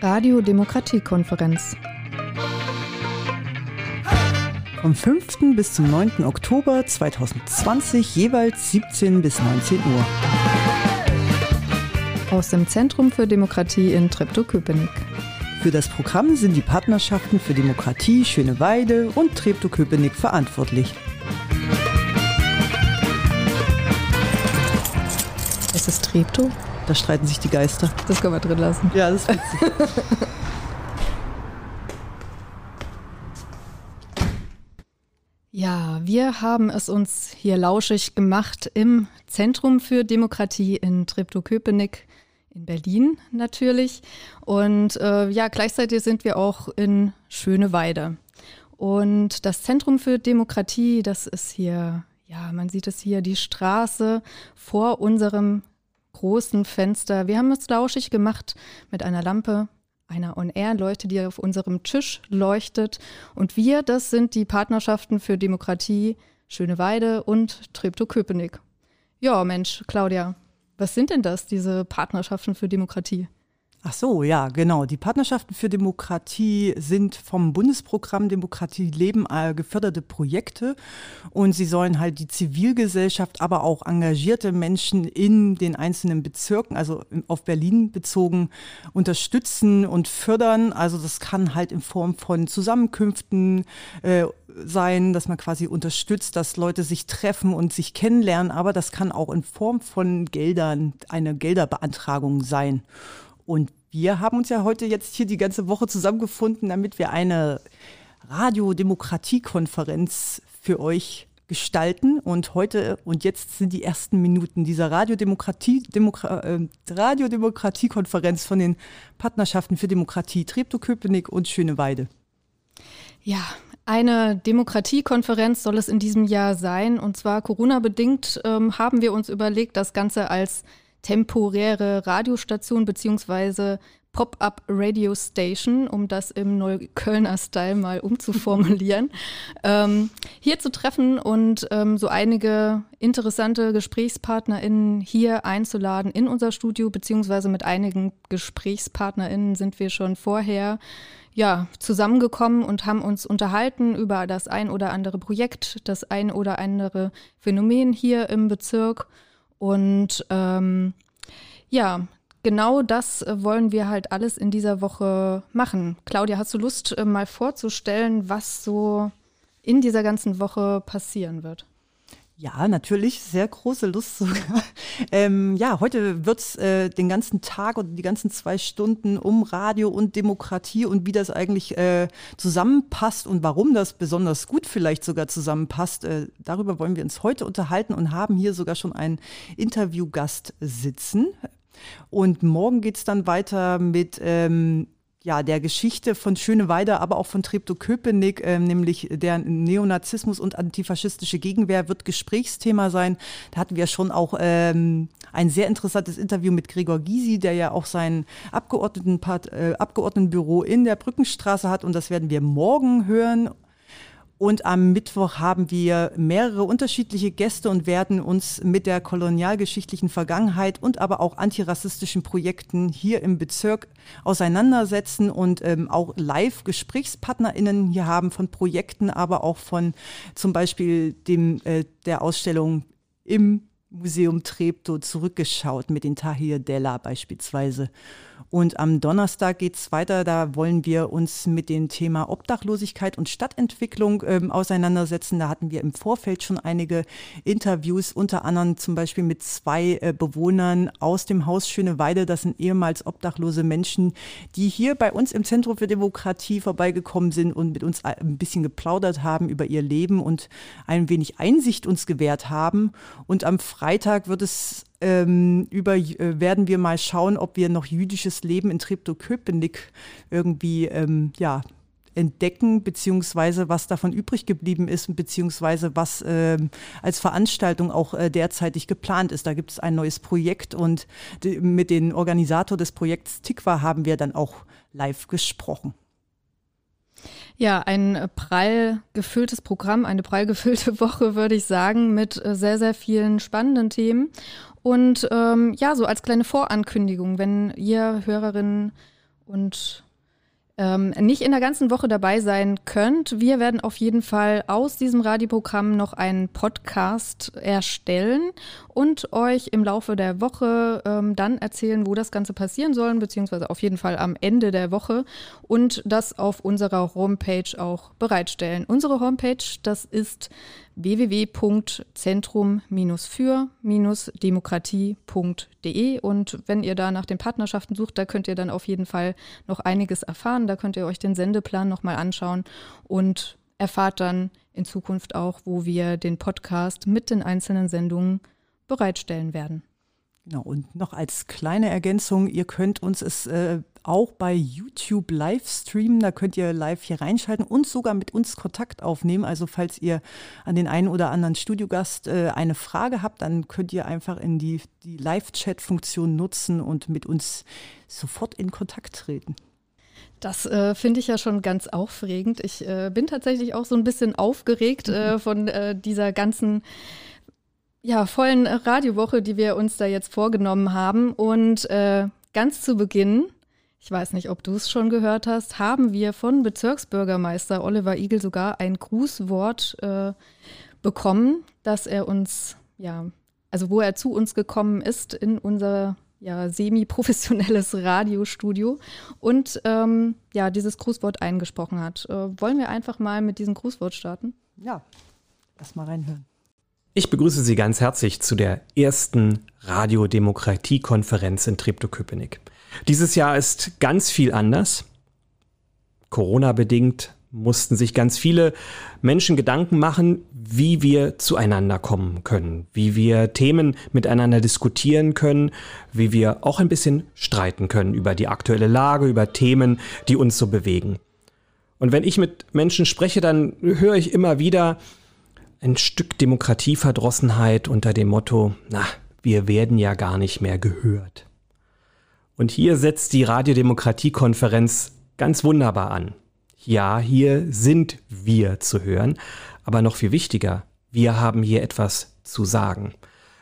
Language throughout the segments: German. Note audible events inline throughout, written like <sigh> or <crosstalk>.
Radio Demokratiekonferenz. Vom 5. bis zum 9. Oktober 2020 jeweils 17 bis 19 Uhr. Aus dem Zentrum für Demokratie in Treptow-Köpenick. Für das Programm sind die Partnerschaften für Demokratie Schöneweide und Treptow-Köpenick verantwortlich. Ist es Treptow? Da streiten sich die Geister. Das können wir drin lassen. Ja, das ist witzig. <laughs> Ja, wir haben es uns hier lauschig gemacht im Zentrum für Demokratie in Treptow-Köpenick in Berlin natürlich. Und äh, ja, gleichzeitig sind wir auch in Schöneweide. Und das Zentrum für Demokratie, das ist hier, ja, man sieht es hier, die Straße vor unserem großen Fenster. Wir haben es lauschig gemacht mit einer Lampe, einer On-Air-Leuchte, die auf unserem Tisch leuchtet. Und wir, das sind die Partnerschaften für Demokratie Schöneweide und Treptow-Köpenick. Ja, Mensch, Claudia, was sind denn das, diese Partnerschaften für Demokratie? Ach so, ja, genau. Die Partnerschaften für Demokratie sind vom Bundesprogramm Demokratie leben äh, geförderte Projekte und sie sollen halt die Zivilgesellschaft, aber auch engagierte Menschen in den einzelnen Bezirken, also auf Berlin bezogen, unterstützen und fördern. Also das kann halt in Form von Zusammenkünften äh, sein, dass man quasi unterstützt, dass Leute sich treffen und sich kennenlernen, aber das kann auch in Form von Geldern, eine Gelderbeantragung sein. Und wir haben uns ja heute jetzt hier die ganze Woche zusammengefunden, damit wir eine Radiodemokratiekonferenz für euch gestalten. Und heute und jetzt sind die ersten Minuten dieser Radiodemokratie, Demokra, äh, Radiodemokratiekonferenz von den Partnerschaften für Demokratie Treptow-Köpenick und Schöneweide. Ja, eine Demokratiekonferenz soll es in diesem Jahr sein. Und zwar Corona-bedingt ähm, haben wir uns überlegt, das Ganze als temporäre Radiostation beziehungsweise Pop-up Radio Station, um das im Neuköllner Style mal umzuformulieren, <laughs> ähm, hier zu treffen und ähm, so einige interessante GesprächspartnerInnen hier einzuladen in unser Studio, beziehungsweise mit einigen GesprächspartnerInnen sind wir schon vorher ja, zusammengekommen und haben uns unterhalten über das ein oder andere Projekt, das ein oder andere Phänomen hier im Bezirk und ähm, ja, genau das äh, wollen wir halt alles in dieser Woche machen. Claudia, hast du Lust, äh, mal vorzustellen, was so in dieser ganzen Woche passieren wird? Ja, natürlich, sehr große Lust sogar. <laughs> Ähm, ja, heute wird es äh, den ganzen Tag und die ganzen zwei Stunden um Radio und Demokratie und wie das eigentlich äh, zusammenpasst und warum das besonders gut vielleicht sogar zusammenpasst. Äh, darüber wollen wir uns heute unterhalten und haben hier sogar schon einen Interviewgast sitzen. Und morgen geht es dann weiter mit ähm, ja, der Geschichte von Schöneweide, aber auch von Treptow-Köpenick, äh, nämlich der Neonazismus und antifaschistische Gegenwehr wird Gesprächsthema sein. Da hatten wir schon auch ähm, ein sehr interessantes Interview mit Gregor Gysi, der ja auch sein Abgeordnetenpart, äh, Abgeordnetenbüro in der Brückenstraße hat und das werden wir morgen hören. Und am Mittwoch haben wir mehrere unterschiedliche Gäste und werden uns mit der kolonialgeschichtlichen Vergangenheit und aber auch antirassistischen Projekten hier im Bezirk auseinandersetzen und ähm, auch live GesprächspartnerInnen hier haben von Projekten, aber auch von zum Beispiel dem, äh, der Ausstellung im Museum Treptow zurückgeschaut mit den Tahir Della beispielsweise. Und am Donnerstag geht es weiter. Da wollen wir uns mit dem Thema Obdachlosigkeit und Stadtentwicklung ähm, auseinandersetzen. Da hatten wir im Vorfeld schon einige Interviews, unter anderem zum Beispiel mit zwei äh, Bewohnern aus dem Haus Schöneweide. Das sind ehemals obdachlose Menschen, die hier bei uns im Zentrum für Demokratie vorbeigekommen sind und mit uns ein bisschen geplaudert haben über ihr Leben und ein wenig Einsicht uns gewährt haben. Und am Freitag wird es ähm, über, äh, werden wir mal schauen, ob wir noch jüdisches Leben in Treptow-Köpenick irgendwie ähm, ja, entdecken, beziehungsweise was davon übrig geblieben ist, beziehungsweise was ähm, als Veranstaltung auch äh, derzeitig geplant ist. Da gibt es ein neues Projekt und die, mit dem Organisator des Projekts Tikva haben wir dann auch live gesprochen. Ja, ein prall gefülltes Programm, eine prall gefüllte <laughs> Woche, würde ich sagen, mit äh, sehr, sehr vielen spannenden Themen. Und ähm, ja, so als kleine Vorankündigung, wenn ihr Hörerinnen und ähm, nicht in der ganzen Woche dabei sein könnt. Wir werden auf jeden Fall aus diesem Radioprogramm noch einen Podcast erstellen und euch im Laufe der Woche ähm, dann erzählen, wo das Ganze passieren soll, beziehungsweise auf jeden Fall am Ende der Woche und das auf unserer Homepage auch bereitstellen. Unsere Homepage, das ist www.zentrum-für-demokratie.de und wenn ihr da nach den Partnerschaften sucht, da könnt ihr dann auf jeden Fall noch einiges erfahren. Da könnt ihr euch den Sendeplan nochmal anschauen und erfahrt dann in Zukunft auch, wo wir den Podcast mit den einzelnen Sendungen bereitstellen werden. Genau, und noch als kleine Ergänzung, ihr könnt uns es äh, auch bei YouTube live streamen, da könnt ihr live hier reinschalten und sogar mit uns Kontakt aufnehmen. Also falls ihr an den einen oder anderen Studiogast äh, eine Frage habt, dann könnt ihr einfach in die, die Live-Chat-Funktion nutzen und mit uns sofort in Kontakt treten. Das äh, finde ich ja schon ganz aufregend. Ich äh, bin tatsächlich auch so ein bisschen aufgeregt äh, mhm. von äh, dieser ganzen ja, vollen Radiowoche, die wir uns da jetzt vorgenommen haben. Und äh, ganz zu Beginn, ich weiß nicht, ob du es schon gehört hast, haben wir von Bezirksbürgermeister Oliver Igel sogar ein Grußwort äh, bekommen, dass er uns, ja, also wo er zu uns gekommen ist in unser ja, semi-professionelles <laughs> Radiostudio und ähm, ja, dieses Grußwort eingesprochen hat. Äh, wollen wir einfach mal mit diesem Grußwort starten? Ja, lass mal reinhören. Ich begrüße Sie ganz herzlich zu der ersten Radiodemokratie-Konferenz in Treptow-Köpenick. Dieses Jahr ist ganz viel anders. Corona-bedingt mussten sich ganz viele Menschen Gedanken machen, wie wir zueinander kommen können, wie wir Themen miteinander diskutieren können, wie wir auch ein bisschen streiten können über die aktuelle Lage, über Themen, die uns so bewegen. Und wenn ich mit Menschen spreche, dann höre ich immer wieder, ein Stück Demokratieverdrossenheit unter dem Motto, na, wir werden ja gar nicht mehr gehört. Und hier setzt die Radiodemokratiekonferenz ganz wunderbar an. Ja, hier sind wir zu hören, aber noch viel wichtiger, wir haben hier etwas zu sagen.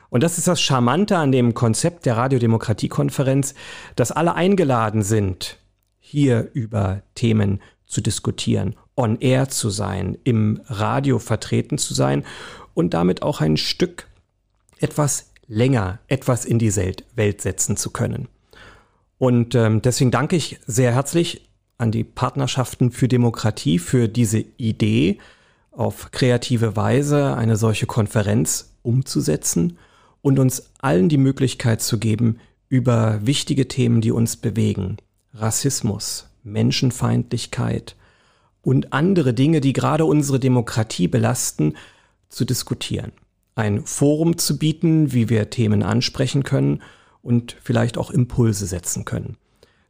Und das ist das Charmante an dem Konzept der Radiodemokratiekonferenz, dass alle eingeladen sind, hier über Themen zu diskutieren on air zu sein, im Radio vertreten zu sein und damit auch ein Stück etwas länger etwas in die Welt setzen zu können. Und ähm, deswegen danke ich sehr herzlich an die Partnerschaften für Demokratie für diese Idee, auf kreative Weise eine solche Konferenz umzusetzen und uns allen die Möglichkeit zu geben, über wichtige Themen, die uns bewegen, Rassismus, Menschenfeindlichkeit, und andere Dinge, die gerade unsere Demokratie belasten, zu diskutieren. Ein Forum zu bieten, wie wir Themen ansprechen können und vielleicht auch Impulse setzen können.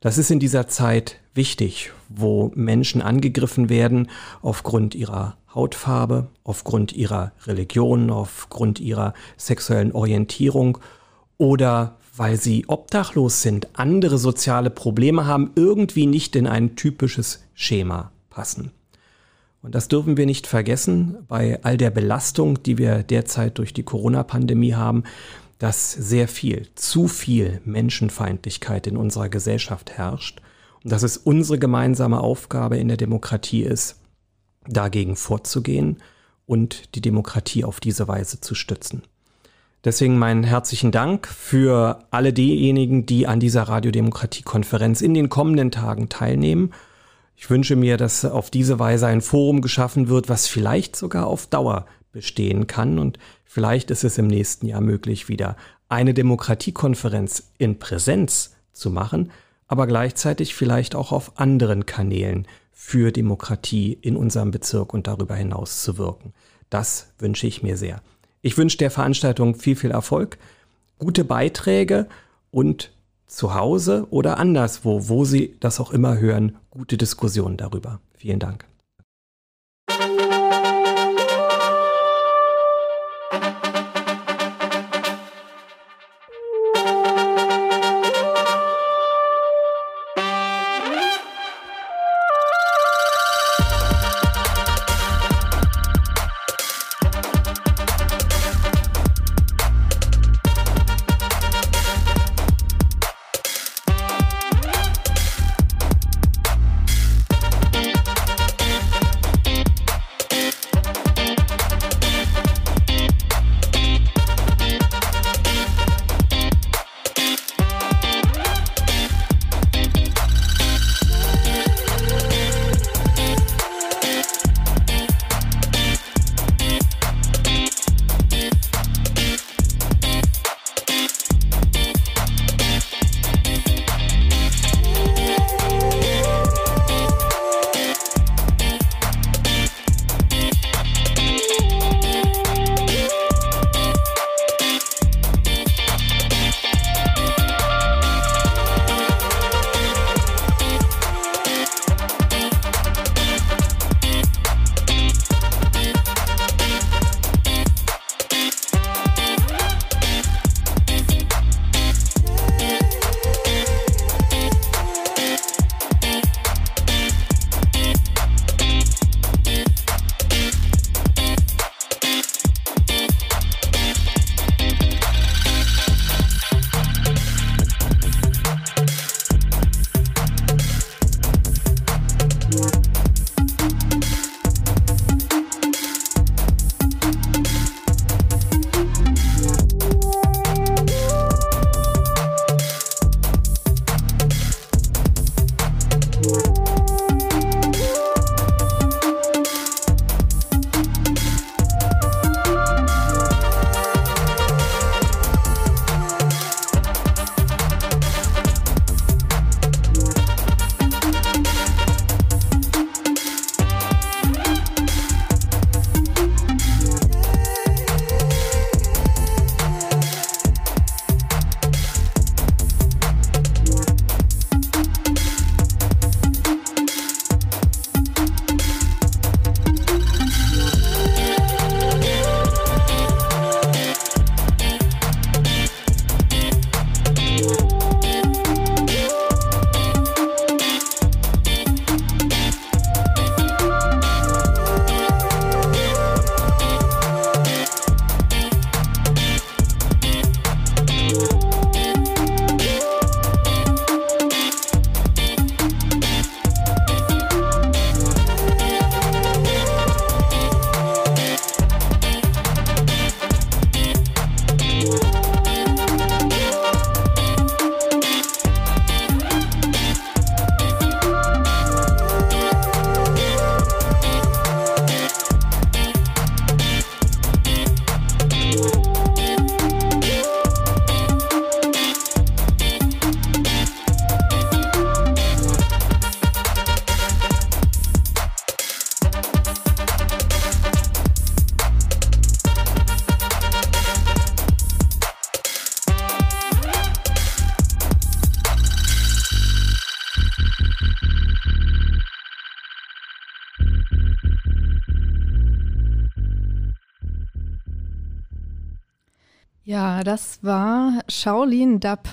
Das ist in dieser Zeit wichtig, wo Menschen angegriffen werden aufgrund ihrer Hautfarbe, aufgrund ihrer Religion, aufgrund ihrer sexuellen Orientierung oder weil sie obdachlos sind, andere soziale Probleme haben, irgendwie nicht in ein typisches Schema passen. Und das dürfen wir nicht vergessen bei all der Belastung, die wir derzeit durch die Corona-Pandemie haben, dass sehr viel, zu viel Menschenfeindlichkeit in unserer Gesellschaft herrscht und dass es unsere gemeinsame Aufgabe in der Demokratie ist, dagegen vorzugehen und die Demokratie auf diese Weise zu stützen. Deswegen meinen herzlichen Dank für alle diejenigen, die an dieser Radiodemokratie-Konferenz in den kommenden Tagen teilnehmen ich wünsche mir, dass auf diese Weise ein Forum geschaffen wird, was vielleicht sogar auf Dauer bestehen kann. Und vielleicht ist es im nächsten Jahr möglich, wieder eine Demokratiekonferenz in Präsenz zu machen, aber gleichzeitig vielleicht auch auf anderen Kanälen für Demokratie in unserem Bezirk und darüber hinaus zu wirken. Das wünsche ich mir sehr. Ich wünsche der Veranstaltung viel, viel Erfolg, gute Beiträge und zu Hause oder anderswo, wo Sie das auch immer hören, gute Diskussionen darüber. Vielen Dank.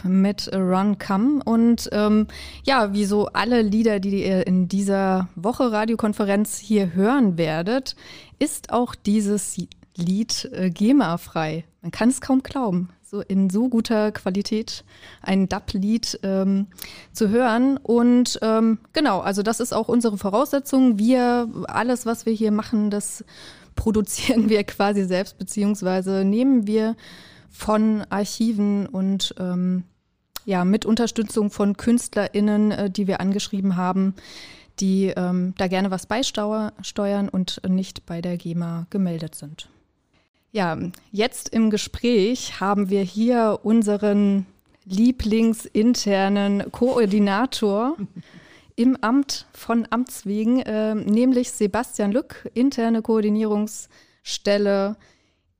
Mit Run Come. Und ähm, ja, wie so alle Lieder, die ihr in dieser Woche Radiokonferenz hier hören werdet, ist auch dieses Lied äh, GEMA-frei. Man kann es kaum glauben, so in so guter Qualität ein Dub-Lied ähm, zu hören. Und ähm, genau, also das ist auch unsere Voraussetzung. Wir, alles, was wir hier machen, das produzieren <laughs> wir quasi selbst, beziehungsweise nehmen wir von Archiven und ähm, ja, mit Unterstützung von KünstlerInnen, äh, die wir angeschrieben haben, die ähm, da gerne was beisteuern und nicht bei der GEMA gemeldet sind. Ja, jetzt im Gespräch haben wir hier unseren lieblingsinternen Koordinator im Amt von Amts wegen, äh, nämlich Sebastian Lück, interne Koordinierungsstelle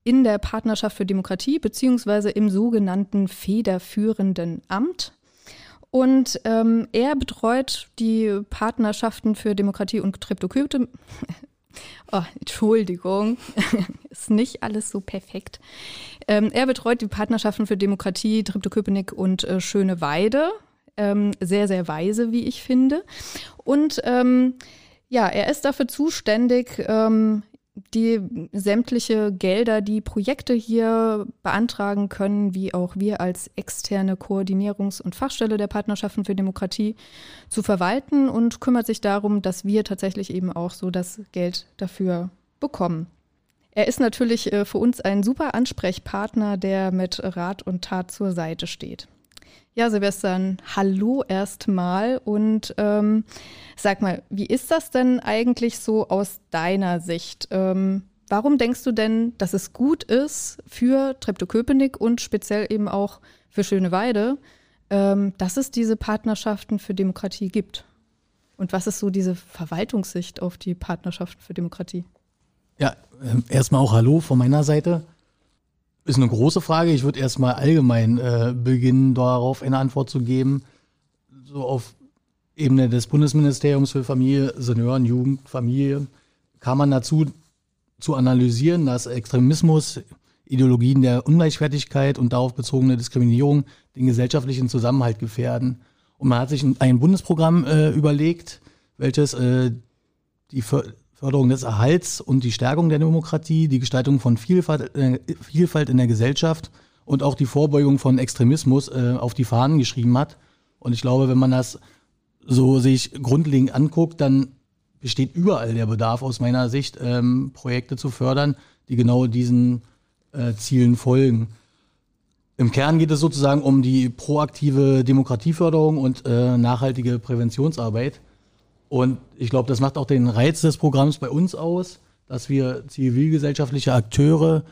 in der Partnerschaft für Demokratie beziehungsweise im sogenannten federführenden Amt. Und ähm, er betreut die Partnerschaften für Demokratie und Triptokyte. <laughs> Oh, Entschuldigung, <laughs> ist nicht alles so perfekt. Ähm, er betreut die Partnerschaften für Demokratie, Triptoköpenick und äh, Schöne Weide. Ähm, sehr, sehr weise, wie ich finde. Und ähm, ja, er ist dafür zuständig, ähm, die sämtliche Gelder, die Projekte hier beantragen können, wie auch wir als externe Koordinierungs- und Fachstelle der Partnerschaften für Demokratie zu verwalten und kümmert sich darum, dass wir tatsächlich eben auch so das Geld dafür bekommen. Er ist natürlich äh, für uns ein super Ansprechpartner, der mit Rat und Tat zur Seite steht. Ja, Sebastian, hallo erstmal und ähm, sag mal, wie ist das denn eigentlich so aus deiner Sicht? Ähm, warum denkst du denn, dass es gut ist für Treptow-Köpenick und speziell eben auch für Schöneweide, ähm, dass es diese Partnerschaften für Demokratie gibt? Und was ist so diese Verwaltungssicht auf die Partnerschaften für Demokratie? Ja, ähm, erstmal auch Hallo von meiner Seite. Ist eine große Frage. Ich würde erstmal allgemein äh, beginnen, darauf eine Antwort zu geben. So auf Ebene des Bundesministeriums für Familie, Senioren, Jugend, Familie kam man dazu zu analysieren, dass Extremismus, Ideologien der Ungleichwertigkeit und darauf bezogene Diskriminierung den gesellschaftlichen Zusammenhalt gefährden. Und man hat sich ein Bundesprogramm äh, überlegt, welches äh, die Förderung des Erhalts und die Stärkung der Demokratie, die Gestaltung von Vielfalt, äh, Vielfalt in der Gesellschaft und auch die Vorbeugung von Extremismus äh, auf die Fahnen geschrieben hat. Und ich glaube, wenn man das so sich grundlegend anguckt, dann besteht überall der Bedarf aus meiner Sicht, ähm, Projekte zu fördern, die genau diesen äh, Zielen folgen. Im Kern geht es sozusagen um die proaktive Demokratieförderung und äh, nachhaltige Präventionsarbeit. Und ich glaube, das macht auch den Reiz des Programms bei uns aus, dass wir zivilgesellschaftliche Akteure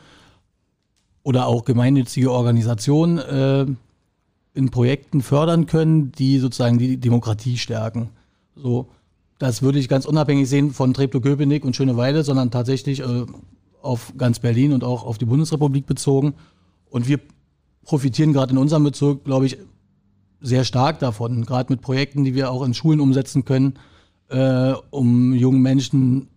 oder auch gemeinnützige Organisationen äh, in Projekten fördern können, die sozusagen die Demokratie stärken. So, das würde ich ganz unabhängig sehen von Treptow-Köpenick und Schöneweide, sondern tatsächlich äh, auf ganz Berlin und auch auf die Bundesrepublik bezogen. Und wir profitieren gerade in unserem Bezirk, glaube ich, sehr stark davon, gerade mit Projekten, die wir auch in Schulen umsetzen können, äh, um jungen Menschen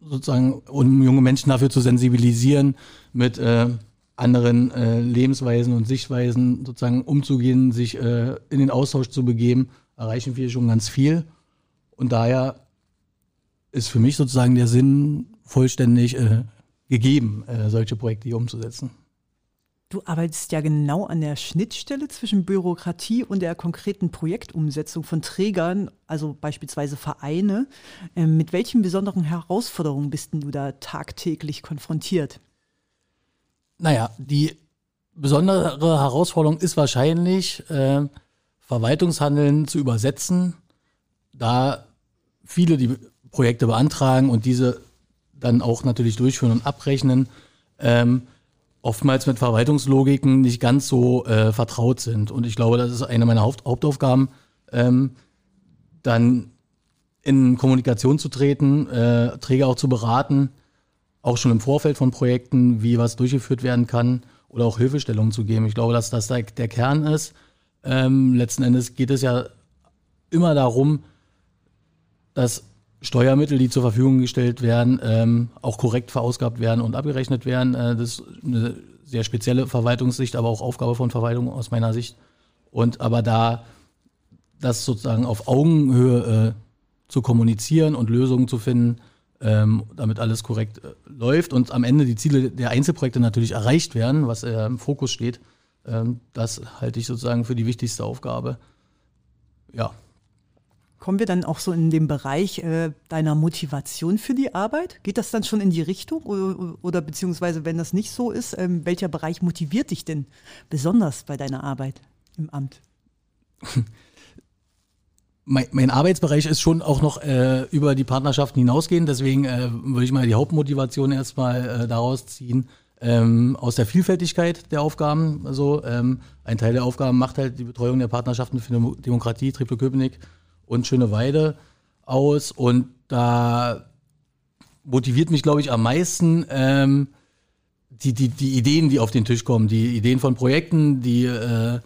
sozusagen, um junge Menschen dafür zu sensibilisieren, mit äh, anderen äh, Lebensweisen und Sichtweisen sozusagen umzugehen, sich äh, in den Austausch zu begeben, erreichen wir schon ganz viel. Und daher ist für mich sozusagen der Sinn vollständig äh, gegeben, äh, solche Projekte hier umzusetzen. Du arbeitest ja genau an der Schnittstelle zwischen Bürokratie und der konkreten Projektumsetzung von Trägern, also beispielsweise Vereine. Ähm, mit welchen besonderen Herausforderungen bist du da tagtäglich konfrontiert? Naja, die besondere Herausforderung ist wahrscheinlich, äh, Verwaltungshandeln zu übersetzen, da viele die Projekte beantragen und diese dann auch natürlich durchführen und abrechnen. Ähm, oftmals mit Verwaltungslogiken nicht ganz so äh, vertraut sind. Und ich glaube, das ist eine meiner Haupt Hauptaufgaben, ähm, dann in Kommunikation zu treten, äh, Träger auch zu beraten, auch schon im Vorfeld von Projekten, wie was durchgeführt werden kann oder auch Hilfestellungen zu geben. Ich glaube, dass das der, der Kern ist. Ähm, letzten Endes geht es ja immer darum, dass Steuermittel, die zur Verfügung gestellt werden, ähm, auch korrekt verausgabt werden und abgerechnet werden. Äh, das ist eine sehr spezielle Verwaltungssicht, aber auch Aufgabe von Verwaltung aus meiner Sicht. Und aber da das sozusagen auf Augenhöhe äh, zu kommunizieren und Lösungen zu finden, ähm, damit alles korrekt äh, läuft und am Ende die Ziele der Einzelprojekte natürlich erreicht werden, was äh, im Fokus steht, ähm, das halte ich sozusagen für die wichtigste Aufgabe. Ja. Kommen wir dann auch so in den Bereich äh, deiner Motivation für die Arbeit? Geht das dann schon in die Richtung? Oder, oder beziehungsweise, wenn das nicht so ist, ähm, welcher Bereich motiviert dich denn besonders bei deiner Arbeit im Amt? <laughs> mein, mein Arbeitsbereich ist schon auch noch äh, über die Partnerschaften hinausgehend. Deswegen äh, würde ich mal die Hauptmotivation erstmal äh, daraus ziehen, ähm, aus der Vielfältigkeit der Aufgaben. Also ähm, ein Teil der Aufgaben macht halt die Betreuung der Partnerschaften für Demokratie, Triple Köpenick und Schöne Weide aus. Und da motiviert mich, glaube ich, am meisten ähm, die, die, die Ideen, die auf den Tisch kommen, die Ideen von Projekten, die äh,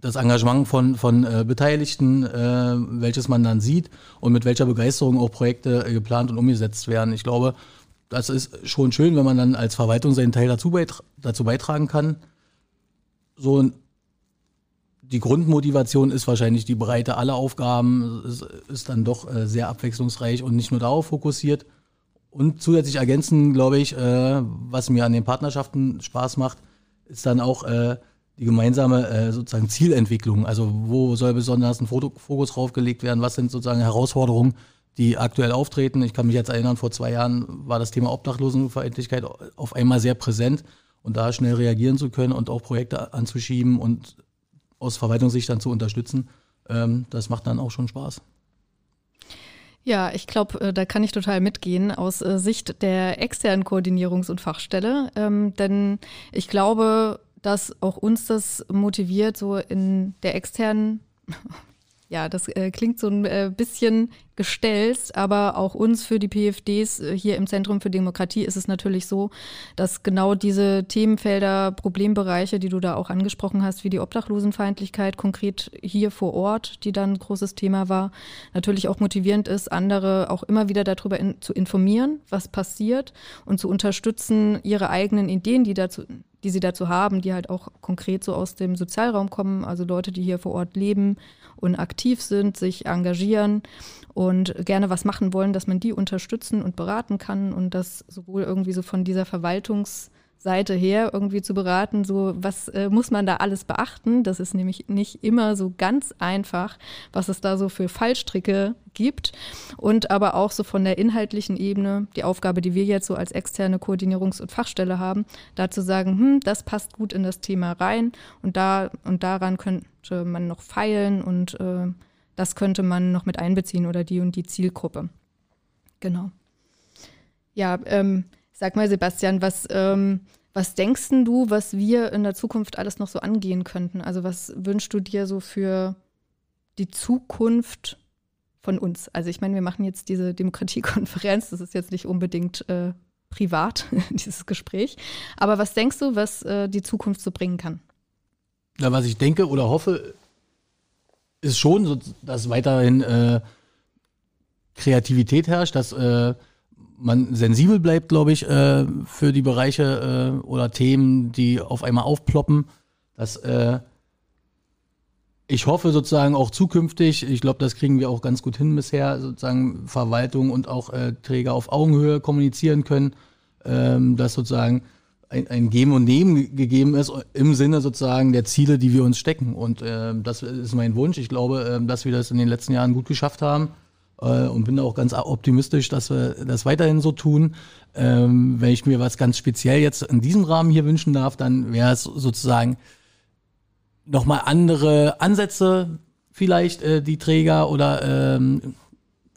das Engagement von, von äh, Beteiligten, äh, welches man dann sieht und mit welcher Begeisterung auch Projekte äh, geplant und umgesetzt werden. Ich glaube, das ist schon schön, wenn man dann als Verwaltung seinen Teil dazu, beitra dazu beitragen kann. So die Grundmotivation ist wahrscheinlich die Breite aller Aufgaben, es ist dann doch äh, sehr abwechslungsreich und nicht nur darauf fokussiert. Und zusätzlich ergänzen, glaube ich, äh, was mir an den Partnerschaften Spaß macht, ist dann auch äh, die gemeinsame äh, sozusagen Zielentwicklung. Also wo soll besonders ein Fokus draufgelegt werden? Was sind sozusagen Herausforderungen, die aktuell auftreten? Ich kann mich jetzt erinnern, vor zwei Jahren war das Thema Obdachlosenverendlichkeit auf einmal sehr präsent und da schnell reagieren zu können und auch Projekte anzuschieben und aus Verwaltungssicht dann zu unterstützen, ähm, das macht dann auch schon Spaß. Ja, ich glaube, äh, da kann ich total mitgehen aus äh, Sicht der externen Koordinierungs- und Fachstelle. Ähm, denn ich glaube, dass auch uns das motiviert, so in der externen, ja, das äh, klingt so ein äh, bisschen gestellt, aber auch uns für die PFDs äh, hier im Zentrum für Demokratie ist es natürlich so, dass genau diese Themenfelder, Problembereiche, die du da auch angesprochen hast, wie die Obdachlosenfeindlichkeit konkret hier vor Ort, die dann ein großes Thema war, natürlich auch motivierend ist, andere auch immer wieder darüber in, zu informieren, was passiert und zu unterstützen, ihre eigenen Ideen, die dazu die sie dazu haben, die halt auch konkret so aus dem Sozialraum kommen, also Leute, die hier vor Ort leben und aktiv sind, sich engagieren und gerne was machen wollen, dass man die unterstützen und beraten kann und das sowohl irgendwie so von dieser Verwaltungs- Seite her irgendwie zu beraten, so was äh, muss man da alles beachten. Das ist nämlich nicht immer so ganz einfach, was es da so für Fallstricke gibt. Und aber auch so von der inhaltlichen Ebene, die Aufgabe, die wir jetzt so als externe Koordinierungs- und Fachstelle haben, da zu sagen, hm, das passt gut in das Thema rein und da und daran könnte man noch feilen und äh, das könnte man noch mit einbeziehen oder die und die Zielgruppe. Genau. Ja, ähm, Sag mal, Sebastian, was, ähm, was denkst du, was wir in der Zukunft alles noch so angehen könnten? Also was wünschst du dir so für die Zukunft von uns? Also ich meine, wir machen jetzt diese Demokratiekonferenz, das ist jetzt nicht unbedingt äh, privat, <laughs> dieses Gespräch. Aber was denkst du, was äh, die Zukunft so bringen kann? Na, was ich denke oder hoffe, ist schon, dass weiterhin äh, Kreativität herrscht, dass äh, man sensibel bleibt, glaube ich, äh, für die Bereiche äh, oder Themen, die auf einmal aufploppen. Dass äh, ich hoffe sozusagen auch zukünftig, ich glaube, das kriegen wir auch ganz gut hin bisher, sozusagen Verwaltung und auch äh, Träger auf Augenhöhe kommunizieren können, ähm, dass sozusagen ein, ein Geben und Nehmen gegeben ist im Sinne sozusagen der Ziele, die wir uns stecken. Und äh, das ist mein Wunsch. Ich glaube, äh, dass wir das in den letzten Jahren gut geschafft haben und bin auch ganz optimistisch, dass wir das weiterhin so tun. Ähm, wenn ich mir was ganz speziell jetzt in diesem Rahmen hier wünschen darf, dann wäre es sozusagen nochmal andere Ansätze vielleicht äh, die Träger oder ähm,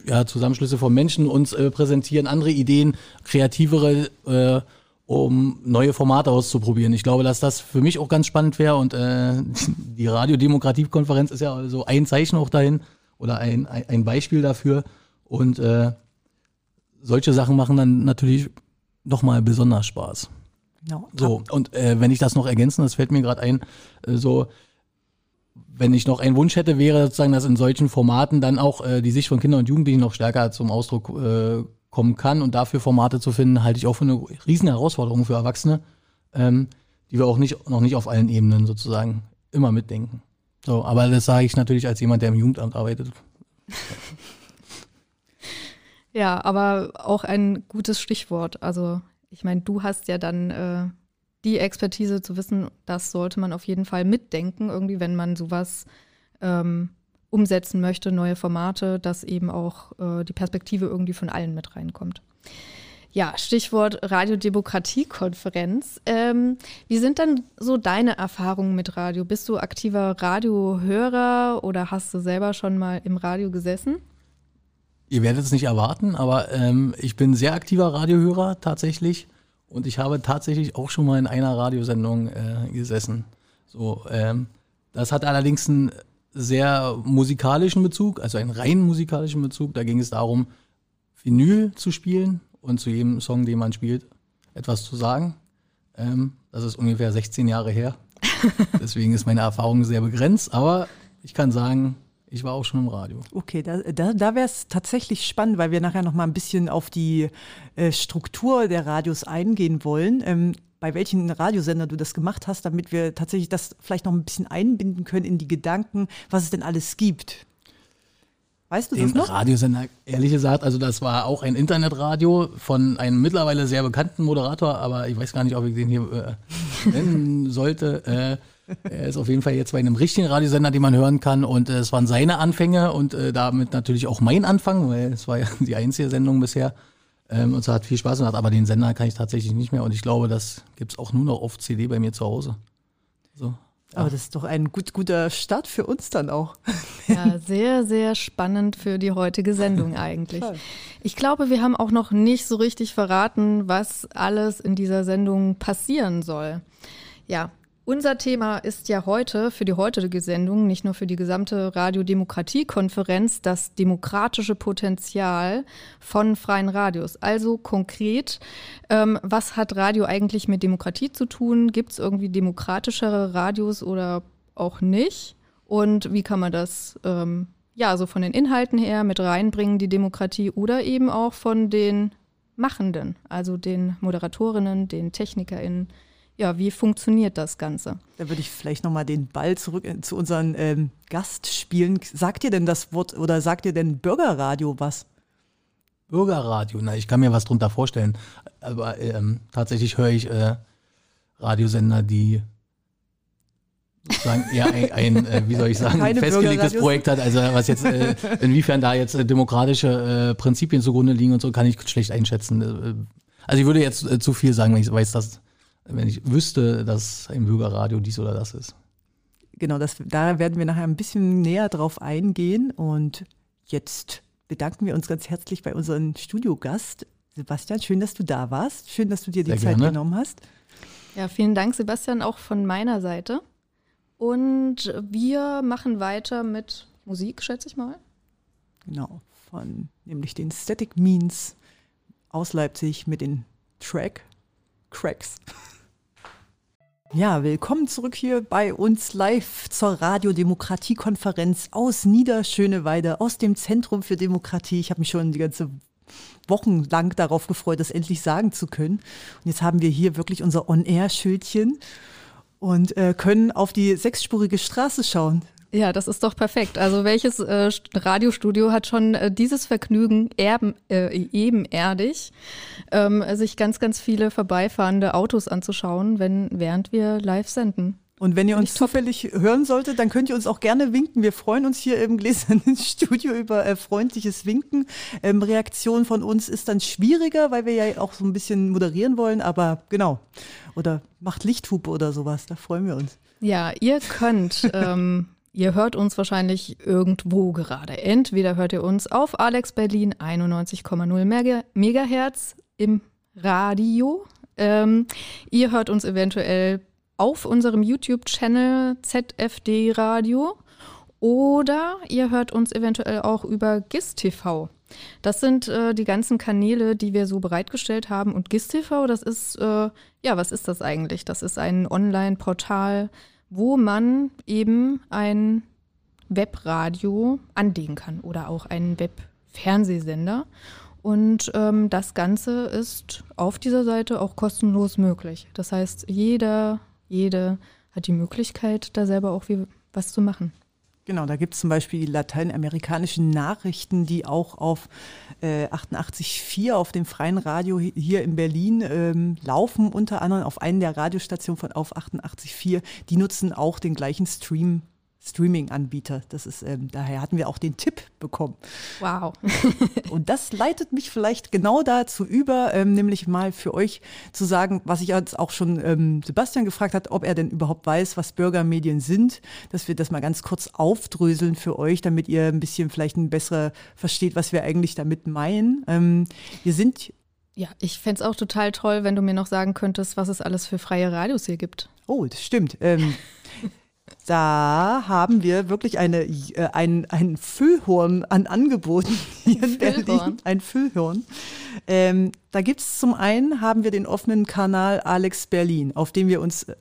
ja, Zusammenschlüsse von Menschen uns äh, präsentieren, andere Ideen, kreativere, äh, um neue Formate auszuprobieren. Ich glaube, dass das für mich auch ganz spannend wäre und äh, <laughs> die Radiodemokratiekonferenz ist ja so also ein Zeichen auch dahin, oder ein, ein Beispiel dafür. Und äh, solche Sachen machen dann natürlich nochmal besonders Spaß. Ja, so, und äh, wenn ich das noch ergänzen, das fällt mir gerade ein, äh, so, wenn ich noch einen Wunsch hätte, wäre sozusagen, dass in solchen Formaten dann auch äh, die Sicht von Kindern und Jugendlichen noch stärker zum Ausdruck äh, kommen kann. Und dafür Formate zu finden, halte ich auch für eine riesen Herausforderung für Erwachsene. Ähm, die wir auch nicht, noch nicht auf allen Ebenen sozusagen immer mitdenken. So, aber das sage ich natürlich als jemand, der im Jugendamt arbeitet. Ja, aber auch ein gutes Stichwort. Also ich meine, du hast ja dann äh, die Expertise zu wissen, das sollte man auf jeden Fall mitdenken, irgendwie, wenn man sowas ähm, umsetzen möchte, neue Formate, dass eben auch äh, die Perspektive irgendwie von allen mit reinkommt. Ja, Stichwort Radiodemokratiekonferenz. Ähm, wie sind denn so deine Erfahrungen mit Radio? Bist du aktiver Radiohörer oder hast du selber schon mal im Radio gesessen? Ihr werdet es nicht erwarten, aber ähm, ich bin sehr aktiver Radiohörer tatsächlich und ich habe tatsächlich auch schon mal in einer Radiosendung äh, gesessen. So, ähm, das hat allerdings einen sehr musikalischen Bezug, also einen rein musikalischen Bezug. Da ging es darum, Vinyl zu spielen und zu jedem Song, den man spielt, etwas zu sagen. Ähm, das ist ungefähr 16 Jahre her. <laughs> Deswegen ist meine Erfahrung sehr begrenzt, aber ich kann sagen, ich war auch schon im Radio. Okay, da, da, da wäre es tatsächlich spannend, weil wir nachher noch mal ein bisschen auf die äh, Struktur der Radios eingehen wollen. Ähm, bei welchen Radiosender du das gemacht hast, damit wir tatsächlich das vielleicht noch ein bisschen einbinden können in die Gedanken, was es denn alles gibt. Weißt du Den das noch? Radiosender, ehrlich gesagt, also das war auch ein Internetradio von einem mittlerweile sehr bekannten Moderator, aber ich weiß gar nicht, ob ich den hier äh, <laughs> nennen sollte. Äh, er ist auf jeden Fall jetzt bei einem richtigen Radiosender, den man hören kann. Und äh, es waren seine Anfänge und äh, damit natürlich auch mein Anfang, weil es war ja <laughs> die einzige Sendung bisher. Ähm, und es hat viel Spaß gemacht, aber den Sender kann ich tatsächlich nicht mehr. Und ich glaube, das gibt es auch nur noch auf CD bei mir zu Hause. So. Aber das ist doch ein gut, guter Start für uns dann auch. Ja, sehr, sehr spannend für die heutige Sendung <laughs> eigentlich. Ich glaube, wir haben auch noch nicht so richtig verraten, was alles in dieser Sendung passieren soll. Ja, unser Thema ist ja heute für die heutige Sendung, nicht nur für die gesamte Radiodemokratiekonferenz, das demokratische Potenzial von freien Radios. Also konkret, ähm, was hat Radio eigentlich mit Demokratie zu tun? Gibt es irgendwie demokratischere Radios oder auch nicht? Und wie kann man das ähm, ja so von den Inhalten her mit reinbringen, die Demokratie oder eben auch von den Machenden, also den Moderatorinnen, den TechnikerInnen? Ja, wie funktioniert das Ganze? Da würde ich vielleicht nochmal den Ball zurück zu unseren ähm, Gast spielen. Sagt ihr denn das Wort oder sagt ihr denn Bürgerradio was? Bürgerradio, na, ich kann mir was drunter vorstellen. Aber ähm, tatsächlich höre ich äh, Radiosender, die sozusagen eher ein, ein äh, wie soll ich <laughs> sagen, Keine festgelegtes Projekt hat. Also was jetzt, äh, inwiefern da jetzt äh, demokratische äh, Prinzipien zugrunde liegen und so, kann ich schlecht einschätzen. Äh, also ich würde jetzt äh, zu viel sagen, wenn ich weiß, dass wenn ich wüsste, dass im Bürgerradio dies oder das ist. Genau, das, da werden wir nachher ein bisschen näher drauf eingehen. Und jetzt bedanken wir uns ganz herzlich bei unserem Studiogast. Sebastian, schön, dass du da warst. Schön, dass du dir die Sehr Zeit gerne. genommen hast. Ja, vielen Dank, Sebastian, auch von meiner Seite. Und wir machen weiter mit Musik, schätze ich mal. Genau, von nämlich den Static Means aus Leipzig mit dem Track Cracks. <laughs> Ja, willkommen zurück hier bei uns live zur Radiodemokratiekonferenz aus Niederschöneweide, aus dem Zentrum für Demokratie. Ich habe mich schon die ganze Wochen lang darauf gefreut, das endlich sagen zu können. Und jetzt haben wir hier wirklich unser On-Air-Schildchen und äh, können auf die sechsspurige Straße schauen. Ja, das ist doch perfekt. Also welches äh, Radiostudio hat schon äh, dieses Vergnügen erben, äh, ebenerdig, ähm, sich ganz, ganz viele vorbeifahrende Autos anzuschauen, wenn, während wir live senden? Und wenn ihr uns zufällig hören solltet, dann könnt ihr uns auch gerne winken. Wir freuen uns hier im gläsernen <laughs> Studio über äh, freundliches Winken. Ähm, Reaktion von uns ist dann schwieriger, weil wir ja auch so ein bisschen moderieren wollen, aber genau. Oder macht Lichthupe oder sowas, da freuen wir uns. Ja, ihr könnt <laughs> ähm, Ihr hört uns wahrscheinlich irgendwo gerade. Entweder hört ihr uns auf Alex Berlin 91,0 Megahertz im Radio. Ähm, ihr hört uns eventuell auf unserem YouTube-Channel ZFD Radio oder ihr hört uns eventuell auch über GIS TV. Das sind äh, die ganzen Kanäle, die wir so bereitgestellt haben. Und GIS TV, das ist, äh, ja, was ist das eigentlich? Das ist ein Online-Portal, wo man eben ein Webradio anlegen kann oder auch einen Webfernsehsender. Und ähm, das Ganze ist auf dieser Seite auch kostenlos möglich. Das heißt, jeder jede hat die Möglichkeit, da selber auch wie, was zu machen. Genau, da gibt es zum Beispiel die lateinamerikanischen Nachrichten, die auch auf äh, 88.4 auf dem freien Radio hier in Berlin ähm, laufen, unter anderem auf einen der Radiostationen von auf 88.4. Die nutzen auch den gleichen Stream Streaming-Anbieter. Das ist, ähm, daher hatten wir auch den Tipp bekommen. Wow. <laughs> und das leitet mich vielleicht genau dazu über, ähm, nämlich mal für euch zu sagen, was ich jetzt auch schon ähm, Sebastian gefragt hat, ob er denn überhaupt weiß, was Bürgermedien sind, dass wir das mal ganz kurz aufdröseln für euch, damit ihr ein bisschen vielleicht ein besser versteht, was wir eigentlich damit meinen. Ähm, wir sind ja, ich fände es auch total toll, wenn du mir noch sagen könntest, was es alles für freie Radios hier gibt. Oh, das stimmt. Ähm, <laughs> da haben wir wirklich eine, äh, ein, ein Füllhorn an Angeboten <laughs> hier in Berlin. Ein Füllhorn. Ähm, da gibt es zum einen, haben wir den offenen Kanal Alex Berlin, auf dem wir uns äh,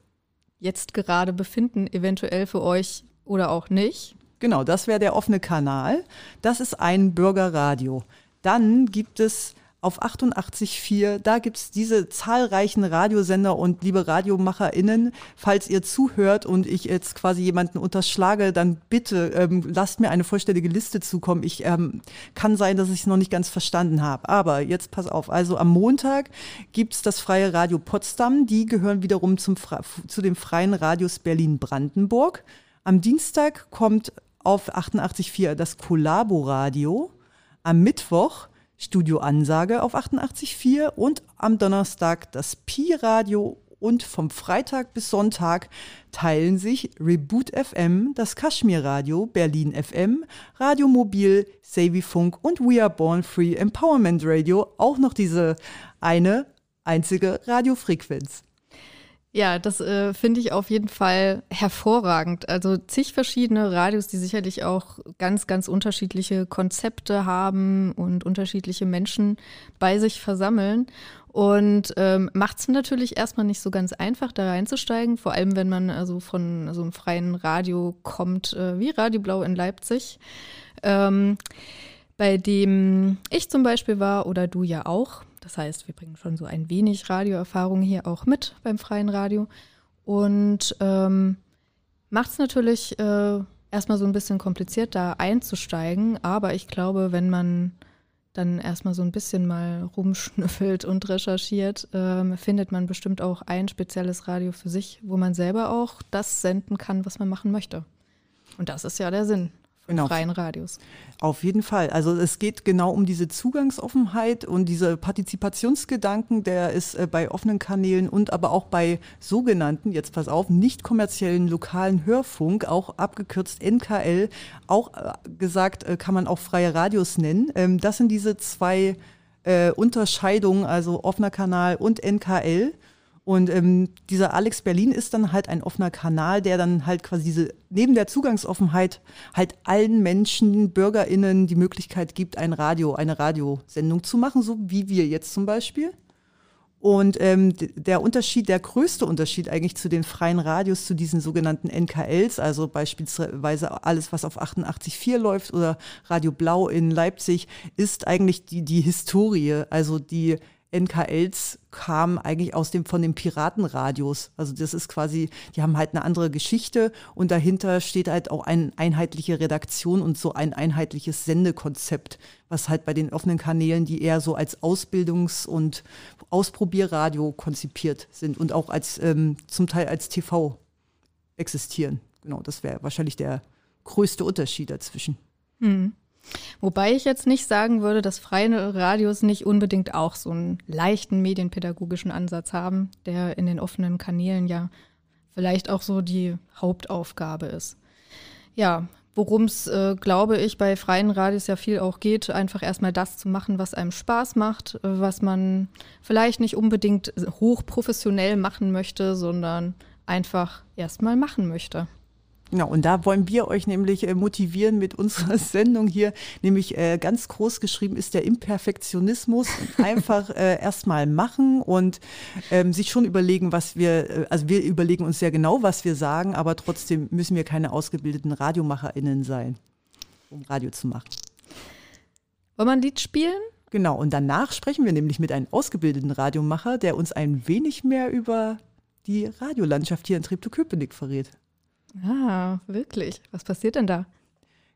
jetzt gerade befinden, eventuell für euch oder auch nicht. Genau, das wäre der offene Kanal. Das ist ein Bürgerradio. Dann gibt es auf 88.4. Da gibt es diese zahlreichen Radiosender und liebe RadiomacherInnen, falls ihr zuhört und ich jetzt quasi jemanden unterschlage, dann bitte ähm, lasst mir eine vollständige Liste zukommen. Ich ähm, kann sein, dass ich es noch nicht ganz verstanden habe. Aber jetzt pass auf. Also am Montag gibt es das Freie Radio Potsdam. Die gehören wiederum zum, zu den Freien Radios Berlin-Brandenburg. Am Dienstag kommt auf 88.4 das Collabo-Radio. Am Mittwoch Studio Ansage auf 88.4 und am Donnerstag das Pi-Radio und vom Freitag bis Sonntag teilen sich Reboot FM, das Kaschmir Radio, Berlin FM, Radio Mobil, Savvy-Funk und We Are Born Free Empowerment Radio auch noch diese eine einzige Radiofrequenz. Ja, das äh, finde ich auf jeden Fall hervorragend. Also zig verschiedene Radios, die sicherlich auch ganz, ganz unterschiedliche Konzepte haben und unterschiedliche Menschen bei sich versammeln. Und ähm, macht es natürlich erstmal nicht so ganz einfach, da reinzusteigen, vor allem wenn man also von so einem freien Radio kommt, äh, wie Radio Blau in Leipzig. Ähm, bei dem ich zum Beispiel war oder du ja auch. Das heißt, wir bringen schon so ein wenig Radioerfahrung hier auch mit beim freien Radio. Und ähm, macht es natürlich äh, erstmal so ein bisschen kompliziert, da einzusteigen. Aber ich glaube, wenn man dann erstmal so ein bisschen mal rumschnüffelt und recherchiert, äh, findet man bestimmt auch ein spezielles Radio für sich, wo man selber auch das senden kann, was man machen möchte. Und das ist ja der Sinn genau. freien Radios. Auf jeden Fall. Also es geht genau um diese Zugangsoffenheit und diese Partizipationsgedanken, der ist äh, bei offenen Kanälen und aber auch bei sogenannten, jetzt pass auf, nicht kommerziellen lokalen Hörfunk, auch abgekürzt NKL, auch äh, gesagt, äh, kann man auch freie Radios nennen. Ähm, das sind diese zwei Unterscheidungen, also offener Kanal und NKL. Und ähm, dieser Alex Berlin ist dann halt ein offener Kanal, der dann halt quasi diese, neben der Zugangsoffenheit halt allen Menschen, BürgerInnen die Möglichkeit gibt, ein Radio, eine Radiosendung zu machen, so wie wir jetzt zum Beispiel. Und ähm, der Unterschied, der größte Unterschied eigentlich zu den freien Radios, zu diesen sogenannten NKLs, also beispielsweise alles, was auf 88.4 läuft oder Radio Blau in Leipzig, ist eigentlich die, die Historie, also die NKLs kamen eigentlich aus dem, von den Piratenradios. Also das ist quasi, die haben halt eine andere Geschichte und dahinter steht halt auch eine einheitliche Redaktion und so ein einheitliches Sendekonzept, was halt bei den offenen Kanälen, die eher so als Ausbildungs- und Ausprobierradio konzipiert sind und auch als ähm, zum Teil als TV existieren. Genau, das wäre wahrscheinlich der größte Unterschied dazwischen. Hm. Wobei ich jetzt nicht sagen würde, dass freie Radios nicht unbedingt auch so einen leichten medienpädagogischen Ansatz haben, der in den offenen Kanälen ja vielleicht auch so die Hauptaufgabe ist. Ja, worum es, äh, glaube ich, bei freien Radios ja viel auch geht, einfach erstmal das zu machen, was einem Spaß macht, was man vielleicht nicht unbedingt hochprofessionell machen möchte, sondern einfach erstmal machen möchte. Genau, und da wollen wir euch nämlich äh, motivieren mit unserer <laughs> Sendung hier, nämlich äh, ganz groß geschrieben ist der Imperfektionismus. <laughs> Einfach äh, erstmal machen und ähm, sich schon überlegen, was wir, also wir überlegen uns sehr genau, was wir sagen, aber trotzdem müssen wir keine ausgebildeten RadiomacherInnen sein, um Radio zu machen. Wollen wir ein Lied spielen? Genau, und danach sprechen wir nämlich mit einem ausgebildeten Radiomacher, der uns ein wenig mehr über die Radiolandschaft hier in Treptow-Köpenick verrät. Ah, wirklich. Was passiert denn da?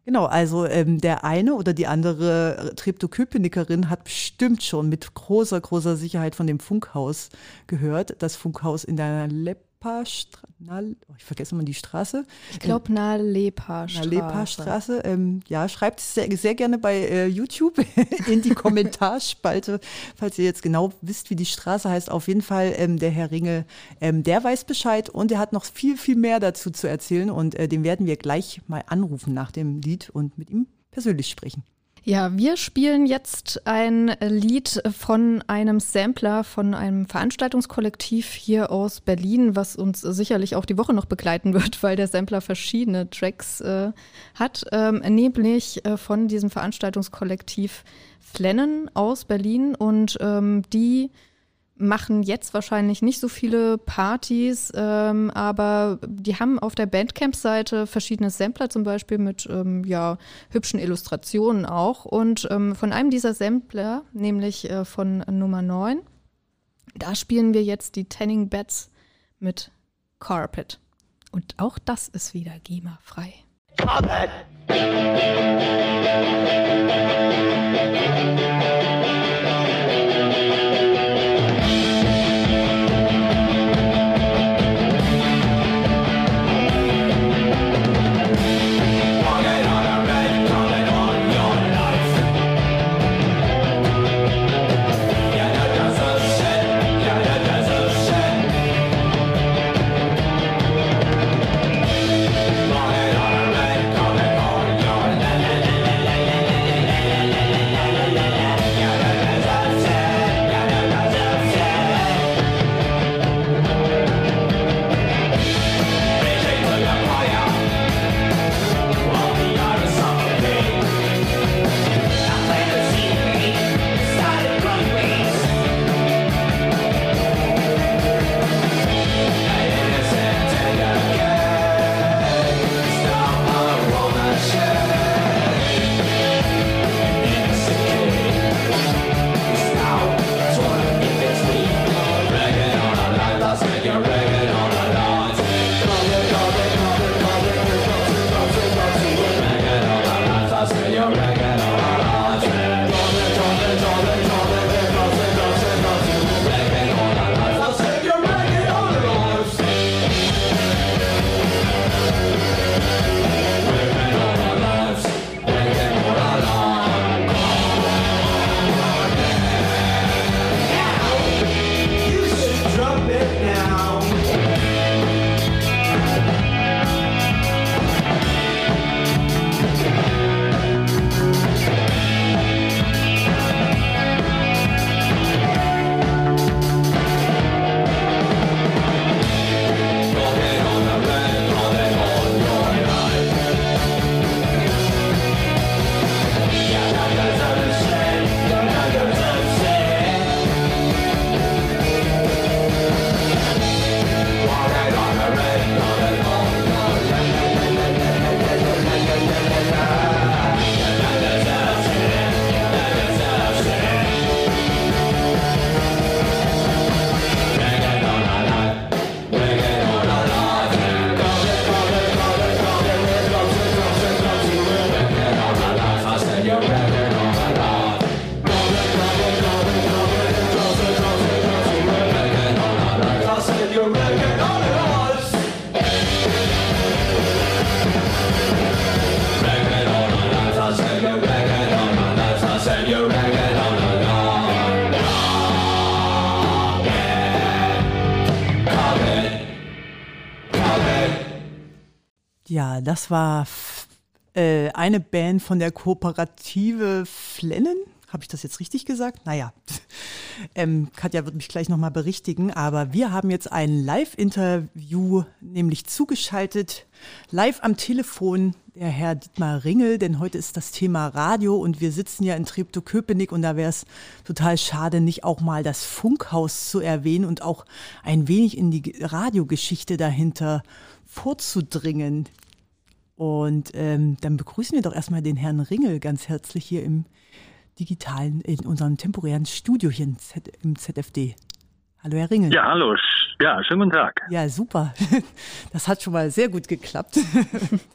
Genau, also ähm, der eine oder die andere Treptow-Köpenickerin hat bestimmt schon mit großer, großer Sicherheit von dem Funkhaus gehört. Das Funkhaus in der Lepp Lepa-Straße, oh, ich vergesse mal die Straße. Ich glaube, nahe Lepa-Straße. Lepa-Straße, ähm, ja, schreibt sehr, sehr gerne bei äh, YouTube <laughs> in die <laughs> Kommentarspalte, falls ihr jetzt genau wisst, wie die Straße heißt. Auf jeden Fall, ähm, der Herr Ringe, ähm, der weiß Bescheid und er hat noch viel, viel mehr dazu zu erzählen und äh, den werden wir gleich mal anrufen nach dem Lied und mit ihm persönlich sprechen. Ja, wir spielen jetzt ein Lied von einem Sampler von einem Veranstaltungskollektiv hier aus Berlin, was uns sicherlich auch die Woche noch begleiten wird, <laughs> weil der Sampler verschiedene Tracks äh, hat, ähm, nämlich äh, von diesem Veranstaltungskollektiv Flennen aus Berlin. Und ähm, die machen jetzt wahrscheinlich nicht so viele Partys, ähm, aber die haben auf der Bandcamp-Seite verschiedene Sampler zum Beispiel mit ähm, ja, hübschen Illustrationen auch. Und ähm, von einem dieser Sampler, nämlich äh, von Nummer 9, da spielen wir jetzt die Tanning Beds mit Carpet. Und auch das ist wieder GEMA-frei. Carpet! Das war äh, eine Band von der Kooperative Flennen. Habe ich das jetzt richtig gesagt? Naja, <laughs> ähm, Katja wird mich gleich nochmal berichtigen, aber wir haben jetzt ein Live-Interview, nämlich zugeschaltet, live am Telefon, der Herr Dietmar Ringel, denn heute ist das Thema Radio und wir sitzen ja in Treptow-Köpenick und da wäre es total schade, nicht auch mal das Funkhaus zu erwähnen und auch ein wenig in die Radiogeschichte dahinter vorzudringen. Und ähm, dann begrüßen wir doch erstmal den Herrn Ringel ganz herzlich hier im digitalen, in unserem temporären Studio hier im ZFD. Hallo, Herr Ringel. Ja, hallo. Ja, schönen guten Tag. Ja, super. <laughs> Das hat schon mal sehr gut geklappt.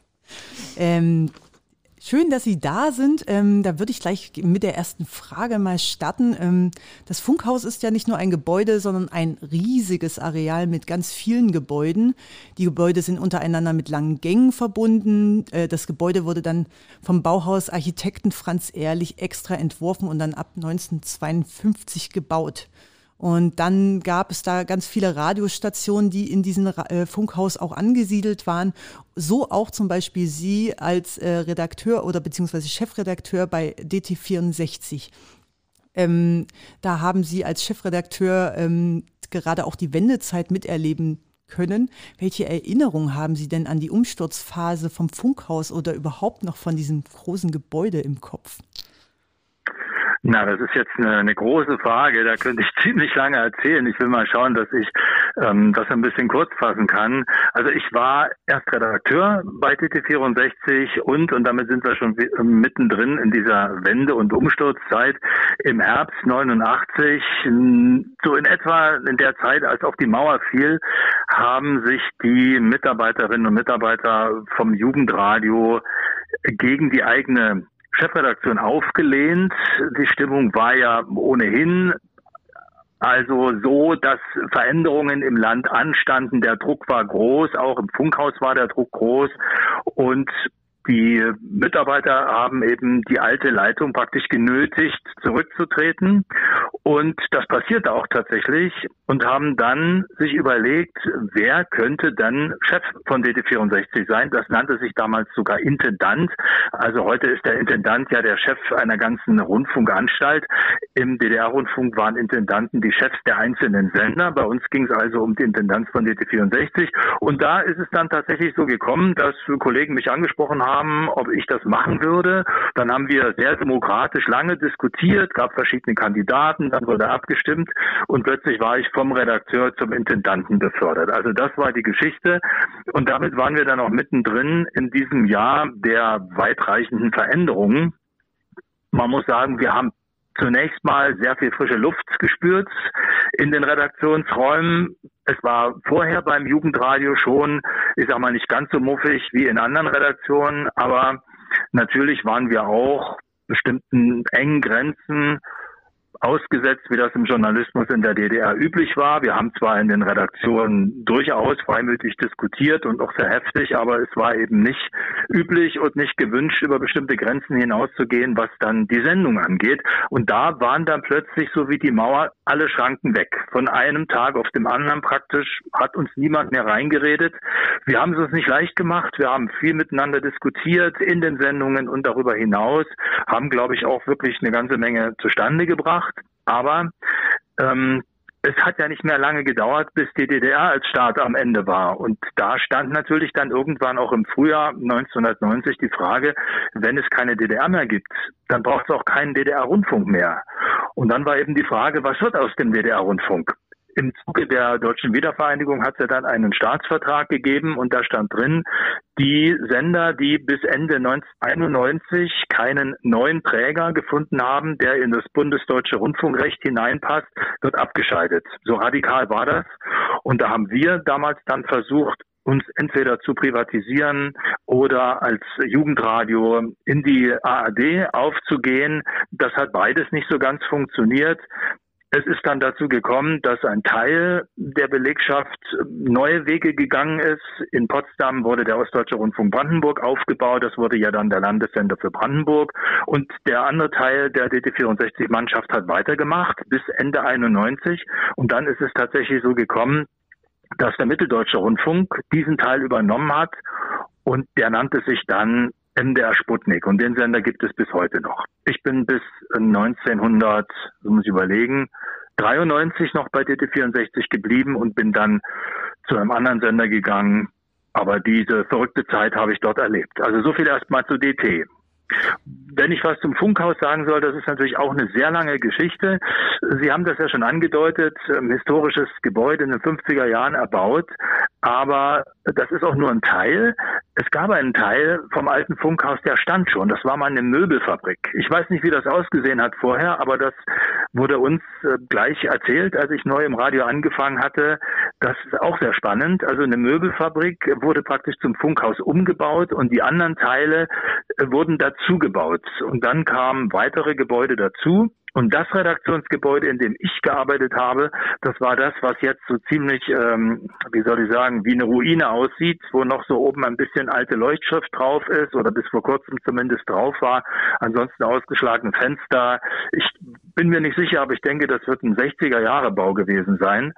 <laughs> ähm, Schön, dass Sie da sind. Ähm, da würde ich gleich mit der ersten Frage mal starten. Ähm, das Funkhaus ist ja nicht nur ein Gebäude, sondern ein riesiges Areal mit ganz vielen Gebäuden. Die Gebäude sind untereinander mit langen Gängen verbunden. Äh, das Gebäude wurde dann vom Bauhausarchitekten Franz Ehrlich extra entworfen und dann ab 1952 gebaut. Und dann gab es da ganz viele Radiostationen, die in diesem äh, Funkhaus auch angesiedelt waren. So auch zum Beispiel Sie als äh, Redakteur oder beziehungsweise Chefredakteur bei DT64. Ähm, da haben Sie als Chefredakteur ähm, gerade auch die Wendezeit miterleben können. Welche Erinnerungen haben Sie denn an die Umsturzphase vom Funkhaus oder überhaupt noch von diesem großen Gebäude im Kopf? Na, das ist jetzt eine, eine, große Frage. Da könnte ich <laughs> ziemlich lange erzählen. Ich will mal schauen, dass ich ähm, das ein bisschen kurz fassen kann. Also ich war erst Redakteur bei TT64 und, und damit sind wir schon mittendrin in dieser Wende- und Umsturzzeit im Herbst 89. So in etwa in der Zeit, als auf die Mauer fiel, haben sich die Mitarbeiterinnen und Mitarbeiter vom Jugendradio gegen die eigene Chefredaktion aufgelehnt. Die Stimmung war ja ohnehin also so, dass Veränderungen im Land anstanden. Der Druck war groß, auch im Funkhaus war der Druck groß und die Mitarbeiter haben eben die alte Leitung praktisch genötigt, zurückzutreten. Und das passierte auch tatsächlich und haben dann sich überlegt, wer könnte dann Chef von DT64 sein. Das nannte sich damals sogar Intendant. Also heute ist der Intendant ja der Chef einer ganzen Rundfunkanstalt. Im DDR-Rundfunk waren Intendanten die Chefs der einzelnen Sender. Bei uns ging es also um die Intendanz von DT64. Und da ist es dann tatsächlich so gekommen, dass Kollegen mich angesprochen haben, haben, ob ich das machen würde. Dann haben wir sehr demokratisch lange diskutiert, gab verschiedene Kandidaten, dann wurde abgestimmt und plötzlich war ich vom Redakteur zum Intendanten befördert. Also das war die Geschichte und damit waren wir dann auch mittendrin in diesem Jahr der weitreichenden Veränderungen. Man muss sagen, wir haben zunächst mal sehr viel frische Luft gespürt in den Redaktionsräumen. Es war vorher beim Jugendradio schon, ich sag mal, nicht ganz so muffig wie in anderen Redaktionen, aber natürlich waren wir auch bestimmten engen Grenzen ausgesetzt, wie das im Journalismus in der DDR üblich war. Wir haben zwar in den Redaktionen durchaus freimütig diskutiert und auch sehr heftig, aber es war eben nicht üblich und nicht gewünscht, über bestimmte Grenzen hinauszugehen, was dann die Sendung angeht. Und da waren dann plötzlich so wie die Mauer alle Schranken weg. Von einem Tag auf dem anderen praktisch hat uns niemand mehr reingeredet. Wir haben es uns nicht leicht gemacht. Wir haben viel miteinander diskutiert in den Sendungen und darüber hinaus, haben, glaube ich, auch wirklich eine ganze Menge zustande gebracht. Aber ähm, es hat ja nicht mehr lange gedauert, bis die DDR als Staat am Ende war. Und da stand natürlich dann irgendwann auch im Frühjahr 1990 die Frage, wenn es keine DDR mehr gibt, dann braucht es auch keinen DDR-Rundfunk mehr. Und dann war eben die Frage, was wird aus dem DDR-Rundfunk? Im Zuge der deutschen Wiedervereinigung hat es ja dann einen Staatsvertrag gegeben und da stand drin, die Sender, die bis Ende 1991 keinen neuen Träger gefunden haben, der in das bundesdeutsche Rundfunkrecht hineinpasst, wird abgeschaltet. So radikal war das. Und da haben wir damals dann versucht, uns entweder zu privatisieren oder als Jugendradio in die ARD aufzugehen. Das hat beides nicht so ganz funktioniert. Es ist dann dazu gekommen, dass ein Teil der Belegschaft neue Wege gegangen ist. In Potsdam wurde der Ostdeutsche Rundfunk Brandenburg aufgebaut. Das wurde ja dann der Landessender für Brandenburg. Und der andere Teil der DT64-Mannschaft hat weitergemacht bis Ende 91. Und dann ist es tatsächlich so gekommen, dass der Mitteldeutsche Rundfunk diesen Teil übernommen hat und der nannte sich dann MDR Sputnik und den Sender gibt es bis heute noch. Ich bin bis 1900, so muss ich überlegen, 93 noch bei DT64 geblieben und bin dann zu einem anderen Sender gegangen. Aber diese verrückte Zeit habe ich dort erlebt. Also so viel erstmal zu DT. Wenn ich was zum Funkhaus sagen soll, das ist natürlich auch eine sehr lange Geschichte. Sie haben das ja schon angedeutet, ein historisches Gebäude in den 50er Jahren erbaut, aber das ist auch nur ein Teil. es gab einen Teil vom alten Funkhaus, der stand schon. Das war mal eine Möbelfabrik. Ich weiß nicht, wie das ausgesehen hat vorher, aber das wurde uns äh, gleich erzählt, als ich neu im Radio angefangen hatte. Das ist auch sehr spannend. Also eine Möbelfabrik wurde praktisch zum Funkhaus umgebaut und die anderen Teile äh, wurden dazu gebaut. Und dann kamen weitere Gebäude dazu. Und das Redaktionsgebäude, in dem ich gearbeitet habe, das war das, was jetzt so ziemlich, ähm, wie soll ich sagen, wie eine Ruine aussieht, wo noch so oben ein bisschen alte Leuchtschrift drauf ist oder bis vor kurzem zumindest drauf war. Ansonsten ausgeschlagene Fenster. Ich bin mir nicht sicher, aber ich denke, das wird ein 60er Jahre Bau gewesen sein.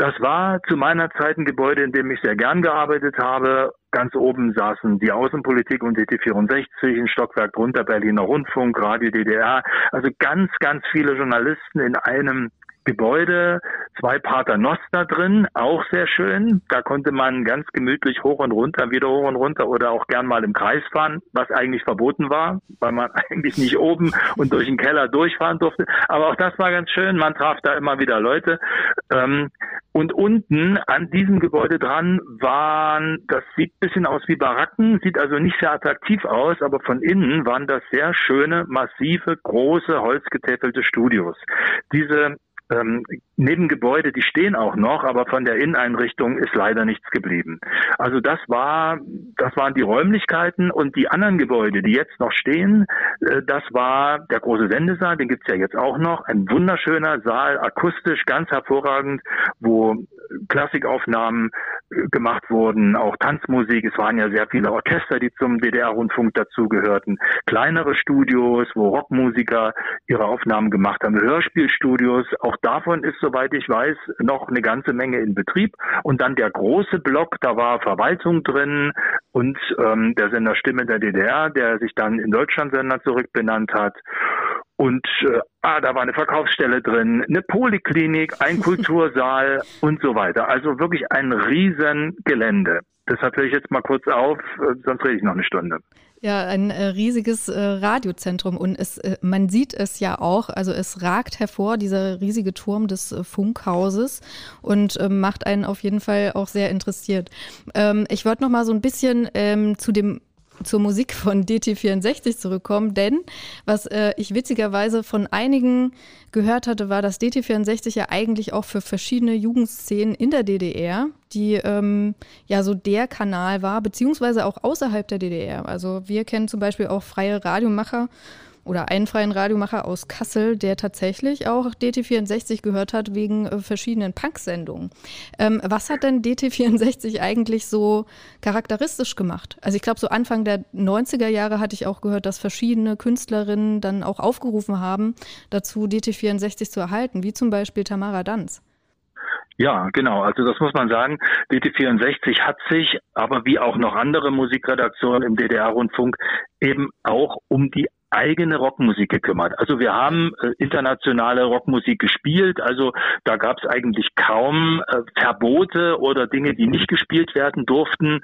Das war zu meiner Zeit ein Gebäude, in dem ich sehr gern gearbeitet habe. Ganz oben saßen die Außenpolitik und DT64, ein Stockwerk drunter Berliner Rundfunk, Radio DDR. Also ganz, ganz viele Journalisten in einem Gebäude, zwei Paternoster drin, auch sehr schön. Da konnte man ganz gemütlich hoch und runter, wieder hoch und runter oder auch gern mal im Kreis fahren, was eigentlich verboten war, weil man <laughs> eigentlich nicht oben und durch den Keller durchfahren durfte. Aber auch das war ganz schön. Man traf da immer wieder Leute. Ähm, und unten an diesem Gebäude dran waren, das sieht ein bisschen aus wie Baracken, sieht also nicht sehr attraktiv aus, aber von innen waren das sehr schöne, massive, große, holzgetäfelte Studios. Diese ähm, Nebengebäude, die stehen auch noch, aber von der Inneneinrichtung ist leider nichts geblieben. Also das war, das waren die Räumlichkeiten und die anderen Gebäude, die jetzt noch stehen, äh, das war der große Sendesaal, den gibt's ja jetzt auch noch, ein wunderschöner Saal, akustisch ganz hervorragend, wo Klassikaufnahmen äh, gemacht wurden, auch Tanzmusik. Es waren ja sehr viele Orchester, die zum DDR-Rundfunk dazugehörten. Kleinere Studios, wo Rockmusiker ihre Aufnahmen gemacht haben. Hörspielstudios. Auch davon ist, soweit ich weiß, noch eine ganze Menge in Betrieb. Und dann der große Block, da war Verwaltung drin und ähm, der Sender Stimme der DDR, der sich dann in Deutschlandsender zurückbenannt hat. Und äh, ah, da war eine Verkaufsstelle drin, eine Poliklinik, ein <laughs> Kultursaal und so weiter. Also wirklich ein Riesengelände. Deshalb höre ich jetzt mal kurz auf, äh, sonst rede ich noch eine Stunde. Ja, ein äh, riesiges äh, Radiozentrum und es, äh, man sieht es ja auch, also es ragt hervor, dieser riesige Turm des äh, Funkhauses und ähm, macht einen auf jeden Fall auch sehr interessiert. Ähm, ich wollte noch mal so ein bisschen ähm, zu dem zur Musik von DT64 zurückkommen, denn was äh, ich witzigerweise von einigen gehört hatte, war, dass DT64 ja eigentlich auch für verschiedene Jugendszenen in der DDR, die ähm, ja so der Kanal war, beziehungsweise auch außerhalb der DDR. Also wir kennen zum Beispiel auch freie Radiomacher oder einen freien Radiomacher aus Kassel, der tatsächlich auch DT64 gehört hat wegen äh, verschiedenen Punk-Sendungen. Ähm, was hat denn DT64 eigentlich so charakteristisch gemacht? Also ich glaube, so Anfang der 90er Jahre hatte ich auch gehört, dass verschiedene Künstlerinnen dann auch aufgerufen haben, dazu DT64 zu erhalten, wie zum Beispiel Tamara Danz. Ja, genau. Also das muss man sagen. DT64 hat sich, aber wie auch noch andere Musikredaktionen im DDR-Rundfunk, eben auch um die eigene Rockmusik gekümmert. Also wir haben äh, internationale Rockmusik gespielt, also da gab es eigentlich kaum äh, Verbote oder Dinge, die nicht gespielt werden durften.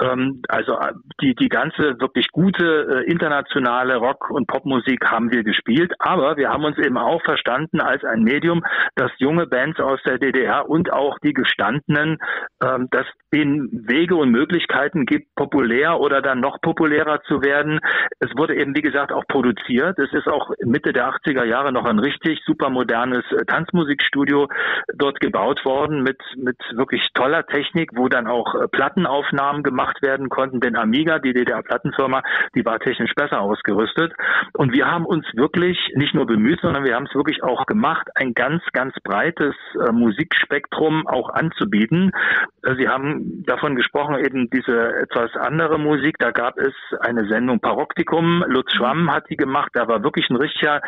Ähm, also äh, die, die ganze wirklich gute äh, internationale Rock- und Popmusik haben wir gespielt, aber wir haben uns eben auch verstanden als ein Medium, dass junge Bands aus der DDR und auch die gestandenen, ähm, dass denen Wege und Möglichkeiten gibt, populär oder dann noch populärer zu werden. Es wurde eben, wie gesagt, auch produziert. Es ist auch Mitte der 80er Jahre noch ein richtig super modernes äh, Tanzmusikstudio dort gebaut worden mit, mit wirklich toller Technik, wo dann auch äh, Plattenaufnahmen gemacht werden konnten. Denn Amiga, die DDR-Plattenfirma, die war technisch besser ausgerüstet. Und wir haben uns wirklich nicht nur bemüht, sondern wir haben es wirklich auch gemacht, ein ganz, ganz breites äh, Musikspektrum auch anzubieten. Äh, Sie haben davon gesprochen, eben diese etwas andere Musik. Da gab es eine Sendung Paroktikum. Lutz Schwamm hat die gemacht. Da war wirklich ein richtiger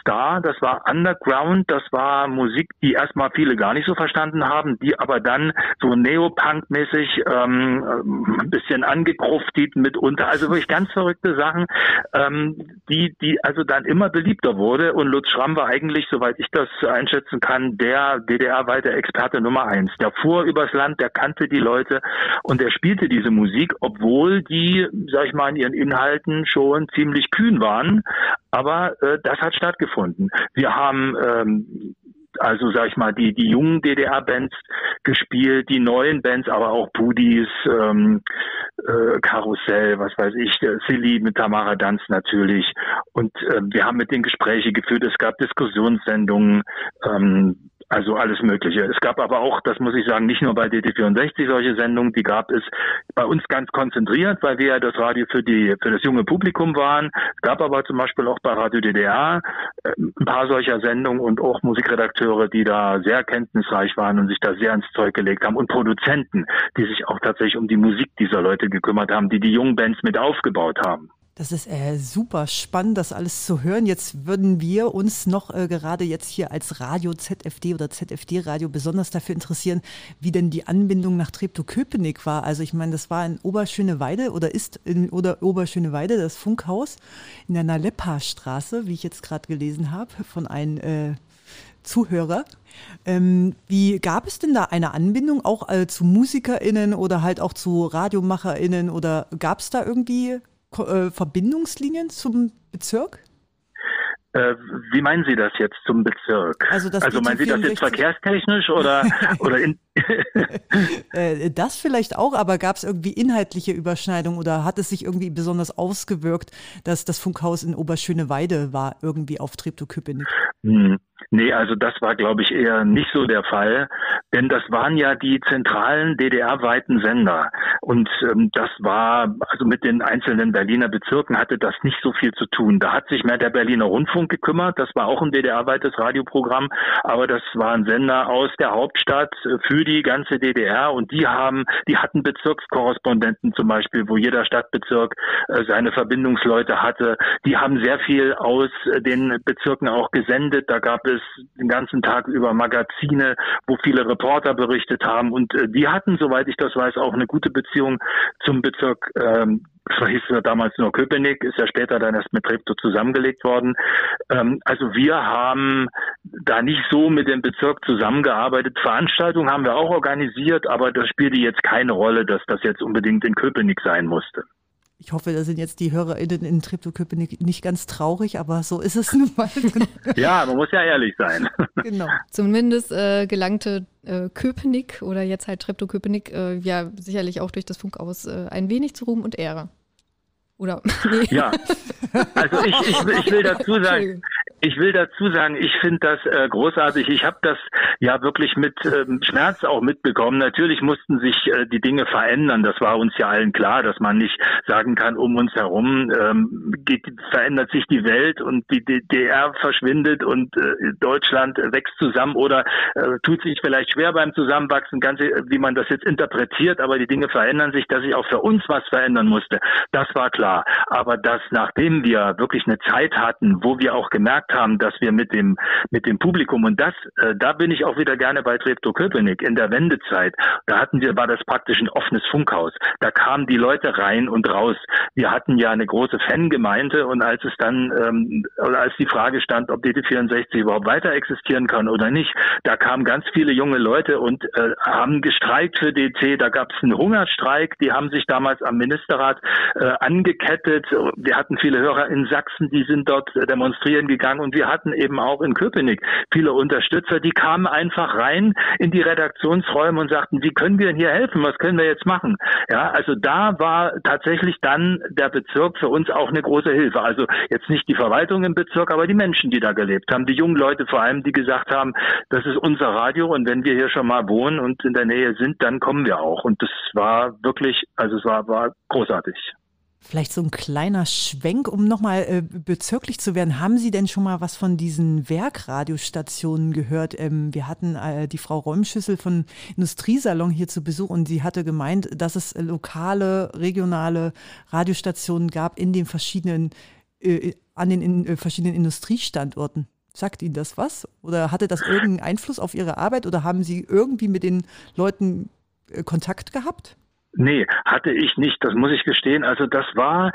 Star. Das war Underground. Das war Musik, die erstmal viele gar nicht so verstanden haben, die aber dann so Neopunk-mäßig ähm, ein bisschen angekruftet mitunter. Also wirklich ganz verrückte Sachen, ähm, die, die also dann immer beliebter wurde. Und Lutz Schramm war eigentlich, soweit ich das einschätzen kann, der DDR-weite Experte Nummer eins. Der fuhr übers Land, der kannte die Leute und der spielte diese Musik, obwohl die, sag ich mal, in ihren Inhalten schon ziemlich kühn waren. Aber äh, das hat stattgefunden. Wir haben ähm, also sag ich mal, die, die jungen DDR-Bands gespielt, die neuen Bands, aber auch Pudis, ähm, äh, Karussell, was weiß ich, Silly mit Tamara Danz natürlich. Und äh, wir haben mit den Gespräche geführt, es gab Diskussionssendungen, ähm, also alles Mögliche. Es gab aber auch, das muss ich sagen, nicht nur bei DT64 solche Sendungen, die gab es bei uns ganz konzentriert, weil wir ja das Radio für die für das junge Publikum waren. Es gab aber zum Beispiel auch bei Radio DDR äh, ein paar solcher Sendungen und auch Musikredakteure, die da sehr kenntnisreich waren und sich da sehr ins Zeug gelegt haben und Produzenten, die sich auch tatsächlich um die Musik dieser Leute gekümmert haben, die die jungen Bands mit aufgebaut haben. Das ist äh, super spannend, das alles zu hören. Jetzt würden wir uns noch äh, gerade jetzt hier als Radio ZFD oder ZFD-Radio besonders dafür interessieren, wie denn die Anbindung nach Treptow-Köpenick war. Also ich meine, das war in Oberschöneweide oder ist in oder Oberschöneweide das Funkhaus in der Naleppa-Straße, wie ich jetzt gerade gelesen habe, von einem äh, Zuhörer. Ähm, wie gab es denn da eine Anbindung auch äh, zu MusikerInnen oder halt auch zu RadiomacherInnen oder gab es da irgendwie Verbindungslinien zum Bezirk? Äh, wie meinen Sie das jetzt zum Bezirk? Also, also meinen Sie das jetzt verkehrstechnisch oder, oder in <laughs> äh, Das vielleicht auch, aber gab es irgendwie inhaltliche Überschneidungen oder hat es sich irgendwie besonders ausgewirkt, dass das Funkhaus in Oberschöneweide war, irgendwie auf Treptow-Köpenick? Hm. Nee, also das war, glaube ich, eher nicht so der Fall, denn das waren ja die zentralen DDR-weiten Sender. Und ähm, das war, also mit den einzelnen Berliner Bezirken hatte das nicht so viel zu tun. Da hat sich mehr der Berliner Rundfunk gekümmert, das war auch ein DDR-weites Radioprogramm, aber das war ein Sender aus der Hauptstadt für die ganze DDR und die haben, die hatten Bezirkskorrespondenten zum Beispiel, wo jeder Stadtbezirk äh, seine Verbindungsleute hatte. Die haben sehr viel aus den Bezirken auch gesendet. Da gab es den ganzen Tag über Magazine, wo viele Reporter berichtet haben. Und äh, die hatten, soweit ich das weiß, auch eine gute Beziehung zum Bezirk ähm, das hieß ja damals nur Köpenick, ist ja später dann erst mit Treptow zusammengelegt worden. Ähm, also wir haben da nicht so mit dem Bezirk zusammengearbeitet. Veranstaltungen haben wir auch organisiert, aber das spielte jetzt keine Rolle, dass das jetzt unbedingt in Köpenick sein musste. Ich hoffe, da sind jetzt die HörerInnen in Treptow-Köpenick nicht ganz traurig, aber so ist es nun mal. <laughs> ja, man muss ja ehrlich sein. <laughs> Genau. Zumindest äh, gelangte äh, Köpenick oder jetzt halt Treptow-Köpenick äh, ja sicherlich auch durch das Funkaus äh, ein wenig zu Ruhm und Ehre. Oder? <laughs> Nee. Ja, also ich, ich, ich will <laughs> dazu sagen, ich will dazu sagen, ich finde das äh, großartig. Ich habe das ja wirklich mit ähm, Schmerz auch mitbekommen. Natürlich mussten sich äh, die Dinge verändern. Das war uns ja allen klar, dass man nicht sagen kann, um uns herum ähm, geht, verändert sich die Welt und die DDR verschwindet und äh, Deutschland wächst zusammen oder äh, tut sich vielleicht schwer beim Zusammenwachsen, ganz wie man das jetzt interpretiert. Aber die Dinge verändern sich, dass sich auch für uns was verändern musste. Das war klar. Aber dass nachdem wir wirklich eine Zeit hatten, wo wir auch gemerkt haben, dass wir mit dem, mit dem Publikum und das, äh, da bin ich auch wieder gerne bei Treptow Köpenick in der Wendezeit. Da hatten wir, war das praktisch ein offenes Funkhaus. Da kamen die Leute rein und raus. Wir hatten ja eine große Fangemeinde und als es dann, ähm, als die Frage stand, ob DT64 überhaupt weiter existieren kann oder nicht, da kamen ganz viele junge Leute und äh, haben gestreikt für DT. Da gab es einen Hungerstreik. Die haben sich damals am Ministerrat äh, angekettet. Wir hatten viele Hörer in Sachsen, die sind dort demonstrieren gegangen und wir hatten eben auch in Köpenick viele Unterstützer, die kamen einfach rein in die Redaktionsräume und sagten, wie können wir denn hier helfen? Was können wir jetzt machen? Ja, also da war tatsächlich dann der Bezirk für uns auch eine große Hilfe. Also jetzt nicht die Verwaltung im Bezirk, aber die Menschen, die da gelebt haben, die jungen Leute vor allem, die gesagt haben, das ist unser Radio und wenn wir hier schon mal wohnen und in der Nähe sind, dann kommen wir auch. Und das war wirklich, also es war, war großartig. Vielleicht so ein kleiner Schwenk, um nochmal äh, bezirklich zu werden. Haben Sie denn schon mal was von diesen Werkradiostationen gehört? Ähm, wir hatten äh, die Frau Räumschüssel von Industriesalon hier zu Besuch und sie hatte gemeint, dass es lokale, regionale Radiostationen gab in den verschiedenen, äh, an den in, äh, verschiedenen Industriestandorten. Sagt Ihnen das was? Oder hatte das irgendeinen Einfluss auf Ihre Arbeit oder haben Sie irgendwie mit den Leuten äh, Kontakt gehabt? Nee, hatte ich nicht, das muss ich gestehen. Also das war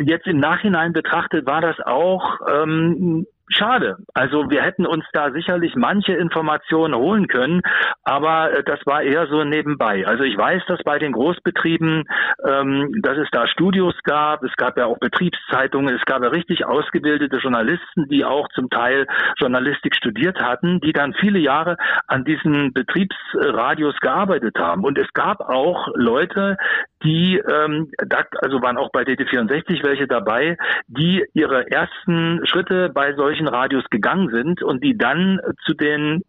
jetzt im Nachhinein betrachtet, war das auch ähm, schade. Also wir hätten uns da sicherlich manche Informationen holen können, aber äh, das war eher so nebenbei. Also ich weiß, dass bei den Großbetrieben, ähm, dass es da Studios gab, es gab ja auch Betriebszeitungen, es gab ja richtig ausgebildete Journalisten, die auch zum Teil Journalistik studiert hatten, die dann viele Jahre an diesen Betriebsradios gearbeitet haben. Und es gab auch Leute, die, ähm, da, also waren auch bei DT64 welche dabei, die ihre ersten Schritte bei solchen Radios gegangen sind und die dann zu den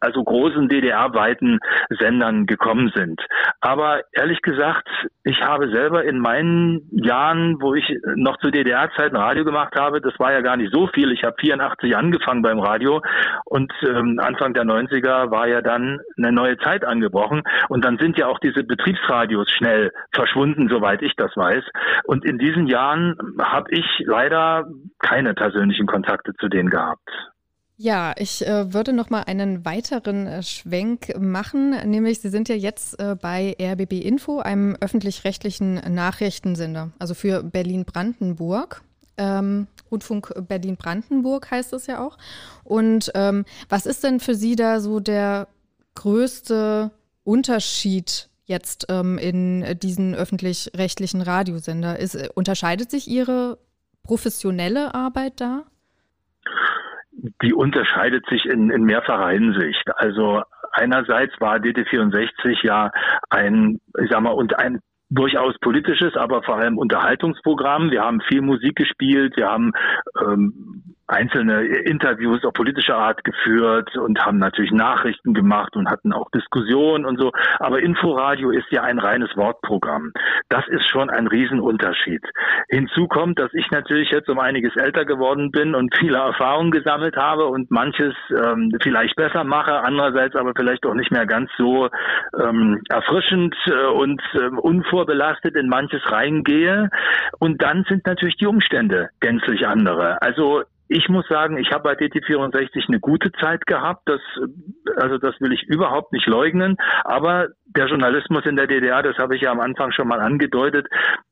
also großen DDR-weiten Sendern gekommen sind. Aber ehrlich gesagt, ich habe selber in meinen Jahren, wo ich noch zu DDR-Zeiten Radio gemacht habe, das war ja gar nicht so viel. Ich habe 84 angefangen beim Radio und ähm, Anfang der 90er war ja dann eine neue Zeit angebrochen und dann sind ja auch diese Betriebsradios schnell verschwunden, soweit ich das weiß. Und in diesen Jahren habe ich leider keine persönlichen Kontakte zu denen gehabt. Ja, ich äh, würde noch mal einen weiteren äh, Schwenk machen, nämlich Sie sind ja jetzt äh, bei RBB Info, einem öffentlich-rechtlichen Nachrichtensender, also für Berlin-Brandenburg. Ähm, Rundfunk Berlin-Brandenburg heißt es ja auch. Und ähm, was ist denn für Sie da so der größte Unterschied jetzt ähm, in diesen öffentlich-rechtlichen Radiosender? Ist, äh, unterscheidet sich Ihre professionelle Arbeit da? Die unterscheidet sich in, in mehrfacher Hinsicht. Also einerseits war DT64 ja ein, ich sag mal, und ein durchaus politisches, aber vor allem Unterhaltungsprogramm. Wir haben viel Musik gespielt, wir haben ähm, einzelne Interviews auf politischer Art geführt und haben natürlich Nachrichten gemacht und hatten auch Diskussionen und so. Aber Inforadio ist ja ein reines Wortprogramm. Das ist schon ein Riesenunterschied. Hinzu kommt, dass ich natürlich jetzt um einiges älter geworden bin und viele Erfahrungen gesammelt habe und manches ähm, vielleicht besser mache, andererseits aber vielleicht auch nicht mehr ganz so ähm, erfrischend äh, und äh, unvorbelastet in manches reingehe. Und dann sind natürlich die Umstände gänzlich andere. Also ich muss sagen, ich habe bei DT64 eine gute Zeit gehabt. Das, also das will ich überhaupt nicht leugnen. Aber der Journalismus in der DDR, das habe ich ja am Anfang schon mal angedeutet,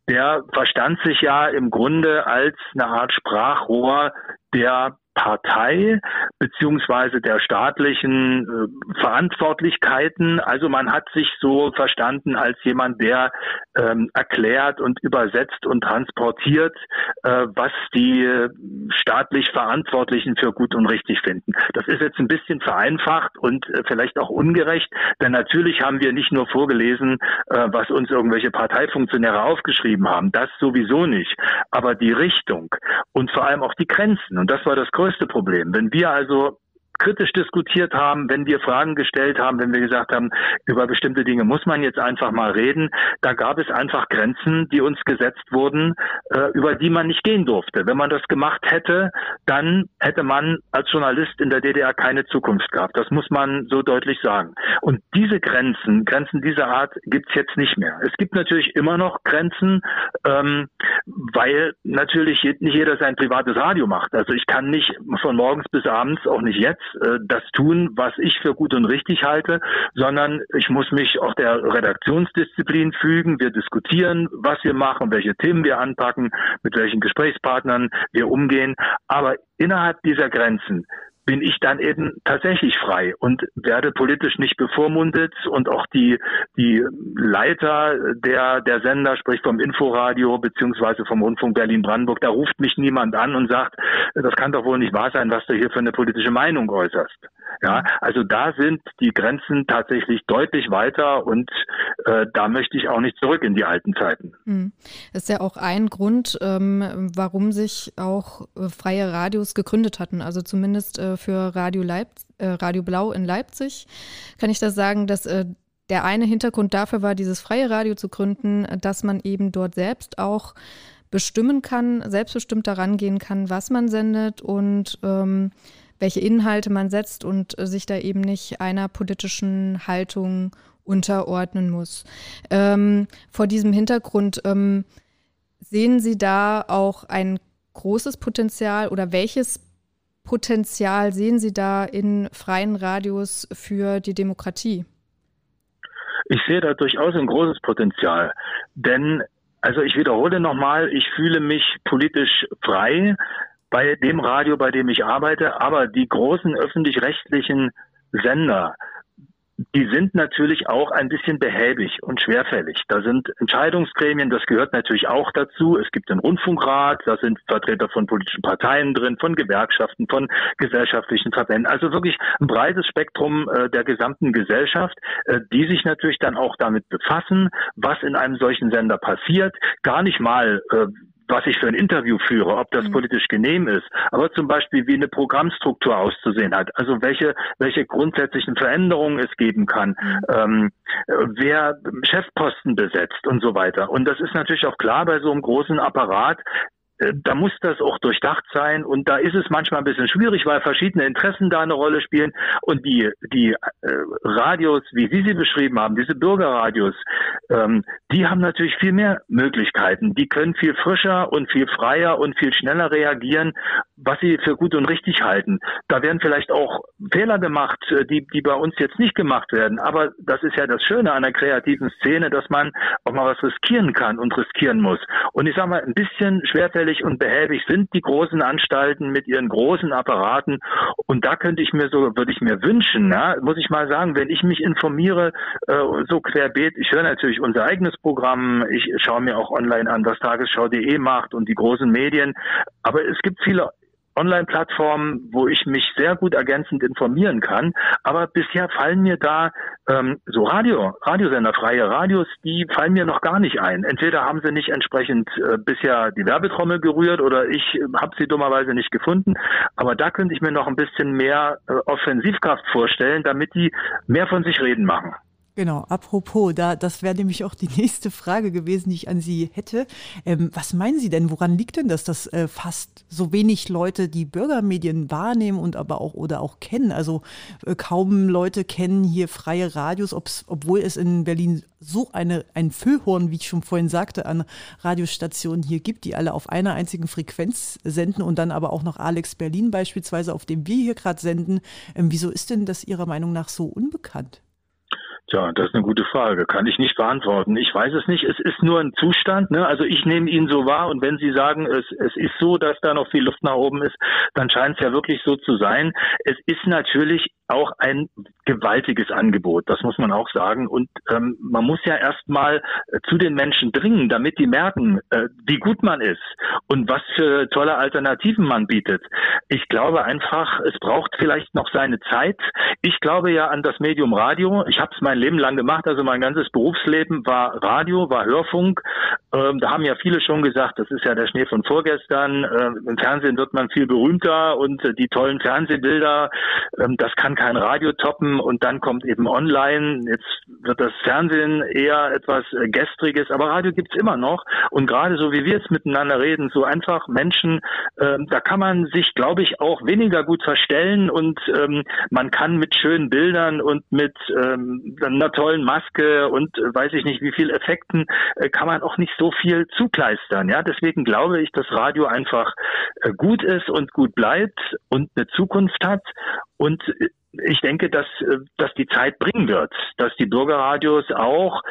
der verstand sich ja im Grunde als eine Art Sprachrohr der Partei beziehungsweise der staatlichen äh, Verantwortlichkeiten. Also man hat sich so verstanden als jemand, der ähm, erklärt und übersetzt und transportiert, äh, was die staatlich Verantwortlichen für gut und richtig finden. Das ist jetzt ein bisschen vereinfacht und äh, vielleicht auch ungerecht, denn natürlich haben wir nicht nur vorgelesen, äh, was uns irgendwelche Parteifunktionäre aufgeschrieben haben. Das sowieso nicht. Aber die Richtung und vor allem auch die Grenzen. Und das war das größte Problem. Wenn wir also kritisch diskutiert haben, wenn wir Fragen gestellt haben, wenn wir gesagt haben, über bestimmte Dinge muss man jetzt einfach mal reden, da gab es einfach Grenzen, die uns gesetzt wurden, äh, über die man nicht gehen durfte. Wenn man das gemacht hätte, dann hätte man als Journalist in der DDR keine Zukunft gehabt. Das muss man so deutlich sagen. Und diese Grenzen, Grenzen dieser Art gibt es jetzt nicht mehr. Es gibt natürlich immer noch Grenzen, ähm, weil natürlich nicht jeder sein privates Radio macht. Also ich kann nicht von morgens bis abends, auch nicht jetzt, äh, das tun, was ich für gut und richtig halte, sondern ich muss mich auch der Redaktionsdisziplin fügen. Wir diskutieren, was wir machen, welche Themen wir anpacken, mit welchen Gesprächspartnern wir umgehen. Aber innerhalb dieser Grenzen bin ich dann eben tatsächlich frei und werde politisch nicht bevormundet und auch die, die Leiter der, der Sender, sprich vom Inforadio beziehungsweise vom Rundfunk Berlin-Brandenburg, da ruft mich niemand an und sagt, das kann doch wohl nicht wahr sein, was du hier für eine politische Meinung äußerst. Ja, also da sind die Grenzen tatsächlich deutlich weiter und äh, da möchte ich auch nicht zurück in die alten Zeiten. Hm. Ist ja auch ein Grund, ähm, warum sich auch äh, freie Radios gegründet hatten. Also zumindest äh, für Radio, Leip äh, Radio Blau in Leipzig kann ich das sagen, dass äh, der eine Hintergrund dafür war, dieses freie Radio zu gründen, dass man eben dort selbst auch bestimmen kann, selbstbestimmt daran gehen kann, was man sendet und ähm, welche Inhalte man setzt und äh, sich da eben nicht einer politischen Haltung unterordnen muss. Ähm, vor diesem Hintergrund ähm, sehen Sie da auch ein großes Potenzial oder welches Potenzial sehen Sie da in freien Radios für die Demokratie? Ich sehe da durchaus ein großes Potenzial, denn also ich wiederhole nochmal, ich fühle mich politisch frei, bei dem Radio, bei dem ich arbeite, aber die großen öffentlich-rechtlichen Sender, die sind natürlich auch ein bisschen behäbig und schwerfällig. Da sind Entscheidungsgremien, das gehört natürlich auch dazu. Es gibt den Rundfunkrat, da sind Vertreter von politischen Parteien drin, von Gewerkschaften, von gesellschaftlichen Verbänden. Also wirklich ein breites Spektrum äh, der gesamten Gesellschaft, äh, die sich natürlich dann auch damit befassen, was in einem solchen Sender passiert. Gar nicht mal, äh, was ich für ein Interview führe, ob das mhm. politisch genehm ist, aber zum Beispiel wie eine Programmstruktur auszusehen hat, also welche, welche grundsätzlichen Veränderungen es geben kann, mhm. ähm, wer Chefposten besetzt und so weiter. Und das ist natürlich auch klar bei so einem großen Apparat, da muss das auch durchdacht sein und da ist es manchmal ein bisschen schwierig, weil verschiedene Interessen da eine Rolle spielen und die die äh, Radios, wie Sie sie beschrieben haben, diese Bürgerradios, ähm, die haben natürlich viel mehr Möglichkeiten. Die können viel frischer und viel freier und viel schneller reagieren, was sie für gut und richtig halten. Da werden vielleicht auch Fehler gemacht, äh, die die bei uns jetzt nicht gemacht werden. Aber das ist ja das Schöne an der kreativen Szene, dass man auch mal was riskieren kann und riskieren muss. Und ich sage mal, ein bisschen schwerfällig und behäbig sind die großen Anstalten mit ihren großen Apparaten. Und da könnte ich mir so, würde ich mir wünschen, ja, muss ich mal sagen, wenn ich mich informiere, äh, so querbeet, ich höre natürlich unser eigenes Programm, ich schaue mir auch online an, was tagesschau.de macht und die großen Medien. Aber es gibt viele Online-Plattformen, wo ich mich sehr gut ergänzend informieren kann. Aber bisher fallen mir da ähm, so Radio, Radiosender, freie Radios, die fallen mir noch gar nicht ein. Entweder haben sie nicht entsprechend äh, bisher die Werbetrommel gerührt oder ich äh, habe sie dummerweise nicht gefunden. Aber da könnte ich mir noch ein bisschen mehr äh, Offensivkraft vorstellen, damit die mehr von sich reden machen. Genau, apropos, da, das wäre nämlich auch die <laughs> nächste Frage gewesen, die ich an Sie hätte. Ähm, was meinen Sie denn, woran liegt denn das, dass äh, fast so wenig Leute die Bürgermedien wahrnehmen und aber auch oder auch kennen? Also äh, kaum Leute kennen hier freie Radios, obwohl es in Berlin so eine, ein Füllhorn, wie ich schon vorhin sagte, an Radiostationen hier gibt, die alle auf einer einzigen Frequenz senden und dann aber auch noch Alex Berlin beispielsweise, auf dem wir hier gerade senden. Ähm, wieso ist denn das Ihrer Meinung nach so unbekannt? Tja, das ist eine gute Frage. Kann ich nicht beantworten. Ich weiß es nicht. Es ist nur ein Zustand. Ne? Also ich nehme ihn so wahr. Und wenn Sie sagen, es, es ist so, dass da noch viel Luft nach oben ist, dann scheint es ja wirklich so zu sein. Es ist natürlich auch ein gewaltiges Angebot. Das muss man auch sagen. Und ähm, man muss ja erstmal äh, zu den Menschen dringen, damit die merken, äh, wie gut man ist und was für tolle Alternativen man bietet. Ich glaube einfach, es braucht vielleicht noch seine Zeit. Ich glaube ja an das Medium Radio. Ich habe es mein Leben lang gemacht. Also mein ganzes Berufsleben war Radio, war Hörfunk. Ähm, da haben ja viele schon gesagt, das ist ja der Schnee von vorgestern. Ähm, Im Fernsehen wird man viel berühmter und äh, die tollen Fernsehbilder, ähm, das kann kein Radio toppen und dann kommt eben online. Jetzt wird das Fernsehen eher etwas äh, Gestriges, aber Radio gibt's immer noch. Und gerade so wie wir jetzt miteinander reden, so einfach Menschen, äh, da kann man sich, glaube ich, auch weniger gut verstellen und ähm, man kann mit schönen Bildern und mit ähm, einer tollen Maske und äh, weiß ich nicht wie viel Effekten, äh, kann man auch nicht so viel zukleistern. Ja, deswegen glaube ich, dass Radio einfach äh, gut ist und gut bleibt und eine Zukunft hat und äh, ich denke, dass, äh, dass die Zeit bringen wird, dass die Bürgerradios auch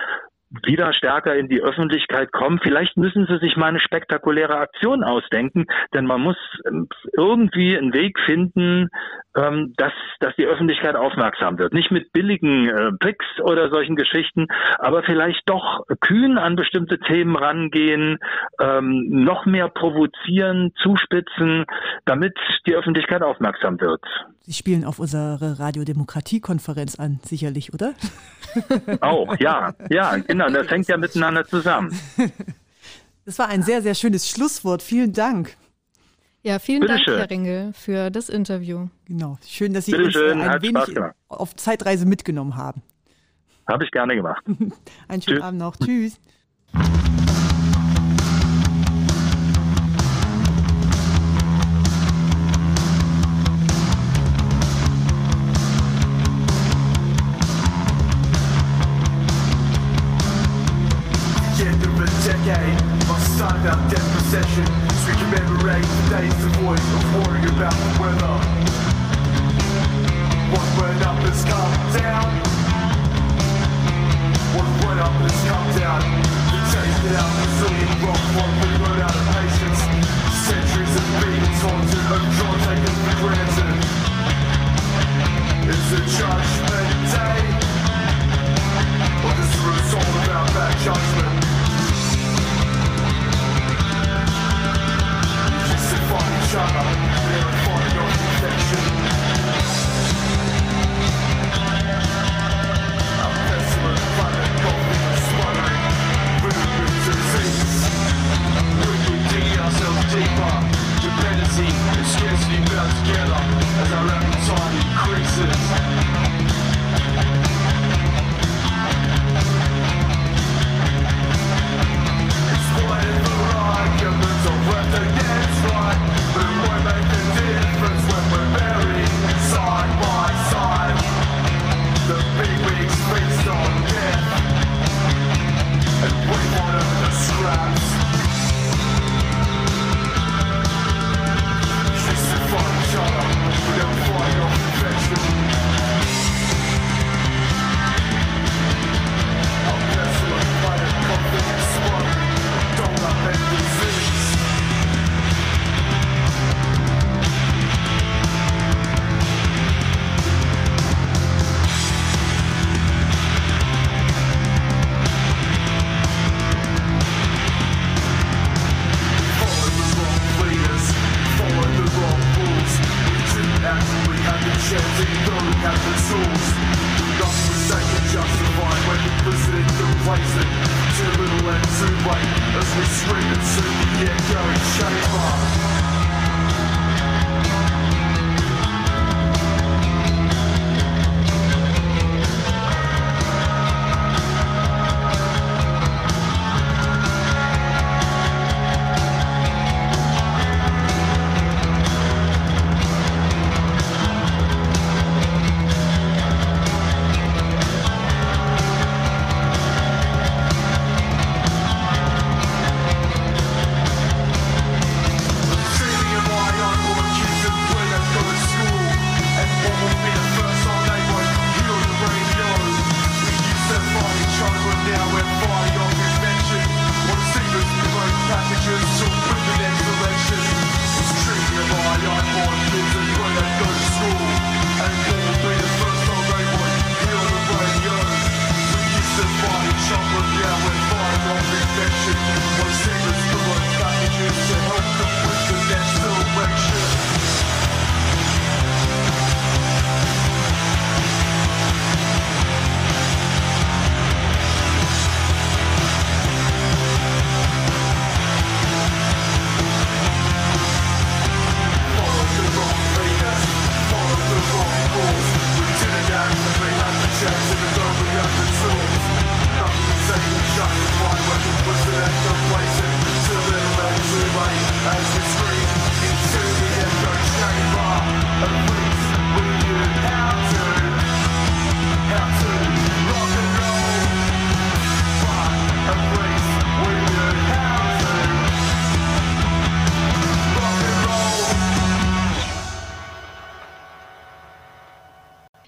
wieder stärker in die Öffentlichkeit kommen. Vielleicht müssen sie sich mal eine spektakuläre Aktion ausdenken, denn man muss ähm, irgendwie einen Weg finden, ähm, dass, dass die Öffentlichkeit aufmerksam wird. Nicht mit billigen äh, Picks oder solchen Geschichten, aber vielleicht doch kühn an bestimmte Themen rangehen, ähm, noch mehr provozieren, zuspitzen, damit die Öffentlichkeit aufmerksam wird. Sie spielen auf unsere Radiodemokratie-Konferenz an, sicherlich, oder? <laughs> Auch, ja, ja, genau. Das hängt ja miteinander zusammen. Das war ein sehr, sehr schönes Schlusswort. Vielen Dank. Ja, vielen Bitte Dank, schön. Herr Ringel, für das Interview. Genau, schön, dass Sie Bitte uns schön, ein wenig auf Zeitreise mitgenommen haben. Habe ich gerne gemacht. <laughs> Einen schönen Tschüss. Abend noch. Tschüss.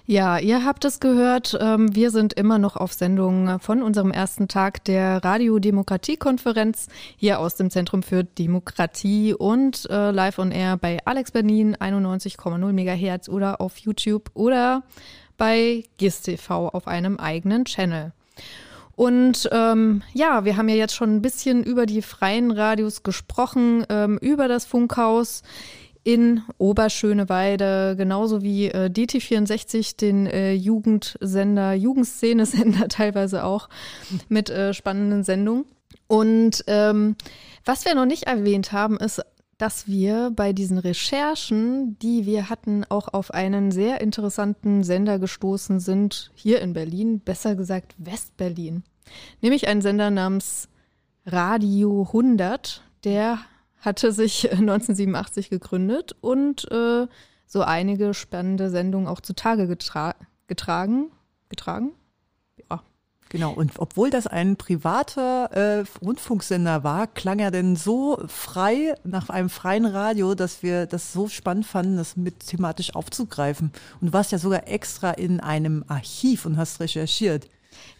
Ja, ihr habt es gehört. Ähm, wir sind immer noch auf Sendung von unserem ersten Tag der Radiodemokratie-Konferenz hier aus dem Zentrum für Demokratie und äh, live on air bei Alex Berlin 91,0 Megahertz oder auf YouTube oder bei GISTV auf einem eigenen Channel. Und ähm, ja, wir haben ja jetzt schon ein bisschen über die freien Radios gesprochen, ähm, über das Funkhaus in Oberschöneweide, genauso wie äh, DT64, den äh, Jugendsender, Jugendszene-Sender <laughs> teilweise auch mit äh, spannenden Sendungen. Und ähm, was wir noch nicht erwähnt haben, ist, dass wir bei diesen Recherchen, die wir hatten, auch auf einen sehr interessanten Sender gestoßen sind, hier in Berlin, besser gesagt Westberlin. Nämlich einen Sender namens Radio 100, der hatte sich <laughs> 1987 gegründet und äh, so einige spannende Sendungen auch zutage getra getragen. Getragen? Ja. Genau, und obwohl das ein privater äh, Rundfunksender war, klang er denn so frei nach einem freien Radio, dass wir das so spannend fanden, das mit thematisch aufzugreifen. Und du warst ja sogar extra in einem Archiv und hast recherchiert.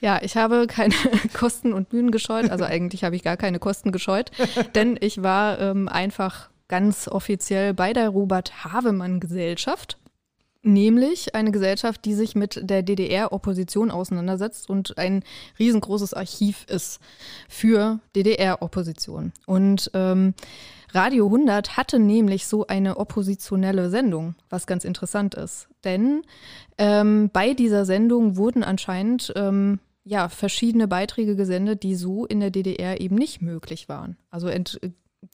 Ja, ich habe keine <laughs> Kosten und Mühen gescheut. Also eigentlich habe ich gar keine Kosten gescheut, <laughs> denn ich war ähm, einfach ganz offiziell bei der Robert Havemann Gesellschaft. Nämlich eine Gesellschaft, die sich mit der DDR-Opposition auseinandersetzt und ein riesengroßes Archiv ist für DDR-Opposition. Und ähm, Radio 100 hatte nämlich so eine oppositionelle Sendung, was ganz interessant ist. Denn ähm, bei dieser Sendung wurden anscheinend ähm, ja, verschiedene Beiträge gesendet, die so in der DDR eben nicht möglich waren. Also ent